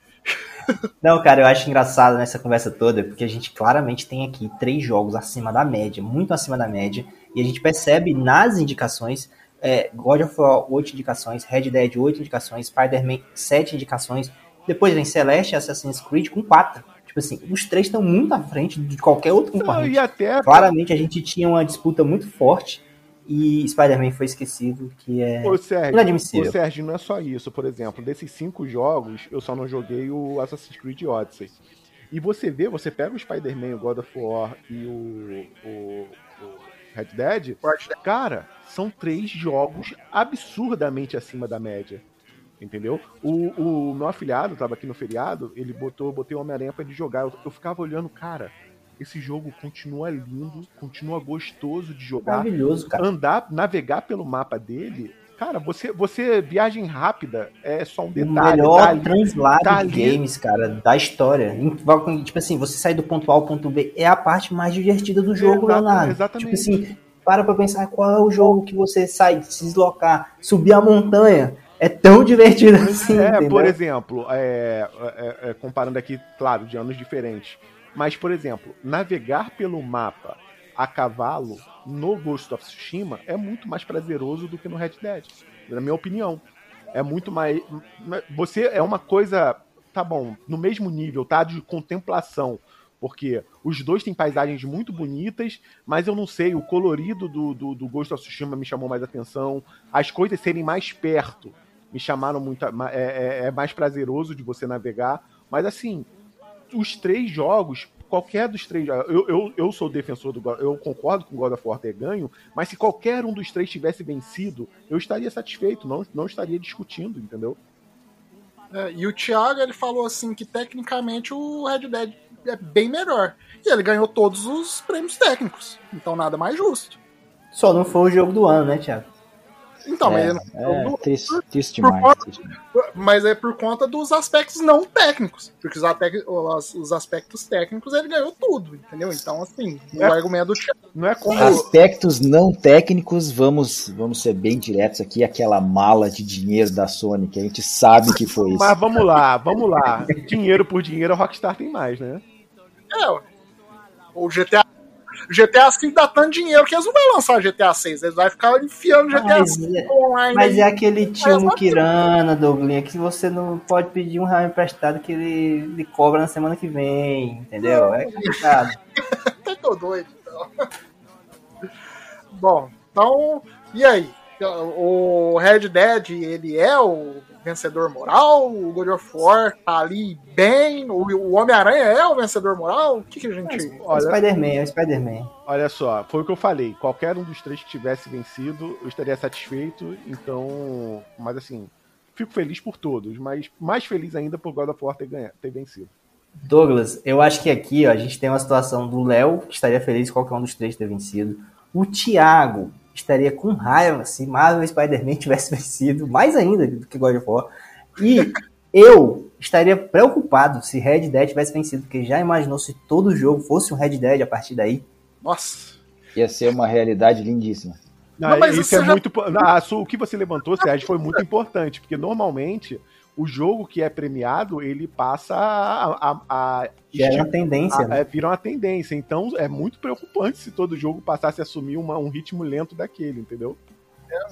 Não, cara, eu acho engraçado nessa conversa toda, porque a gente claramente tem aqui três jogos acima da média, muito acima da média, e a gente percebe nas indicações é, God of War 8 indicações, Red Dead 8 indicações, Spider-Man 7 indicações, depois vem Celeste e Assassin's Creed com 4. Tipo assim, os três estão muito à frente de qualquer outro concorrente. e até... Claramente a gente tinha uma disputa muito forte e Spider-Man foi esquecido, que é ô, Sérgio, inadmissível. Ô, Sérgio, não é só isso. Por exemplo, desses cinco jogos, eu só não joguei o Assassin's Creed Odyssey. E você vê, você pega o Spider-Man, o God of War e o, o, o Red Dead, cara, são três jogos absurdamente acima da média. Entendeu? O, o meu afilhado tava aqui no feriado, ele botou, botei o Homem-Aranha pra ele jogar. Eu, eu ficava olhando, cara, esse jogo continua lindo, continua gostoso de jogar. Maravilhoso, cara. Andar, navegar pelo mapa dele. Cara, você, você viagem rápida é só um detalhe. O melhor tá translado tá de games, cara, da história. Tipo assim, você sair do ponto A ao ponto B é a parte mais divertida do jogo, Exato, Leonardo. Exatamente. Tipo assim, para pra pensar qual é o jogo que você sai, se deslocar, subir a montanha. É tão divertido assim. É, entendeu? por exemplo, é, é, é, comparando aqui, claro, de anos diferentes. Mas, por exemplo, navegar pelo mapa a cavalo no Ghost of Tsushima é muito mais prazeroso do que no Red Dead, na minha opinião. É muito mais. Você é uma coisa, tá bom, no mesmo nível, tá? De contemplação porque os dois têm paisagens muito bonitas, mas eu não sei, o colorido do, do, do Ghost of Tsushima me chamou mais atenção, as coisas serem mais perto, me chamaram muito. É, é, é mais prazeroso de você navegar. Mas assim, os três jogos, qualquer dos três. Eu, eu, eu sou defensor do God, eu concordo com o God of War ter ganho, mas se qualquer um dos três tivesse vencido, eu estaria satisfeito, não, não estaria discutindo, entendeu? É, e o Thiago ele falou assim que tecnicamente o Red Dead é bem melhor. E ele ganhou todos os prêmios técnicos. Então nada mais justo. Só não foi o jogo do ano, né, Thiago? Então, é, mas, é, triste, triste demais, conta, triste mas é por conta dos aspectos não técnicos. Porque os, os aspectos técnicos ele ganhou tudo, entendeu? Então, assim, É. o argumento do Thiago. Não é como. Aspectos não técnicos, vamos, vamos ser bem diretos aqui, aquela mala de dinheiro da Sony, que a gente sabe que foi isso. Mas vamos lá, vamos lá. Dinheiro por dinheiro, a Rockstar tem mais, né? É, o GTA. GTA V dá tanto dinheiro que eles não vão lançar GTA 6. Eles vão ficar enfiando GTA Mas, 5 é- online. mas é aquele tio Mas- Mukirana, Douglinha, que você não pode pedir um real emprestado que ele, ele cobra na semana que vem, entendeu? É complicado. *laughs* Até tô doido, então. Bom, então, e aí? O Red Dead, ele é o vencedor moral? O God of War tá ali bem? O, o Homem-Aranha é o vencedor moral? O que, que a gente. É o Olha, Spider-Man, é o Spider-Man. olha só, foi o que eu falei. Qualquer um dos três que tivesse vencido, eu estaria satisfeito. Então, mas assim, fico feliz por todos, mas mais feliz ainda por God of War ter, ganha, ter vencido. Douglas, eu acho que aqui ó, a gente tem uma situação do Léo, que estaria feliz qualquer um dos três ter vencido. O Thiago estaria com raiva se Marvel e Spider-Man tivesse *laughs* vencido, mais ainda do que God of War. E eu estaria preocupado se Red Dead tivesse vencido, porque já imaginou se todo jogo fosse um Red Dead a partir daí? Nossa. Ia ser uma realidade lindíssima. Não, Não, mas isso é já- muito. Ah, Su, o que você levantou, Sérgio, foi muito importante, porque normalmente o jogo que é premiado ele passa a, a, a era esti- uma tendência, a- né? é, vira uma tendência. Então é muito preocupante se todo jogo passasse a assumir uma- um ritmo lento daquele, entendeu?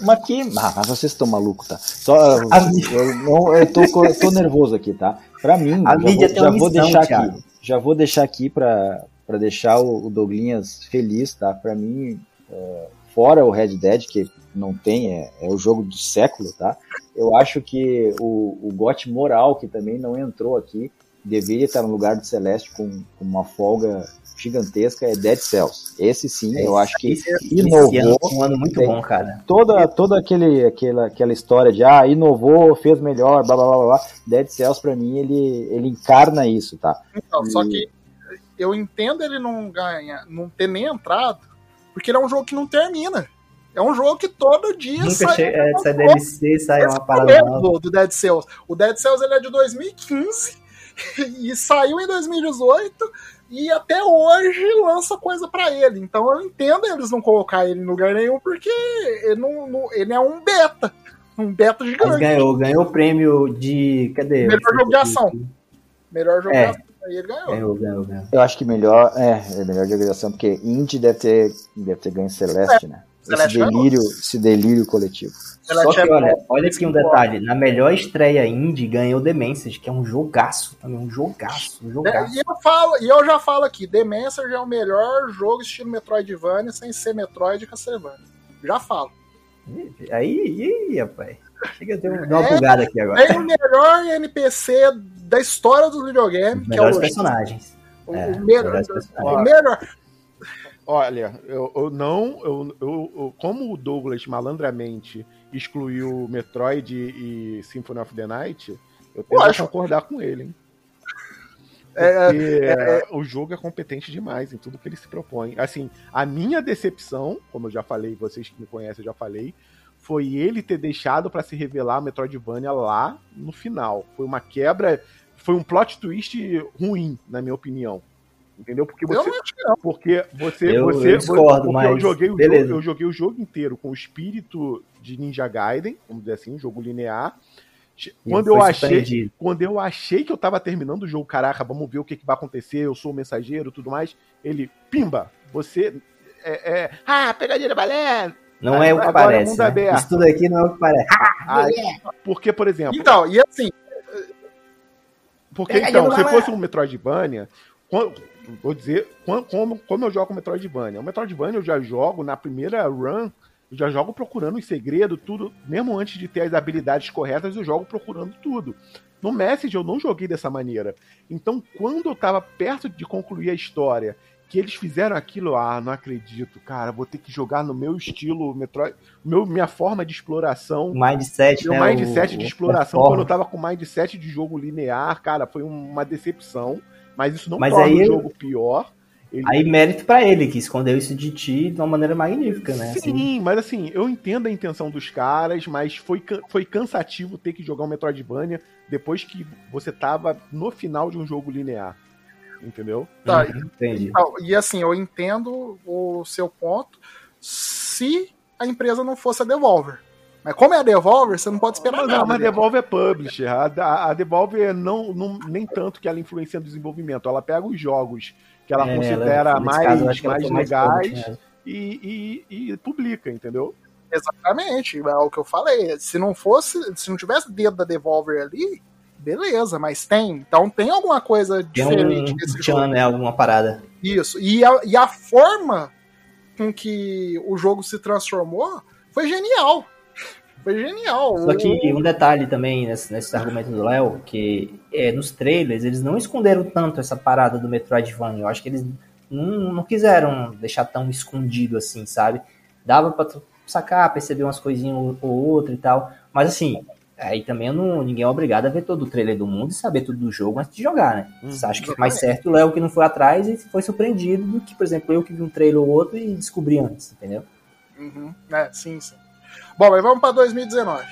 Mas que. Ah, mas vocês estão malucos, tá? Só, A mídia- eu, não, eu tô, eu tô nervoso aqui, tá? Pra mim, A já, mídia vou, tem já uma vou missão, deixar Thiago. aqui. Já vou deixar aqui pra, pra deixar o, o Douglinhas feliz, tá? Pra mim, é, fora o Red Dead, que não tem, é, é o jogo do século, tá? Eu acho que o, o GOT moral, que também não entrou aqui, deveria estar no lugar do Celeste com, com uma folga gigantesca, é Dead Cells. Esse sim, eu acho que Esse, esse ano inovou foi um ano muito bom, cara. toda, toda aquele, aquela, aquela história de ah, inovou, fez melhor, blá blá blá blá, blá. Dead Cells pra mim ele, ele encarna isso, tá? Então, só E- que eu entendo ele não ganhar, não ter nem entrado, porque ele é um jogo que não termina. É um jogo que todo dia Nunca sai chega, é, sai DLC, sai uma é o parada nova. do, do Dead Cells. O Dead Cells ele é de 2015 *laughs* e saiu em 2018 e até hoje lança coisa pra ele. Então eu entendo eles não colocar ele em lugar nenhum porque ele, não, não- ele é um beta. Um beta Mas gigante. ganhou, ganhou o prêmio de. Cadê? Melhor jogo de ação. Melhor jogo É. de ação. Aí ele ganhou. Ganhou, ganhou, ganhou. Eu acho que melhor, é, é melhor de agregação, porque Indy deve ter, deve ter ganho Celeste, né? Esse ganhou. delírio, esse delírio coletivo. Só que olha, olha aqui um detalhe. Na melhor estreia indie ganhou Demências, que é um jogaço também. Um jogaço, um jogaço. E eu, falo, e eu já falo aqui, The Messenger é o melhor jogo estilo Metroidvania sem ser Metroid e Castlevania. Já falo. Aí, ih, rapaz. Chega a ter um- dar uma É, pulgada aqui agora. Tem o melhor NPC da história dos videogames, que é o personagens. O, É, o melhor, o personagens. melhor. Olha, eu, eu não. Eu, eu- como o Douglas malandramente excluiu Metroid e Symphony of the Night, eu tenho que concordar com ele, hein? *laughs* É, Porque o jogo é competente demais em tudo que ele se propõe. Assim, a minha decepção, como eu já falei, vocês que me conhecem, eu já falei, foi ele ter deixado pra se revelar a Metroidvania lá no final. Foi uma quebra, foi um plot twist ruim, na minha opinião. Entendeu? Porque eu você, não acho que não. porque você, Eu- você eu discordo, porque eu mas joguei o beleza. jogo, eu joguei o jogo inteiro com o espírito de Ninja Gaiden, vamos dizer assim, um jogo linear. Quando eu achei, quando eu achei que eu tava terminando o jogo, caraca, vamos ver o que, que vai acontecer, eu sou o mensageiro, tudo mais. Ele, pimba, você é, é ah, pegadinha da balé. Não é o que é parece. né? Isso tudo aqui não é o que parece. Aí, porque, por exemplo, Então, e assim, Porque, então, do se fosse um Metroidvania, vou dizer, como, como eu jogo com Metroidvania. O Metroidvania eu já jogo na primeira run, Eu já jogo procurando os segredos, tudo. Mesmo antes de ter as habilidades corretas, eu jogo procurando tudo. No Message eu não joguei dessa maneira. Então, quando eu tava perto de concluir a história, que eles fizeram aquilo, ah, não acredito, cara, vou ter que jogar no meu estilo, Metroid, meu, minha forma de exploração. Mindset, meu né? mindset o, de o exploração, quando eu tava com mindset de jogo linear, cara, foi uma decepção. Mas isso não Mas torna aí o jogo pior. Ele- Aí mérito pra ele, que escondeu isso de ti de uma maneira magnífica, né? Sim, Assim, mas assim, eu entendo a intenção dos caras, mas foi, foi cansativo ter que jogar um Metroidvania depois que você tava no final de um jogo linear. Entendeu? Tá, entendi. Então, E assim, eu entendo o seu ponto se a empresa não fosse a Devolver. Mas como é a Devolver, você não pode esperar Mas, nada. mas a dela. Devolver é publisher. A, a, a Devolver não, não, nem tanto que ela influencia no desenvolvimento. Ela pega os jogos que ela É, considera ela- mais, caso, mais mais legais public mesmo. e, e, e publica, entendeu? Exatamente, é o que eu falei. Se não fosse, se não tivesse dedo da Devolver ali, beleza, mas tem. Então tem alguma coisa Tem diferente um nesse tchan, jogo. né? Alguma parada. Isso. E a, e a forma com que o jogo se transformou foi genial. Foi genial. Só que um detalhe também nesse, nesse argumento do Léo, que é, nos trailers eles não esconderam tanto essa parada do Metroidvania. Eu acho que eles não, não quiseram deixar tão escondido assim, sabe? Dava pra sacar, perceber umas coisinhas ou, ou outra e tal. Mas assim, aí também não, ninguém é obrigado a ver todo o trailer do mundo e saber tudo do jogo antes de jogar, né? Você acha que é mais certo o Léo que não foi atrás e foi surpreendido do que, por exemplo, eu que vi um trailer ou outro e descobri antes, entendeu? Uhum. É, sim, sim. Bom, mas vamos pra 2019.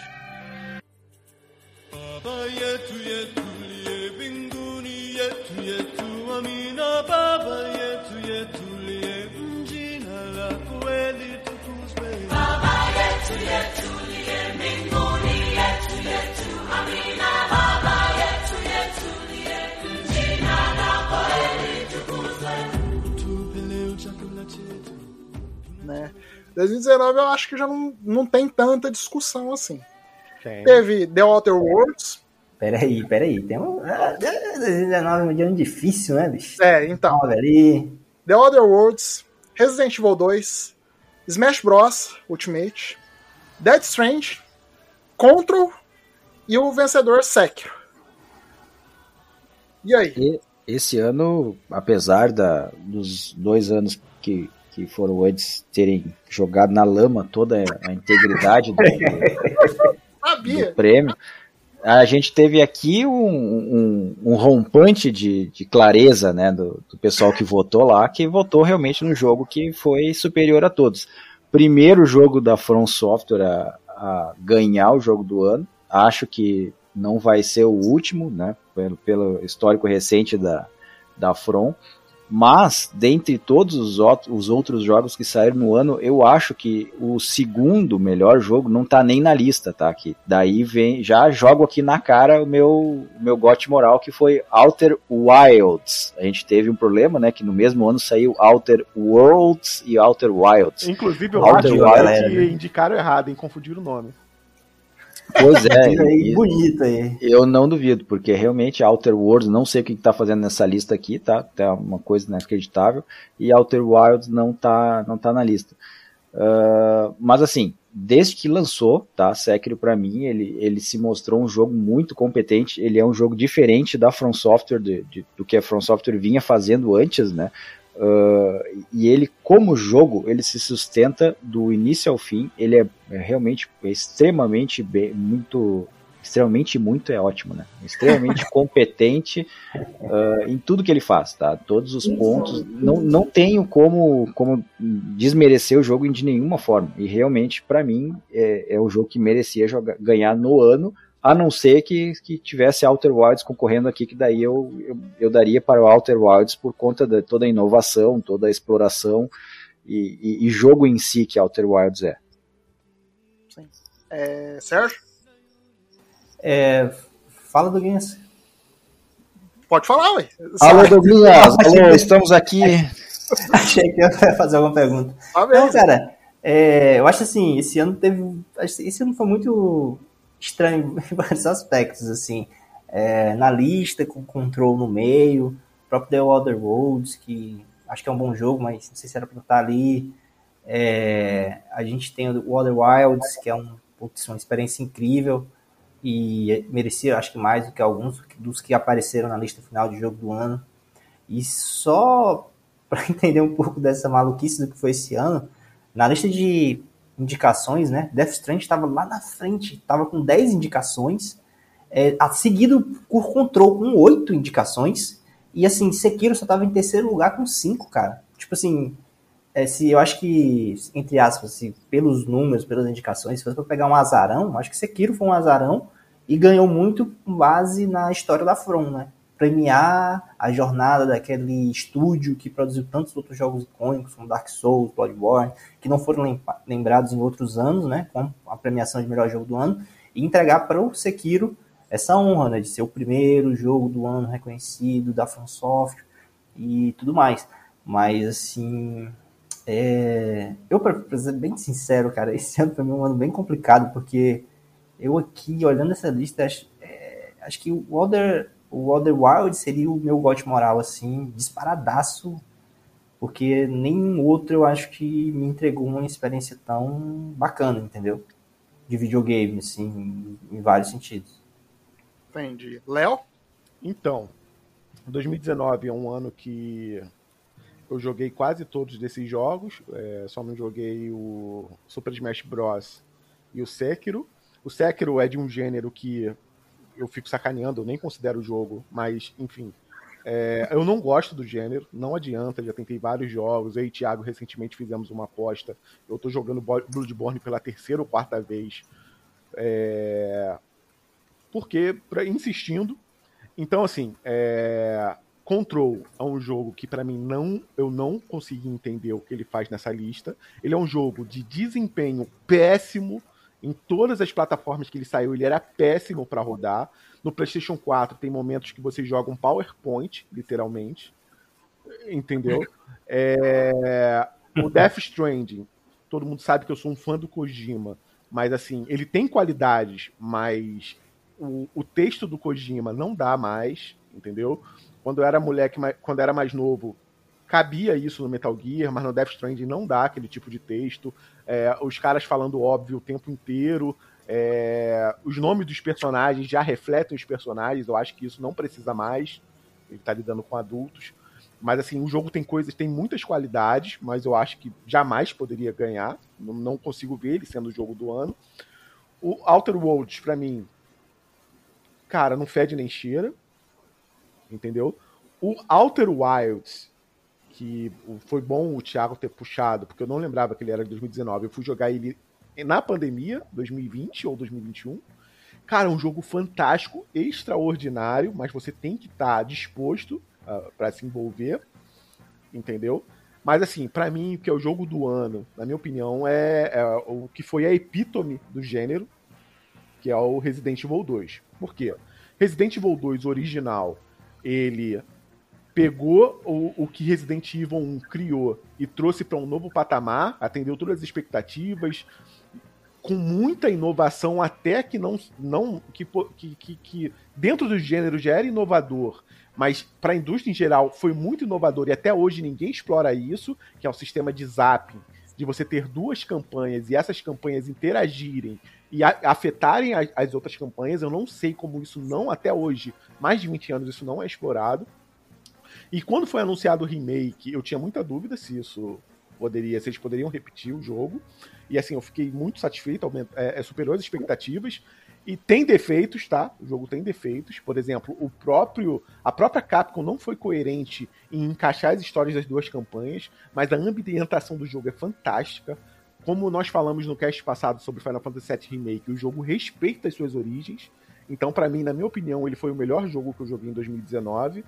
Baba yetu yetu liye mbinguni yetu yetu amina baba yetu yetu liye jina lako eli tukuzwe tupe leo chakula chetu Né? 2019 eu acho que já não, não tem tanta discussão assim. Tem. Teve The Outer Worlds. Peraí, peraí. Tem um. Ah, 2019 é um ano difícil, né, bicho? É, então. Ali. The Other Worlds, Resident Evil 2, Smash Bros. Ultimate, Dead Strange, Control e o vencedor Sekiro. E aí? E esse ano, apesar da, dos dois anos que, que foram antes terem jogado na lama toda a integridade do, do prêmio, a gente teve aqui um, um, um rompante de, de clareza né, do, do pessoal que votou lá, que votou realmente no jogo que foi superior a todos. Primeiro jogo da From Software a, a ganhar o jogo do ano. Acho que não vai ser o último, né? Pelo, pelo histórico recente da, da From. Mas, dentre todos os, os outros jogos que saíram no ano, eu acho que o segundo melhor jogo não tá nem na lista, tá? Que daí vem, já jogo aqui na cara o meu, meu gote moral, que foi Outer Wilds. A gente teve um problema, né? Que no mesmo ano saiu Outer Worlds e Outer Wilds. Inclusive, eu Outer acho que indicaram errado, hein? Confundiram o nome. Pois *laughs* é, e- bonito aí. Eu não duvido, porque realmente Outer Worlds, não sei o que está fazendo nessa lista aqui, tá? Tá uma coisa inacreditável. E Outer Wilds não tá, não tá na lista. Ah, mas assim, desde que lançou, tá? Sekiro para mim, ele, ele se mostrou um jogo muito competente. Ele é um jogo diferente da From Software, de- de- do que a From Software vinha fazendo antes, né? Ah, e ele, como jogo, ele se sustenta do início ao fim. Ele é, é realmente extremamente bem, muito, extremamente muito é ótimo, né? Extremamente *laughs* competente ah, em tudo que ele faz, tá? Todos os pontos. Não, não tenho como, como desmerecer o jogo de nenhuma forma. E realmente, para mim, é, é o jogo que merecia jogar, ganhar no ano. A não ser que, que tivesse Outer Wilds concorrendo aqui, que daí eu, eu, eu daria para o Outer Wilds por conta de toda a inovação, toda a exploração e, e- e jogo em si que Outer Wilds é. É, Sérgio? É, fala do Guinness. Pode falar, ué. Alô, Douglas! *laughs* Alô, estamos aqui. *laughs* Achei que eu ia fazer alguma pergunta. Tá Não, cara, é, eu acho assim, esse ano teve. Esse ano foi muito estranho *laughs* em vários aspectos, assim. É, na lista, com control no meio, o próprio The Other Worlds, que acho que é um bom jogo, mas não sei se era pra estar ali. É, a gente tem o Other Wilds, que é um, putz, uma experiência incrível e merecia, acho que mais do que alguns dos que apareceram na lista final de jogo do ano. E só *laughs* para entender um pouco dessa maluquice do que foi esse ano, na lista de indicações, né, Death Stranding estava lá na frente, estava com 10 indicações, é, seguido por Control com 8 indicações, e assim, Sekiro só estava em terceiro lugar com 5, cara. Tipo assim, é, se eu acho que, entre aspas, se, pelos números, pelas indicações, se fosse pra pegar um azarão, acho que Sekiro foi um azarão e ganhou muito com base na história da From, né? Premiar a jornada daquele estúdio que produziu tantos outros jogos icônicos, como Dark Souls, Bloodborne, que não foram lembra- lembrados em outros anos, né? Com a premiação de melhor jogo do ano, e entregar para o Sekiro essa honra, né? De ser o primeiro jogo do ano reconhecido da From Software e tudo mais. Mas, assim, é, eu, pra ser bem sincero, cara, *laughs* esse ano foi um ano bem complicado, porque eu aqui, olhando essa lista, acho, é, acho que o Other, o Other Wild seria o meu gote moral, assim, disparadaço, porque nenhum outro eu acho que me entregou uma experiência tão bacana, entendeu? De videogame, assim, em vários sentidos. Entendi. Léo? Então, 2019 é um ano que eu joguei quase todos desses jogos, é, só não joguei o Super Smash Bros. e o Sekiro. O Sekiro é de um gênero que eu fico sacaneando, eu nem considero o jogo, mas enfim. é, eu não gosto do gênero, não adianta, já tentei vários jogos. Eu e Thiago recentemente fizemos uma aposta. Eu tô jogando Bo- Bloodborne pela terceira ou quarta vez. É, porque, pra, insistindo, então, assim, é... Control é um jogo que pra mim não eu não consegui entender o que ele faz nessa lista. Ele é um jogo de desempenho péssimo em todas as plataformas que ele saiu, ele era péssimo pra rodar. No PlayStation 4 tem momentos que você joga um PowerPoint, literalmente. Entendeu? *laughs* É... O Death Stranding, todo mundo sabe que eu sou um fã do Kojima, mas assim, ele tem qualidades, mas o, o texto do Kojima não dá mais, entendeu? Quando eu era moleque, quando eu era mais novo, cabia isso no Metal Gear, mas no Death Stranding não dá aquele tipo de texto. É, os caras falando óbvio o tempo inteiro. é, os nomes dos personagens já refletem os personagens. Eu acho que isso não precisa mais. Ele tá lidando com adultos. Mas assim, o jogo tem coisas, tem muitas qualidades, mas eu acho que jamais poderia ganhar. Não, não consigo ver ele sendo o jogo do ano. O Outer Worlds, pra mim, cara, não fede nem cheira. Entendeu? O Outer Wilds, que foi bom o Thiago ter puxado, porque eu não lembrava que ele era de 2019. Eu fui jogar ele na pandemia, 2020 ou 2021. Cara, é um jogo fantástico, extraordinário, mas você tem que estar disposto uh, para se envolver, entendeu? Mas assim, pra mim, o que é o jogo do ano, na minha opinião, é, é o que foi a epítome do gênero, que é o Resident Evil 2. Por quê? Resident Evil 2 original, ele pegou o, o que Resident Evil 1 criou e trouxe para um novo patamar, atendeu todas as expectativas, com muita inovação, até que não. não que, que, que, dentro do gênero já era inovador, mas para a indústria em geral foi muito inovador e até hoje ninguém explora isso, que é o sistema de zapping, de você ter duas campanhas e essas campanhas interagirem e afetarem as, outras campanhas. Eu não sei como isso não, até hoje, mais de 20 anos, isso não é explorado. E quando foi anunciado o remake, eu tinha muita dúvida se isso poderia, se eles poderiam repetir o jogo. E assim, eu fiquei muito satisfeito, é, é superou as expectativas. E tem defeitos, tá? O jogo tem defeitos. Por exemplo, o próprio a própria Capcom não foi coerente em encaixar as histórias das duas campanhas, mas a ambientação do jogo é fantástica. Como nós falamos no cast passado sobre Final Fantasy VII Remake, o jogo respeita as suas origens. Então, para mim, na minha opinião, ele foi o melhor jogo que eu joguei em 2019.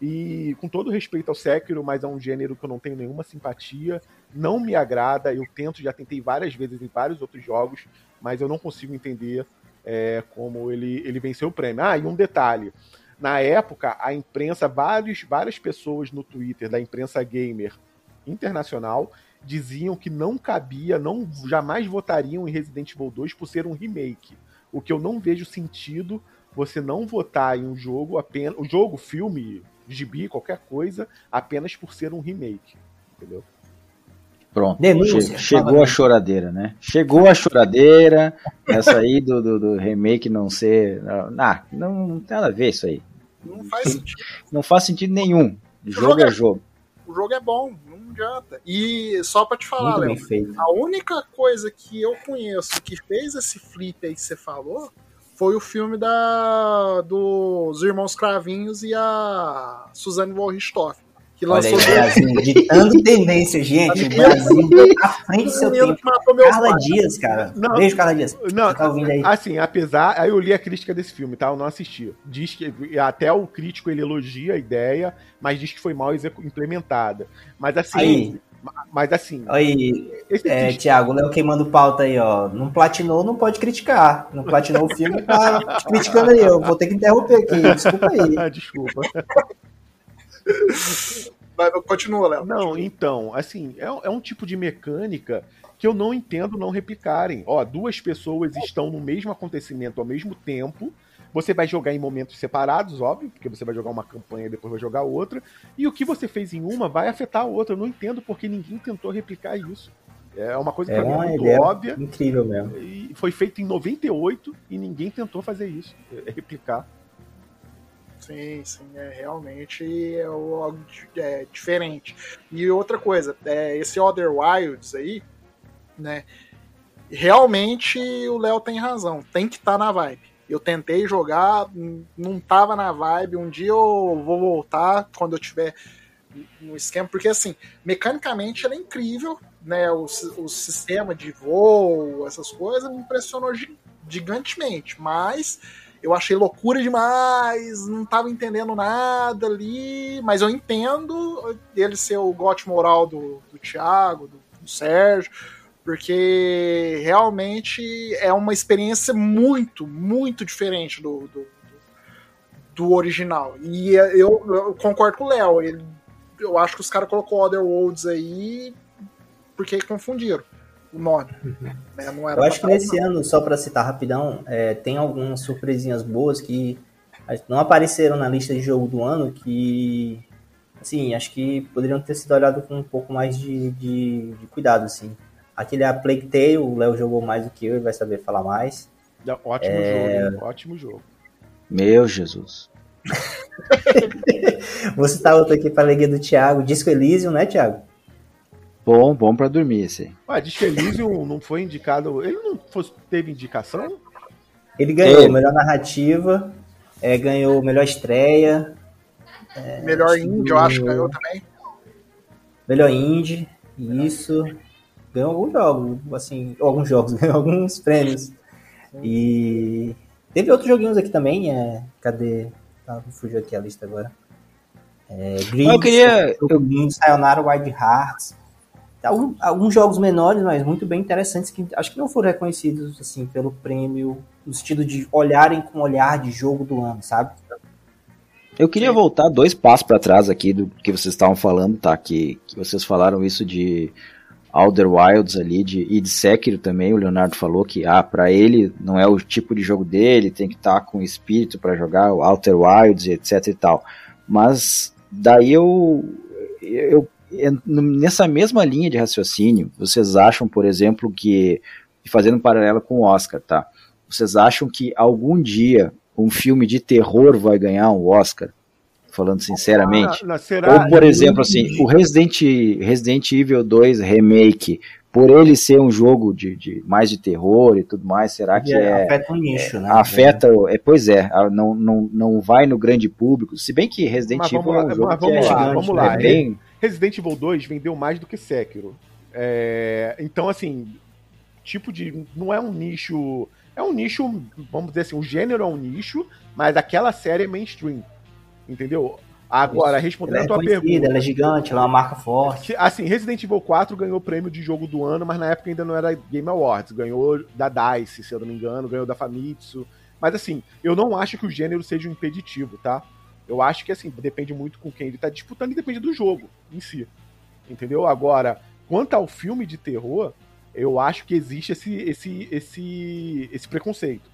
E com todo respeito ao Sekiro, mas é um gênero que eu não tenho nenhuma simpatia, não me agrada. Eu tento, já tentei várias vezes em vários outros jogos, mas eu não consigo entender é, como ele, ele venceu o prêmio. Ah, e um detalhe: na época, a imprensa, vários, várias pessoas no Twitter da imprensa gamer internacional diziam que não cabia, não jamais votariam em Resident Evil 2 por ser um remake. O que eu não vejo sentido você não votar em um jogo apenas. O jogo, filme, gibi, qualquer coisa, apenas por ser um remake. Entendeu? Pronto. Denúncia, Che- chegou a choradeira, né? Chegou a choradeira. essa aí do, do, do remake não ser. Ah, não, não tem nada a ver isso aí. Não faz sentido. Não faz sentido nenhum. Jogo jogo é é- jogo. O jogo é bom, não adianta. E só pra te falar, Léo, a única coisa que eu conheço que fez esse flip aí que você falou foi o filme da dos Irmãos Cravinhos e a Suzane von Richthofen, que Olha aí, lançou o Brasil ditando tendência, gente. O Brasil *laughs* à frente do seu tempo. que matou meus Carla pais. Dias, cara. Não. Beijo, Carla Dias. Não, Você tá ouvindo aí? assim, apesar. Aí eu li a crítica desse filme, tá? Eu não assisti. Diz que. Até o crítico ele elogia a ideia, mas diz que foi mal implementada. Mas assim. Aí. Mas assim. Aí, é, disco- Thiago, o Léo queimando pauta aí, ó. Não platinou, não pode criticar. Não platinou o filme, tá te *laughs* criticando aí. Eu vou ter que interromper aqui. Desculpa aí. Ah, *laughs* desculpa. *laughs* Vai, continua, Léo. Não, então, assim, é, é um tipo de mecânica que eu não entendo não replicarem. Ó, duas pessoas estão no mesmo acontecimento ao mesmo tempo. Você vai jogar em momentos separados, óbvio, porque você vai jogar uma campanha e depois vai jogar outra. E o que você fez em uma vai afetar a outra. Eu não entendo porque ninguém tentou replicar isso. É uma coisa que É pra mim é muito óbvia. incrível mesmo. E foi feito em 98 e ninguém tentou fazer isso, é, *laughs* replicar. Sim, sim, é realmente é algo é, diferente. E outra coisa, é, esse Other Wilds aí, né? Realmente o Léo tem razão, tem que estar na vibe. Eu tentei jogar, não tava na vibe. Um dia eu vou voltar quando eu tiver no esquema, porque assim, mecanicamente ela é incrível, né? O, o sistema de voo, essas coisas, me impressionou gi- gigantemente, mas eu achei loucura demais, não tava entendendo nada ali, mas eu entendo ele ser o gote moral do, do Thiago, do, do Sérgio, porque realmente é uma experiência muito, muito diferente do, do, do original. E eu, eu concordo com o Léo, eu acho que os caras colocou Other Worlds aí porque confundiram o nome. né? Não era Eu acho que nesse ano, só pra citar rapidão, é, tem algumas surpresinhas boas que não apareceram na lista de jogo do ano que, assim, acho que poderiam ter sido olhado com um pouco mais de, de, de cuidado, assim. Aquele A Plague Tale, o Léo jogou mais do que eu e vai saber falar mais. Ótimo É. jogo, hein? ótimo jogo. Meu Jesus. *laughs* Vou citar outro aqui para a alegria do Thiago, Disco Elysium, né, Thiago? Bom, bom pra dormir esse aí. Ué, diz que Elysium não foi indicado. Ele não fosse- teve indicação? Ele ganhou Ele. melhor narrativa, é, ganhou melhor estreia, Melhor indie, eu acho que ganhou também. melhor indie, isso. Ganhou alguns jogos, assim, alguns jogos, ganhou *laughs* alguns prêmios. E teve outros joguinhos aqui também, é, cadê? Ah, fugiu aqui a lista agora. É, Gris, Eu queria- Sayonara Wild Hearts. Algum- alguns jogos menores, mas muito bem interessantes, que acho que não foram reconhecidos assim pelo prêmio, no sentido de olharem com olhar de jogo do ano, sabe? Eu queria voltar dois passos para trás aqui do que vocês estavam falando, tá? Que, que vocês falaram isso de Outer Wilds ali, de, e de Sekiro também. O Leonardo falou que, ah, para ele não é o tipo de jogo dele, tem que estar com espírito para jogar o Outer Wilds etc e tal. Mas daí eu, eu- nessa mesma linha de raciocínio, vocês acham, por exemplo, que, fazendo um paralelo com o Oscar, tá? Vocês acham que algum dia um filme de terror vai ganhar um Oscar? Falando sinceramente. Ah? Ou, por exemplo, assim, o Resident, Resident Evil 2 Remake, por ele ser um jogo de, de mais de terror e tudo mais, será que é, afeta um nicho, né? afeta, é, pois é, não, não, não vai no grande público, se bem que Resident Mas Evil vamos é um lá, jogo mas que vamos é, lá, gigante, vamos né? lá. é bem, Resident Evil 2 vendeu mais do que Sekiro. É, então, assim, tipo de. Não é um nicho. É um nicho, vamos dizer assim, o gênero é um nicho, mas aquela série é mainstream. Entendeu? Agora, respondendo é a tua conhecida, pergunta. ela é gigante, ela é uma marca forte. Assim, Resident Evil 4 ganhou o prêmio de jogo do ano, mas na época ainda não era Game Awards. Ganhou da DICE, se eu não me engano, ganhou da Famitsu. Mas assim, eu não acho que o gênero seja um impeditivo, tá? Eu acho que assim, depende muito com quem ele tá disputando e depende do jogo em si. Entendeu? Agora, quanto ao filme de terror, eu acho que existe esse, esse, esse, esse preconceito.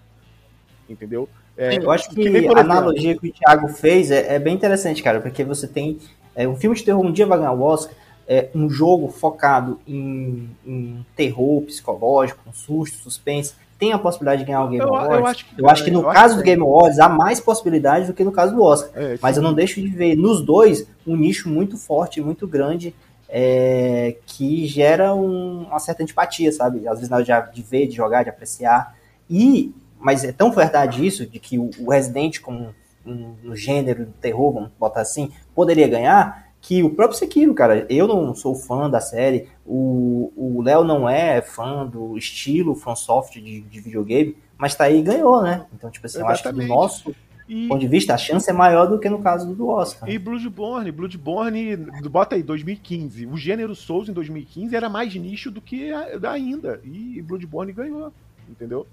Entendeu? É, Eu acho que, por a exemplo, analogia que o Thiago fez é, é bem interessante, cara, porque você tem é, um filme de terror um dia vai ganhar o Oscar, é, um jogo focado em, em terror psicológico, com susto, suspense, tem a possibilidade de ganhar o Game Eu- eu Awards? acho que- eu acho que no eu acho caso que do Game Awards há mais possibilidades do que no caso do Oscar. É, Mas eu não deixo de ver nos dois um nicho muito forte, muito grande, é, que gera um- uma certa antipatia, sabe? Às vezes na hora de, de ver, de jogar, de apreciar. E, mas é tão verdade isso, de que o, o Resident, como um, no gênero do terror, vamos botar assim, poderia ganhar, que o próprio Sekiro, cara, eu não sou fã da série, o Léo não é fã do estilo FromSoft de, de videogame, mas tá aí e ganhou, né? Então, tipo assim, eu acho que do Exatamente. nosso E, ponto de vista, a chance é maior do que no caso do Oscar. e Bloodborne, Bloodborne, bota aí, 2015. O gênero Souls em 2015 era mais nicho do que ainda. E Bloodborne ganhou, entendeu?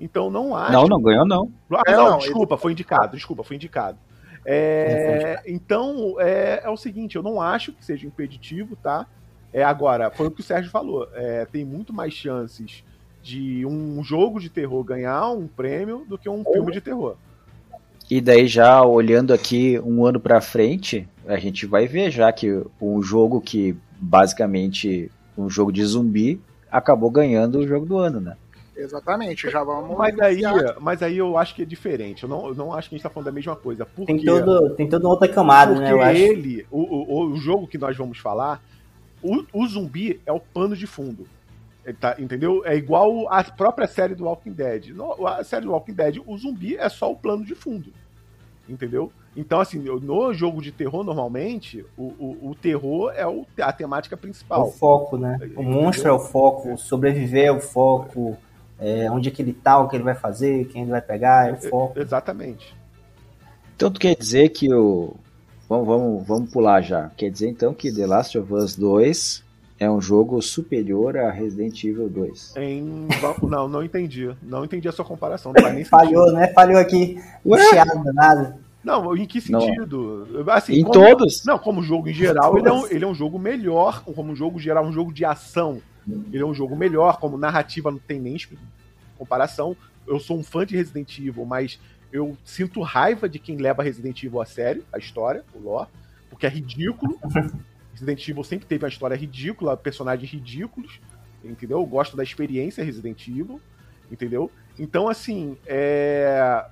Então não acho. Não, não ganhou, não. Ah, É, não, não, desculpa, foi indicado, desculpa, foi indicado. É, então, é, é o seguinte, eu não acho que seja impeditivo, tá? É, agora, foi o que o Sérgio falou. é, tem muito mais chances de um jogo de terror ganhar um prêmio do que um filme de terror. E daí já olhando aqui um ano pra frente, a gente vai ver já que um jogo que basicamente um jogo de zumbi acabou ganhando o jogo do ano, né? Exatamente, já vamos. Mas aí, mas aí eu acho que é diferente. Eu não, eu não acho que a gente tá falando da mesma coisa. Por Tem, quê? todo, tem toda outra camada, Porque né? Eu acho. ele, o, o, o jogo que nós vamos falar, o, o zumbi é o pano de fundo. Tá, entendeu? É igual a própria série do Walking Dead. No, a série do Walking Dead, o zumbi é só o plano de fundo. Entendeu? Então, assim, no jogo de terror, normalmente, o, o, o terror é o, a temática É o principal. foco, né? O monstro é o foco, o sobreviver é o foco, é, onde é que ele tá, o que ele vai fazer, quem ele vai pegar, é o foco. Exatamente. Então tu quer dizer que o. Vamos, vamos, vamos pular já. Quer dizer então que The Last of Us 2 é um jogo superior a Resident Evil 2. Em... Não, não entendi. Não entendi a sua comparação. Não faz nem Falhou, sentido. né? Falhou aqui. Ué? Chiado danado. Não, em que Não. sentido? Assim, Em como- todos? Não, como jogo em geral, ele é, um, ele é um jogo melhor. Como um jogo geral, um jogo de ação. Ele é um jogo melhor. Como narrativa, não tem nem comparação. Eu sou um fã de Resident Evil, mas eu sinto raiva de quem leva Resident Evil a sério, a história, o lore, porque é ridículo. *laughs* Resident Evil sempre teve uma história ridícula, personagens ridículos, entendeu? Eu gosto da experiência Resident Evil, entendeu? Então, assim, é...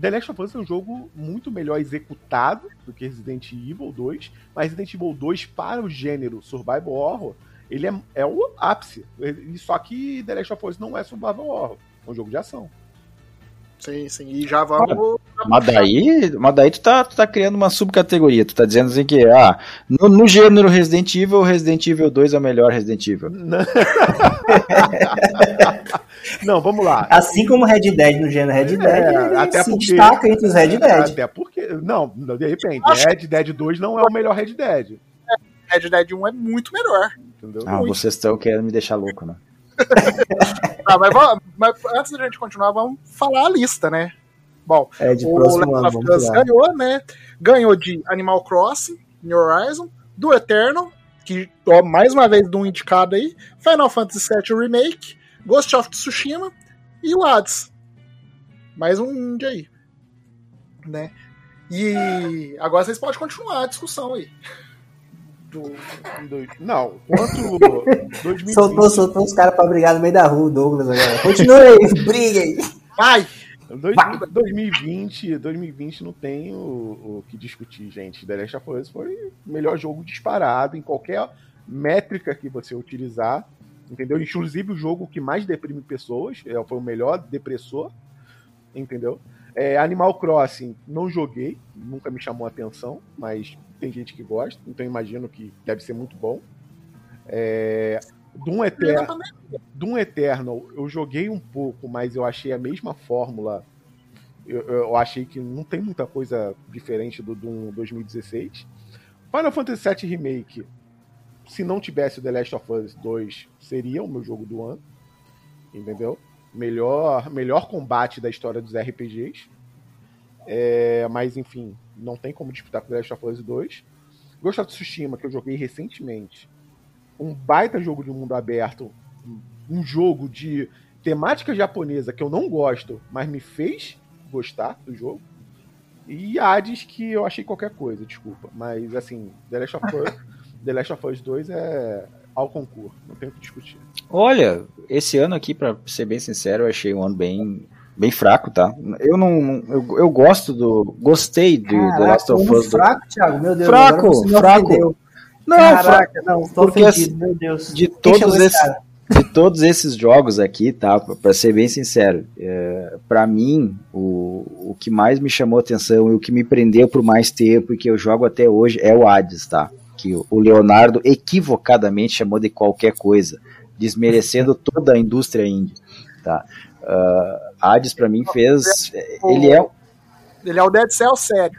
The Last of Us é um jogo muito melhor executado do que Resident Evil 2, mas Resident Evil 2, para o gênero Survival Horror, ele é, é o ápice. E Só que The Last of Us não é Survival Horror, é um jogo de ação. Sim, sim. E já vamos. Mas daí, mas daí tu, tá, tu tá criando uma subcategoria. Tu tá dizendo assim que, ah, no, no gênero Resident Evil, Resident Evil 2 é o melhor Resident Evil. *laughs* Não, vamos lá. Assim como Red Dead no gênero Red Dead, É, ele até se porque- destaca entre os Red Dead. Até porque. Não, de repente, Red Dead 2 não é o melhor Red Dead. Red Dead 1 é muito melhor. Entendeu? Ah, vocês estão querendo me deixar louco, né? Tá, *laughs* mas, mas antes da gente continuar, vamos falar a lista, né? Bom, É, o Last of Us ganhou, né? Ganhou de Animal Crossing, New Horizon, do Eternal, que ó, mais uma vez de um indicado aí, Final Fantasy VII Remake, Ghost of Tsushima e o Hades. Mais um indie aí. Né? E agora vocês podem continuar a discussão aí. Do- Não, quanto 2020, Soltou, soltou os caras pra brigar no meio da rua, Douglas agora. Continua aí, *laughs* briga aí. Vai. 2020, 2020 não tem o, o que discutir, gente. The Last of Us foi o melhor jogo disparado em qualquer métrica que você utilizar. Entendeu? Inclusive o jogo que mais deprime pessoas, é, foi o melhor depressor, entendeu? É, Animal Crossing, não joguei, nunca me chamou a atenção, mas tem gente que gosta, então imagino que deve ser muito bom. É, Doom, Eter Doom Eternal, eu joguei um pouco, mas eu achei a mesma fórmula. Eu, eu achei que não tem muita coisa diferente do Doom 2016. Final Fantasy VII Remake, se não tivesse o The Last of Us 2, seria o meu jogo do ano. Entendeu? Melhor, melhor combate da história dos RPGs. É, mas, enfim, não tem como disputar com The Last of Us 2. Ghost of Tsushima, que eu joguei recentemente. Um baita jogo de mundo aberto. Um jogo de temática japonesa que eu não gosto, mas me fez gostar do jogo. E Hades, que eu achei qualquer coisa, desculpa. Mas, assim, The Last of Us, The Last of Us 2 é ao concurso, não tem o que discutir. Olha, esse ano aqui, pra ser bem sincero, eu achei um ano bem, bem fraco, tá? Eu não. Eu, eu gosto do. Gostei de The Caraca, Last of Us. do- fraco, Thiago, meu Deus. Fraco, fraco. ofendeu. Não, Caraca, fra- não, tô porque ofendido, meu Deus. de todos esses, cara? de todos esses jogos aqui, tá? Pra ser bem sincero, é, para mim o, o que mais me chamou atenção e o que me prendeu por mais tempo e que eu jogo até hoje é o Hades, tá? Que o Leonardo equivocadamente chamou de qualquer coisa, desmerecendo *laughs* toda a indústria indie, tá? Uh, Hades para mim fez, ele é Ele é o Dead Cell sério.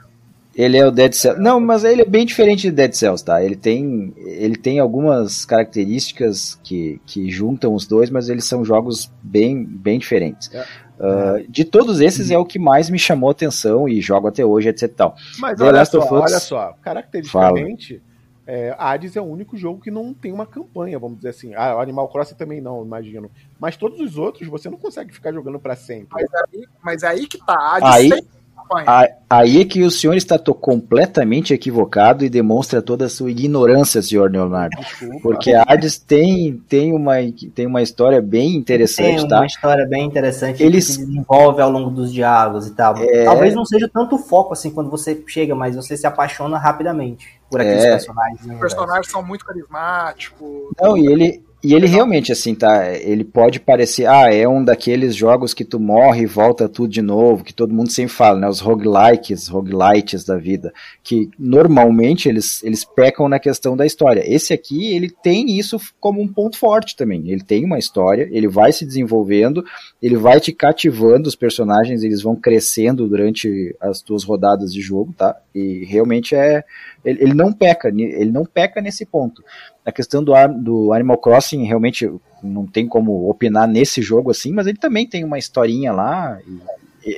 ele é o Dead Cells. Não, mas ele é bem diferente de Dead Cells, tá? Ele tem, ele tem algumas características que, que juntam os dois, mas eles são jogos bem, bem diferentes. É. Uh, de todos esses é o que mais me chamou atenção e jogo até hoje, etc. Tal. Mas The olha Last só, of Us- olha só, caracteristicamente, é, Hades é o único jogo que não tem uma campanha, vamos dizer assim. Ah, o Animal Crossing também não, imagino. Mas todos os outros você não consegue ficar jogando pra sempre. Mas aí, mas aí que tá. A de Aí- sem campanha. A- Aí é que o senhor está completamente equivocado e demonstra toda a sua ignorância, senhor Leonardo. Desculpa. Porque a Hades tem, tem, uma, tem uma história bem Tem interessante, uma tá? história bem interessante Eles- que se desenvolve ao longo dos diálogos e tal. É. Talvez não seja tanto foco assim quando você chega, mas você se apaixona rapidamente por aqueles É. personagens. né, Os personagens são muito carismáticos. Não, e ele, e ele realmente, assim, tá? Ele pode parecer, ah, é um daqueles jogos que tu morre e volta tudo de novo, que todo mundo sempre fala, né? Os roguelikes, roguelites da vida, que normalmente eles, eles pecam na questão da história. Esse aqui, ele tem isso como um ponto forte também. Ele tem uma história, ele vai se desenvolvendo, ele vai te cativando, os personagens, eles vão crescendo durante as tuas rodadas de jogo, tá? E realmente é. Ele, ele não peca, ele não peca nesse ponto. A questão do, do Animal Crossing, realmente não tem como opinar nesse jogo assim, mas ele também tem uma historinha lá. e-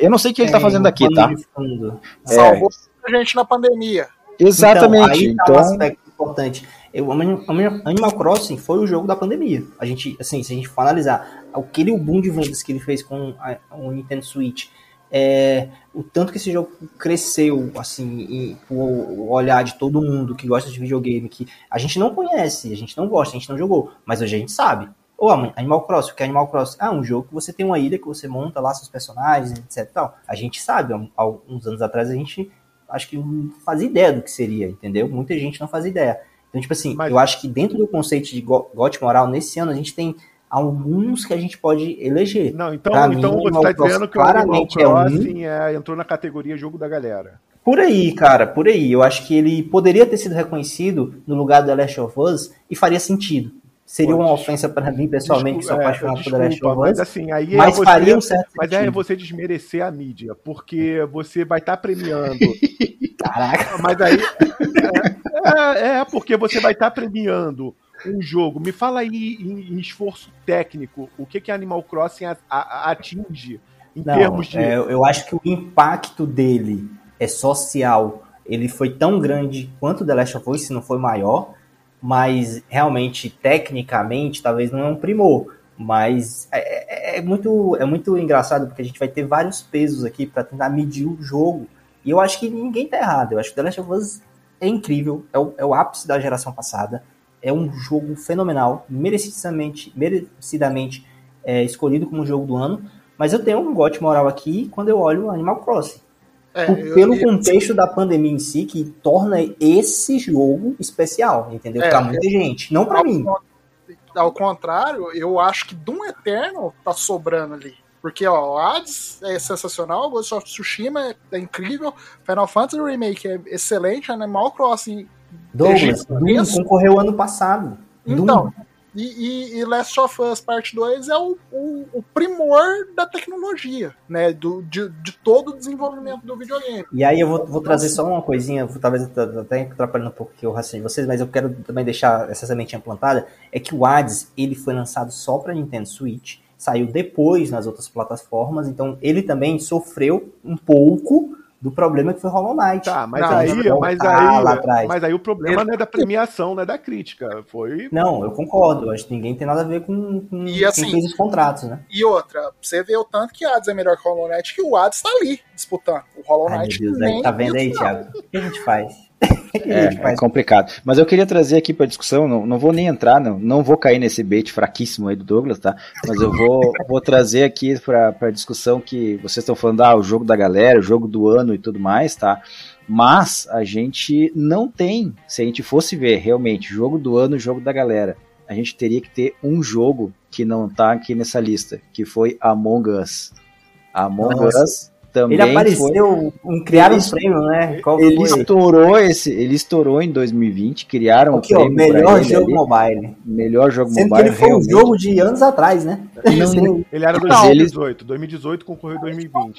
eu não sei o que ele tá Tem fazendo aqui, tá? É. Salvou a gente na pandemia. Exatamente. Então, aí tá Então, um aspecto importante. Eu, Anim- Anim- Animal Crossing foi o jogo da pandemia. A gente, assim, se a gente for analisar aquele boom de vendas que ele fez com a- o Nintendo Switch, é, o tanto que esse jogo cresceu, assim, e o, olhar de todo mundo que gosta de videogame, que a gente não conhece, a gente não gosta, a gente não jogou, mas hoje a gente sabe. Ô, Animal Crossing, o que é Animal Crossing? Ah, um jogo que você tem uma ilha que você monta lá seus personagens, etc. Tal. A gente sabe, há uns anos atrás a gente acho que não fazia ideia do que seria, entendeu? Muita gente não fazia ideia. Então, tipo assim, Mas- eu acho que dentro do conceito de go- gote moral, nesse ano, a gente tem alguns que a gente pode eleger. Não, então, Pra então mim, você tá Crossing dizendo que o Animal é um- é, entrou na categoria jogo da galera. Por aí, cara, por aí. Eu acho que ele poderia ter sido reconhecido no lugar do The Last of Us e faria sentido. Seria Pô, uma ofensa para mim, pessoalmente, que sou Desculpa, é, apaixonado por The Last desculpa, of mas Us. assim, aí é Mas você, faria um certo mas é sentido. você desmerecer a mídia, porque você vai estar premiando. *laughs* Caraca. mas aí. É, é, porque você vai estar premiando um jogo. Me fala aí em, em esforço técnico, o que que Animal Crossing a- a- atinge em Não, termos de. é, eu acho que o impacto dele é social. Ele foi tão grande quanto The Last of Us, se não foi maior, mas realmente, tecnicamente, talvez não é um primor. Mas é, é- é muito, é muito engraçado porque a gente vai ter vários pesos aqui para tentar medir o jogo. E eu acho que ninguém tá errado. Eu acho que The Last of Us é incrível, é o, é o ápice da geração passada. É um jogo fenomenal, merecidamente, merecidamente é, escolhido como jogo do ano. Mas eu tenho um gote moral aqui quando eu olho o Animal Crossing. É, Por- eu- pelo eu- contexto da pandemia em si, que torna esse jogo especial, entendeu? É, pra muita gente, não ao mim. Ao contrário, eu acho que Doom Eternal tá sobrando ali. Porque, ó, o Hades é sensacional, Ghost of Tsushima é, é incrível, Final Fantasy Remake é excelente, Animal Crossing. Douglas, Doom isso? concorreu ano passado. Então, e, e- e Last of Us Part 2 é o, o- o primor da tecnologia, né? Do, de, de todo o desenvolvimento do videogame. E aí eu vou, vou trazer só uma coisinha, vou- talvez até atrapalhando um pouco aqui o raciocínio de vocês, mas eu quero também deixar essa sementinha plantada, é que o Hades, ele foi lançado só para Nintendo Switch, saiu depois nas outras plataformas, então ele também sofreu um pouco do problema que foi Hollow Knight. Tá, mas Não, aí, mas voltar aí, lá atrás. mas aí o problema não é da premiação, não é da crítica. Foi. Não, eu concordo, acho que ninguém tem nada a ver com, com E assim- quem fez os contratos, né? E outra, você vê o tanto que Hades é melhor que o Hollow Knight, que o Hades tá ali disputando. O Hollow Ai, meu Knight Deus, nem aí, tá vendo aí. Thiago? O que a gente faz? *laughs* É, é complicado. Mas eu queria trazer aqui para discussão, não, não vou nem entrar, não, não vou cair nesse bait fraquíssimo aí do Douglas, tá? Mas eu vou, *laughs* vou trazer aqui para discussão que vocês estão falando, ah, o jogo da galera, o jogo do ano e tudo mais, tá? Mas a gente não tem, se a gente fosse ver realmente jogo do ano, jogo da galera, a gente teria que ter um jogo que não tá aqui nessa lista, que foi Among Us. Among Nossa. Us também Ele foi apareceu, um, criaram Ele- um prêmio, né? Qual ele foi? estourou esse, ele estourou em 2020, criaram Aqui, um ó, prêmio melhor jogo ali, mobile. melhor jogo Sendo que mobile. ele foi um realmente. jogo de anos atrás, né? Não- Ele era Mas ele- 2018. 2018 concorreu em 2020.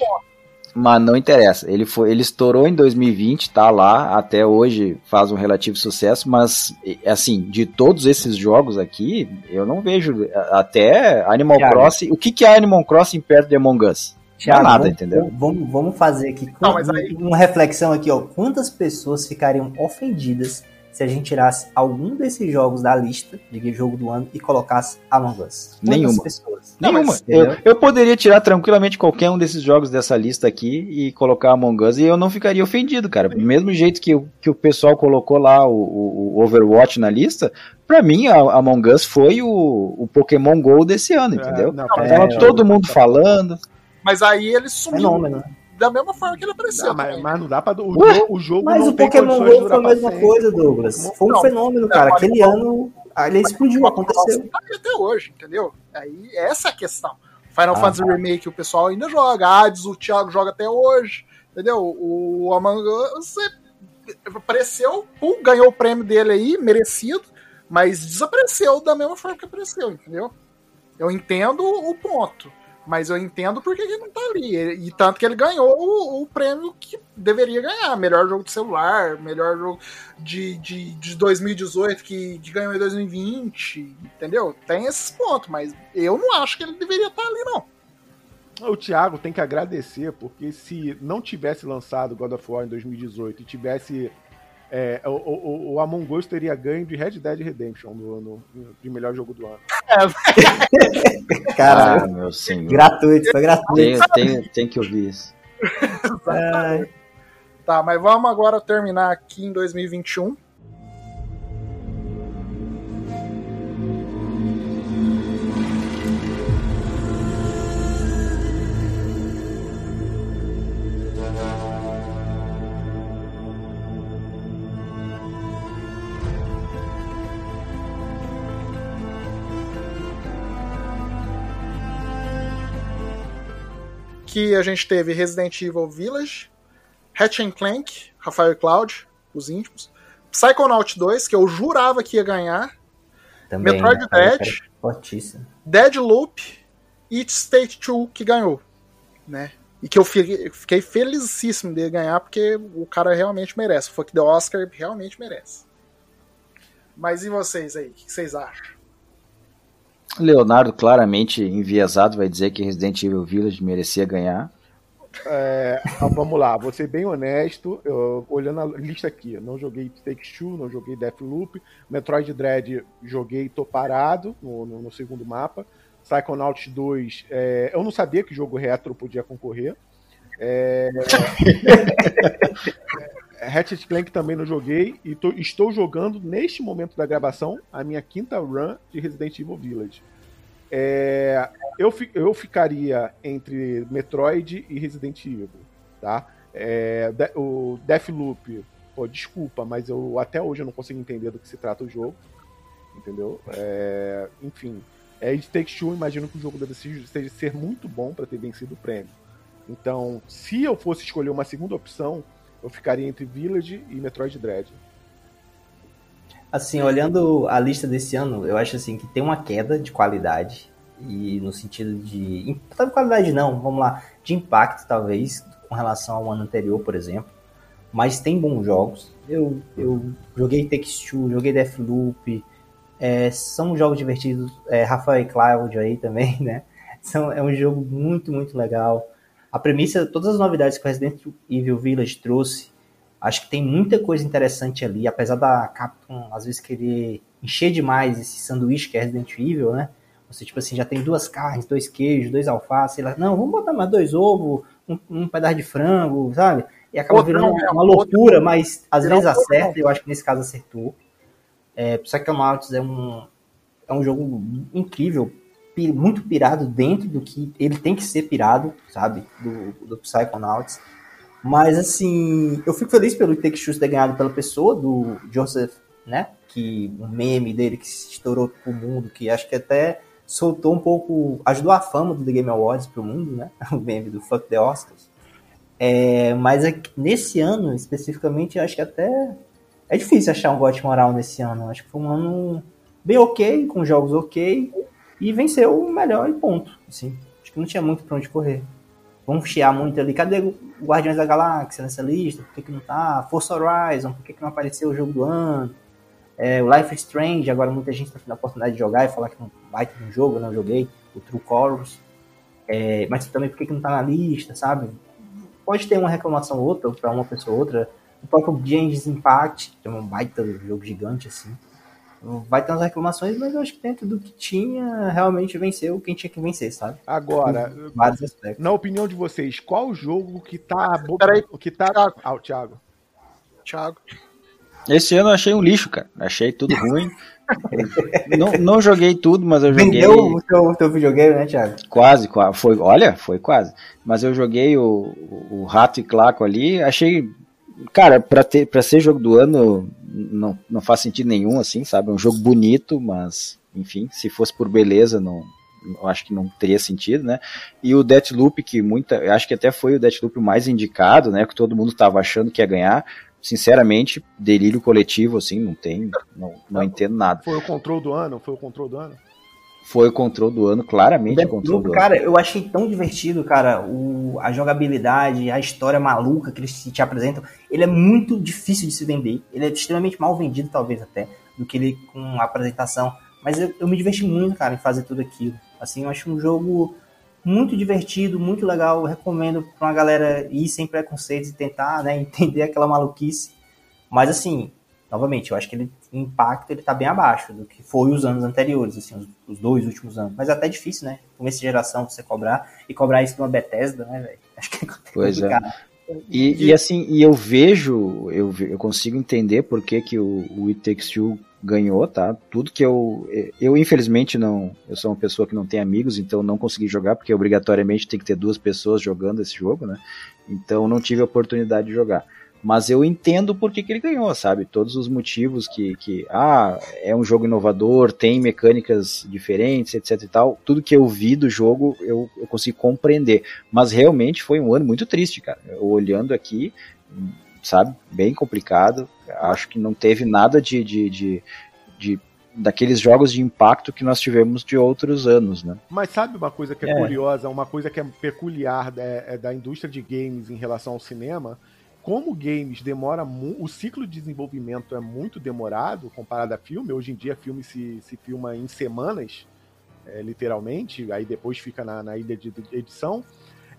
mas não interessa. Ele foi, ele estourou em 2020, tá lá até hoje, faz um relativo sucesso, mas assim, de todos esses jogos aqui, eu não vejo até Animal. Crossing. O que que é Animal Crossing perto de Among Us? Thiago, nada, vamos, entendeu? Vamos, vamos fazer aqui Não, mas aí- uma reflexão aqui, ó. Quantas pessoas ficariam ofendidas se a gente tirasse algum desses jogos da lista de jogo do ano e colocasse Among Us? Quantas Nenhuma. pessoas? Nenhuma. mas- eu, eu poderia tirar tranquilamente qualquer um desses jogos dessa lista aqui e colocar Among Us e eu não ficaria ofendido, cara. Do mesmo jeito que, o- que o pessoal colocou lá o, o- o Overwatch na lista, pra mim a Among Us foi o, o Pokémon GO desse ano, entendeu? É, não, é, Tava é, todo mundo falando. Mas aí ele sumiu Fenômeno. da mesma forma que ele apareceu. Não, mas, também. mas não dá pra. O, Ué? jogo, o jogo Mas não o Pokémon condições de GO foi durar a mesma coisa, Douglas. Foi um Não, fenômeno, não, cara. Aquele ano ele explodiu, aconteceu. Tá aí até hoje, entendeu? Aí essa é a questão. Final Ah, Fantasy Remake o pessoal ainda joga, Hades o Thiago joga até hoje, entendeu? O Among Us é, apareceu, pum, ganhou o prêmio dele aí, merecido, mas desapareceu da mesma forma que apareceu, entendeu? Eu entendo o ponto, mas eu entendo porque ele não tá ali. E tanto que ele ganhou o, o prêmio que deveria ganhar. Melhor jogo de celular, melhor jogo de, de, de 2018 que, ganhou em 2020, entendeu? Tem esses pontos, mas eu não acho que ele deveria estar ali, não. O Thiago tem que agradecer, porque se não tivesse lançado God of War em 2018 e tivesse. É, o, o, o Among Us teria ganho de Red Dead Redemption no ano de melhor jogo do ano. *laughs* Cara, ah, meu senhor. gratuito, foi gratuito. Tem, tem, tem que ouvir isso. Ai, Tá, mas vamos agora terminar aqui em 2021. Que a gente teve Resident Evil Village, Hatch Clank, Rafael e Cloud, os íntimos. Psychonaut 2, que eu jurava que ia ganhar. também, Metroid né, Dread. cara, Fortíssimo. Deadloop e State 2 que ganhou, né? E que eu fiquei, fiquei felicíssimo de ganhar porque o cara realmente merece. Foi que deu Oscar realmente merece. Mas e vocês aí? O que vocês acham? Leonardo, claramente enviesado, vai dizer que Resident Evil Village merecia ganhar. É, então, vamos lá, vou ser bem honesto, eu- olhando a lista aqui, não joguei Take Two, não joguei Deathloop, Metroid Dread joguei, tô parado no, no- no segundo mapa, Psychonauts 2, é, eu não sabia que jogo retro podia concorrer, é, *laughs* Ratchet Clank também não joguei, e tô- estou jogando neste momento da gravação a minha quinta run de Resident Evil Village. É, eu, fi- eu ficaria entre Metroid e Resident Evil, tá? É, de- o Deathloop, pô, desculpa, mas eu até hoje eu não consigo entender do que se trata o jogo, entendeu? É, enfim, é It Takes Two, imagino que o jogo deve ser, seja- ser muito bom para ter vencido o prêmio. Então, se eu fosse escolher uma segunda opção, eu ficaria entre Village e Metroid Dread. Assim, olhando a lista desse ano, eu acho assim que tem uma queda de qualidade e no sentido de de qualidade não, vamos lá, de impacto talvez com relação ao ano anterior, por exemplo. Mas tem bons jogos. Eu, eu joguei Two, joguei Deathloop, é, são jogos divertidos. É, Rafael e Cloud aí também, *laughs* né? São, é um jogo muito, muito legal. A premissa, todas as novidades que o Resident Evil Village trouxe, acho que tem muita coisa interessante ali, apesar da Capcom às vezes querer encher demais esse sanduíche que é Resident Evil, né? Você, tipo assim, já tem duas carnes, dois queijos, dois alfaces, sei lá. Não, vamos botar mais dois ovos, um, um pedaço de frango, sabe? e acaba virando uma outro loucura, mas às vezes acerta, eu acho que nesse caso acertou. É, Psychonauts é um, é um jogo incrível, muito pirado dentro do que ele tem que ser pirado, sabe? Do, do Psychonauts. Mas assim, eu fico feliz pelo Take Two ter ganhado pela pessoa do Joseph, né? Que um meme dele que se estourou pro mundo, que acho que até soltou um pouco, ajudou a fama do The Game Awards pro mundo, né? *laughs* O meme do Fuck the Oscars. É, mas é nesse ano, especificamente, acho que até é difícil achar um GOT moral nesse ano. Acho que foi um ano bem ok, com jogos ok, e venceu o melhor e ponto. Assim. Acho que não tinha muito pra onde correr. Vamos chiar muito ali. Cadê o Guardiões da Galáxia nessa lista? Por que, que não tá? Força Horizon, por que, que não apareceu o jogo do ano? É, o Life is Strange, agora muita gente tá tendo a oportunidade de jogar e falar que não vai ter um jogo, eu não joguei, o True Colors. É, mas também por que, que não tá na lista, sabe? Pode ter uma reclamação ou outra, para uma pessoa ou outra. O próprio Genesis Impact, que é um baita jogo gigante, assim. Vai ter umas reclamações, mas eu acho que dentro do que tinha, realmente venceu quem tinha que vencer, sabe? Agora, vários aspectos. na opinião de vocês, qual o jogo que tá. bo- Peraí, que tá. Thiago. Ah, o Thiago. Thiago. Esse ano eu achei um lixo, cara. Achei tudo ruim. não, não joguei tudo, mas eu joguei. Vendeu o teu, o teu videogame, né, Thiago? Quase, quase. Foi, olha, foi quase. Mas eu joguei o, o Rato e Claco ali, achei. Cara, pra, ter, pra ser jogo do ano, não, não faz sentido nenhum, assim, sabe? É um jogo bonito, mas, enfim, se fosse por beleza, não. Eu acho que não teria sentido, né? E o Deathloop, que muita. Eu acho que até foi o Deathloop mais indicado, né? Que todo mundo tava achando que ia ganhar. Sinceramente, delírio coletivo, assim, não tem. Não, não entendo nada. Foi o controle do ano? Foi o controle do ano? Foi o controle do ano, claramente o controle do ano. cara, eu achei tão divertido, cara, o, a jogabilidade, a história maluca que eles te apresentam. Ele é muito difícil de se vender. Ele é extremamente mal vendido, talvez até, do que ele com a apresentação. Mas eu, eu me diverti muito, cara, em fazer tudo aquilo. Assim, eu acho um jogo muito divertido, muito legal. Eu recomendo pra uma galera ir sem preconceitos e tentar, né, *laughs* entender aquela maluquice. Mas assim, novamente, eu acho que ele em impacto ele tá bem abaixo do que foi os anos anteriores, assim, os, os dois últimos anos. Mas é até difícil, né? Começo de geração você cobrar e cobrar isso de uma Bethesda, né, velho? *laughs* Acho que é Pois é. E, e assim, e eu vejo, eu, eu consigo entender por que, que o, o It Takes Two ganhou, tá? Tudo que eu. Eu, infelizmente, não. Eu sou uma pessoa que não tem amigos, então não consegui jogar, porque obrigatoriamente tem que ter duas pessoas jogando esse jogo, né? Então não tive a oportunidade de jogar. Mas eu entendo por que, que ele ganhou, sabe? Todos os motivos que, que. Ah, é um jogo inovador, tem mecânicas diferentes, etc e tal. Tudo que eu vi do jogo eu, eu consigo compreender. Mas realmente foi um ano muito triste, cara. Eu, olhando aqui, sabe? Bem complicado. Acho que não teve nada de, de, de, de daqueles jogos de impacto que nós tivemos de outros anos, né? Mas sabe uma coisa que é, É. curiosa, uma coisa que é peculiar da, é da indústria de games em relação ao cinema? Como games demora o ciclo de desenvolvimento é muito demorado comparado a filme. Hoje em dia, filme se, se filma em semanas, é, literalmente, aí depois fica na, na ilha de, edição.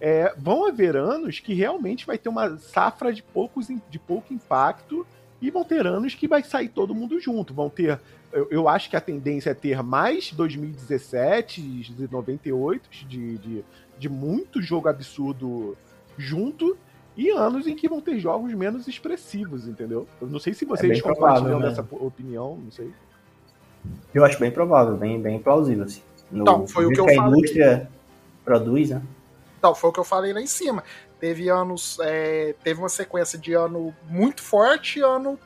É, vão haver anos que realmente vai ter uma safra de, poucos, de pouco impacto e vão ter anos que vai sair todo mundo junto. Vão ter. Eu, eu acho que a tendência é ter mais 2017, de 98, de, de, de muito jogo absurdo junto, e anos em que vão ter jogos menos expressivos, entendeu? Eu não sei se vocês bem compartilham né? dessa opinião, não sei. Eu acho bem provável, bem, bem plausível, assim. No, Então, foi o que eu a falei. indústria produz, né? Então, foi o que eu falei lá em cima. Teve anos. é, teve uma sequência de ano muito forte, ano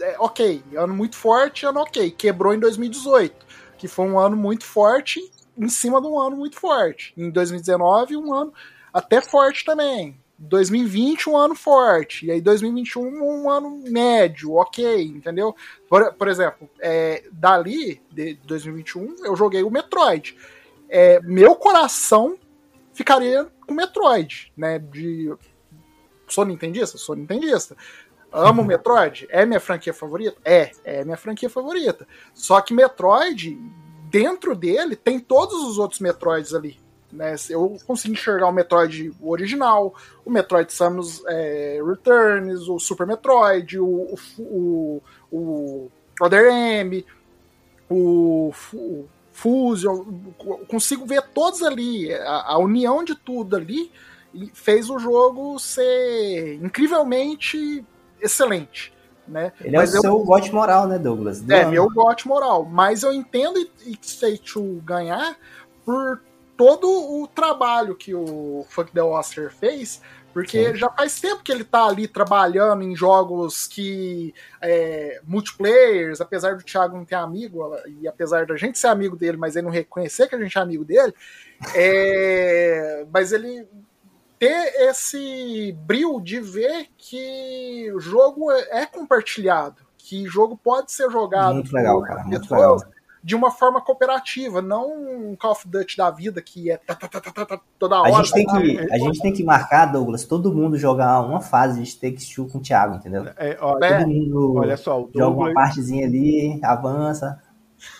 é, ok. Ano muito forte, ano ok. Quebrou em 2018, que foi um ano muito forte em cima de um ano muito forte. Em 2019, um ano até forte também. 2020, um ano forte. E aí, 2021, um ano médio, ok, entendeu? Por, por exemplo, é, dali, de 2021, eu joguei o Metroid. É, meu coração ficaria com Metroid, né? De. Sou nintendista? Sou nintendista. Amo *laughs* Metroid? É minha franquia favorita? É, é minha franquia favorita. Só que Metroid, dentro dele, tem todos os outros Metroids ali. Né? Eu consigo enxergar o Metroid original, o Metroid Samus é, Returns, o Super Metroid, o, o, o, o Other M, o, o Fusion, eu consigo ver todos ali, a, a união de tudo ali, e fez o jogo ser incrivelmente excelente. Né? Ele Mas é o eu- seu gote moral, né, Douglas? Do É, ano. meu gote moral. Mas eu entendo It-Take-Two ganhar por todo o trabalho que o Fuck the Oster fez, porque Sim. já faz tempo que ele tá ali trabalhando em jogos que é, multiplayers, apesar do Thiago não ter amigo, e apesar da gente ser amigo dele, mas ele não reconhecer que a gente é amigo dele, é, *laughs* mas ele ter esse brilho de ver que o jogo é é compartilhado, que o jogo pode ser jogado Muito legal, cara. Muito legal. De uma forma cooperativa, não um Call of Duty da vida que é tá, tá, tá, tá, tá, toda A hora. gente, tem que, a gente tem que marcar, Douglas, todo mundo jogar uma fase de Takes Two com o Thiago, entendeu? É, ó, É. Todo mundo Olha só, o joga uma partezinha ali, avança.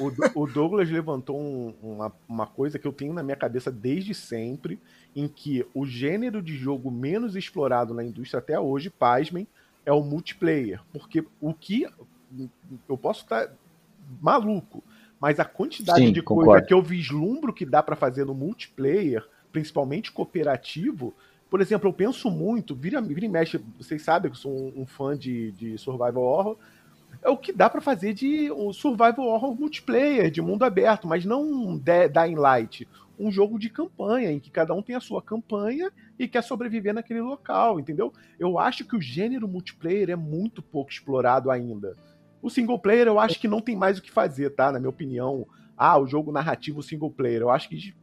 o, o Douglas levantou um- uma, uma coisa que eu tenho na minha cabeça desde sempre, em que o gênero de jogo menos explorado na indústria até hoje, pasmem, é o multiplayer. Porque o que. Eu posso estar maluco, mas a quantidade Sim, de coisa concordo. que eu vislumbro que dá pra fazer no multiplayer, principalmente cooperativo. Por exemplo, eu penso muito, vira, vira e mexe, vocês sabem que eu sou um, um fã de, de Survival Horror, é o que dá pra fazer de um survival horror multiplayer, de mundo aberto, mas não um De- Dying Light, um jogo de campanha em que cada um tem a sua campanha e quer sobreviver naquele local, entendeu? Eu acho que o gênero multiplayer é muito pouco explorado ainda. O single player eu acho que não tem mais o que fazer, tá? Na minha opinião. Ah, o jogo narrativo single player, eu acho que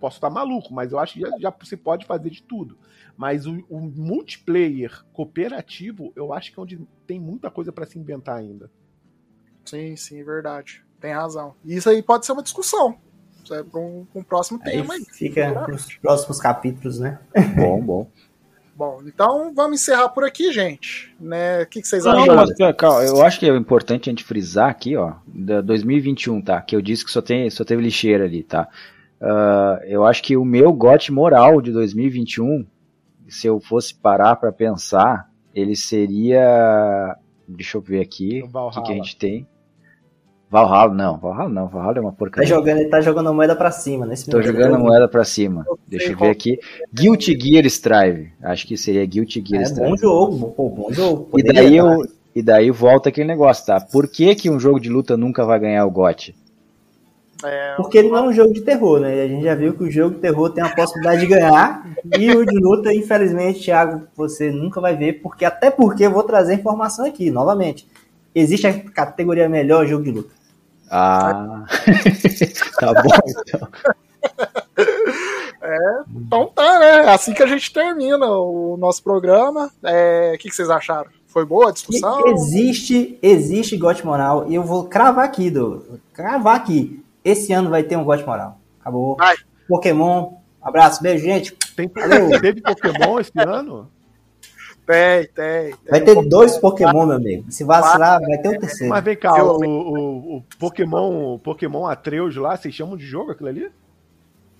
posso estar maluco, mas eu acho que já, já se pode fazer de tudo. Mas o, o multiplayer cooperativo, eu acho que é onde tem muita coisa pra se inventar ainda. Sim, sim, verdade. Tem razão. E Isso aí pode ser uma discussão. Isso é para um, um próximo Aí tema aí. fica pros próximos capítulos, né? Bom, bom. Bom, então vamos encerrar por aqui, gente. Né? O que, que vocês Não, acham? mas, calma, eu acho que é importante a gente frisar aqui, ó, da 2021, tá? Que eu disse que só, tem, só teve lixeira ali, tá? Ah, eu acho que o meu gote moral de 2021, se eu fosse parar pra pensar, ele seria. Deixa eu ver aqui O que, que a gente tem. Valhalla, não, Valhalla não, Valhalla é uma Tá porcaria. jogando, ele tá jogando a moeda pra cima nesse Tô momento. jogando a moeda pra cima. Deixa eu ver aqui. Guilty Gear Strive. Acho que seria Guilty Gear É Strive. bom jogo, pô, bom jogo. E daí, tá. eu, e daí volta aquele negócio, tá? Por que, que um jogo de luta nunca vai ganhar o GOT? É, Porque ele não é um jogo de terror, né? A gente já viu que o jogo de terror tem a possibilidade de ganhar. e o de luta, infelizmente, Thiago, você nunca vai ver. porque Até porque eu vou trazer informação aqui, novamente. Existe a categoria melhor jogo de luta. Ah, *laughs* tá bom então. Então tá, né? É Assim que a gente termina o nosso programa. É, O que, que vocês acharam? Foi boa a discussão? existe, existe gote moral. E eu vou cravar aqui, do cravar aqui. Esse ano vai ter um gote moral. Acabou. Vai. Pokémon. Abraço, beijo, gente. Tem, Valeu. *laughs* teve Pokémon esse ano? Tem, tem. tem. Vai ter dois Pokémon, meu amigo. Se vacilar, vai ter o terceiro. Mas vem cá, Eu- o, o, o Pokémon, o Pokémon Atreus lá, vocês chamam de jogo aquilo ali?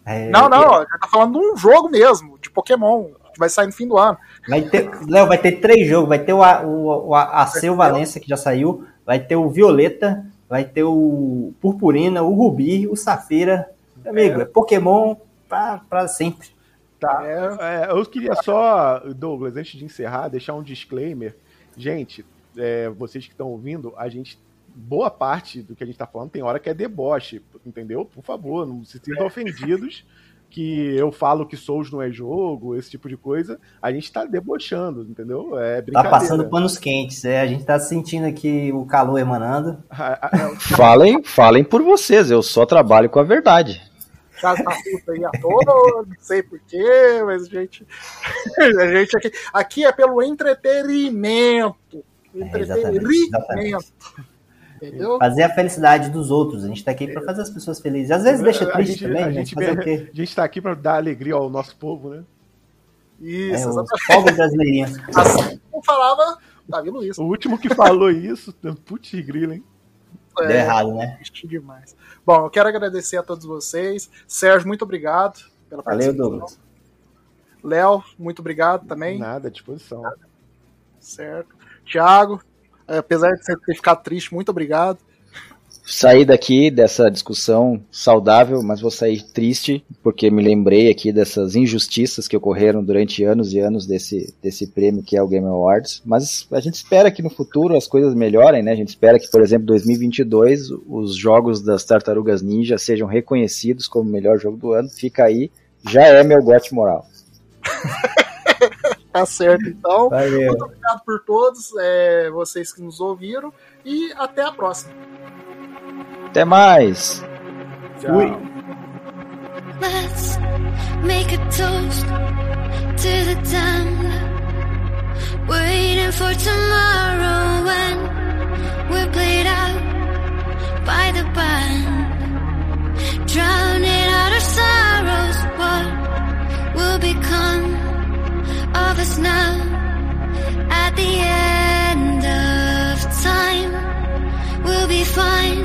É, Não, não, já tá falando de um jogo mesmo, de Pokémon, que vai sair no fim do ano. Vai ter, Léo, vai ter três jogos. Vai ter o, A- o, o Aceu Valência, que já saiu. Vai ter o Violeta. Vai ter o Purpurina, o Rubi, o Safira. Meu amigo, é, Pokémon pra, pra sempre. Tá. É. É, eu queria só, Douglas, antes de encerrar, deixar um disclaimer. Gente, é, vocês que estão ouvindo, a gente. Boa parte do que a gente tá falando tem hora que é deboche, entendeu? Por favor, não se sintam ofendidos que eu falo que Souls não é jogo, esse tipo de coisa. A gente tá debochando, entendeu? É Tá brincadeira. passando panos quentes. É, a gente tá sentindo aqui o calor emanando. *laughs* A- Falem, falem por vocês, eu só trabalho com a verdade. Já tá puto aí à toa, não sei porquê, mas a gente. A gente aqui, aqui é pelo entretenimento. É, exatamente, Entretenimento. Entendeu? Fazer a felicidade dos outros. A gente tá aqui pra fazer as pessoas felizes. Às vezes deixa a triste gente- também, a né? gente Fazer o quê? A gente tá aqui pra dar alegria ao nosso povo, né? Isso, É, exatamente. pobres brasileirinhos. Assim como falava Davi Luiz. O último que falou isso, *laughs* putz grila, hein? Deu É, errado, né? triste demais. Bom, eu quero agradecer a todos vocês. Sérgio, muito obrigado pela Valeu, participação. Douglas. Léo, muito obrigado também. Nada, à disposição. Certo. Tiago, apesar de você ter ficado triste, muito obrigado. Sair daqui dessa discussão saudável, mas vou sair triste, porque me lembrei aqui dessas injustiças que ocorreram durante anos e anos desse, desse prêmio que é o Game Awards. Mas a gente espera que no futuro as coisas melhorem, né? A gente espera que, por exemplo, 2022 os jogos das Tartarugas Ninja sejam reconhecidos como o melhor jogo do ano. Fica aí, já é meu gote moral. *laughs* Tá certo, então. Valeu. Muito obrigado por todos, é, vocês que nos ouviram, e até a próxima. Até mais! Fui. Let's make a toast to the damned. Waiting for tomorrow when we're played out by the band. Drowning out our sorrows, what will become of us now at the end of time? We'll be fine,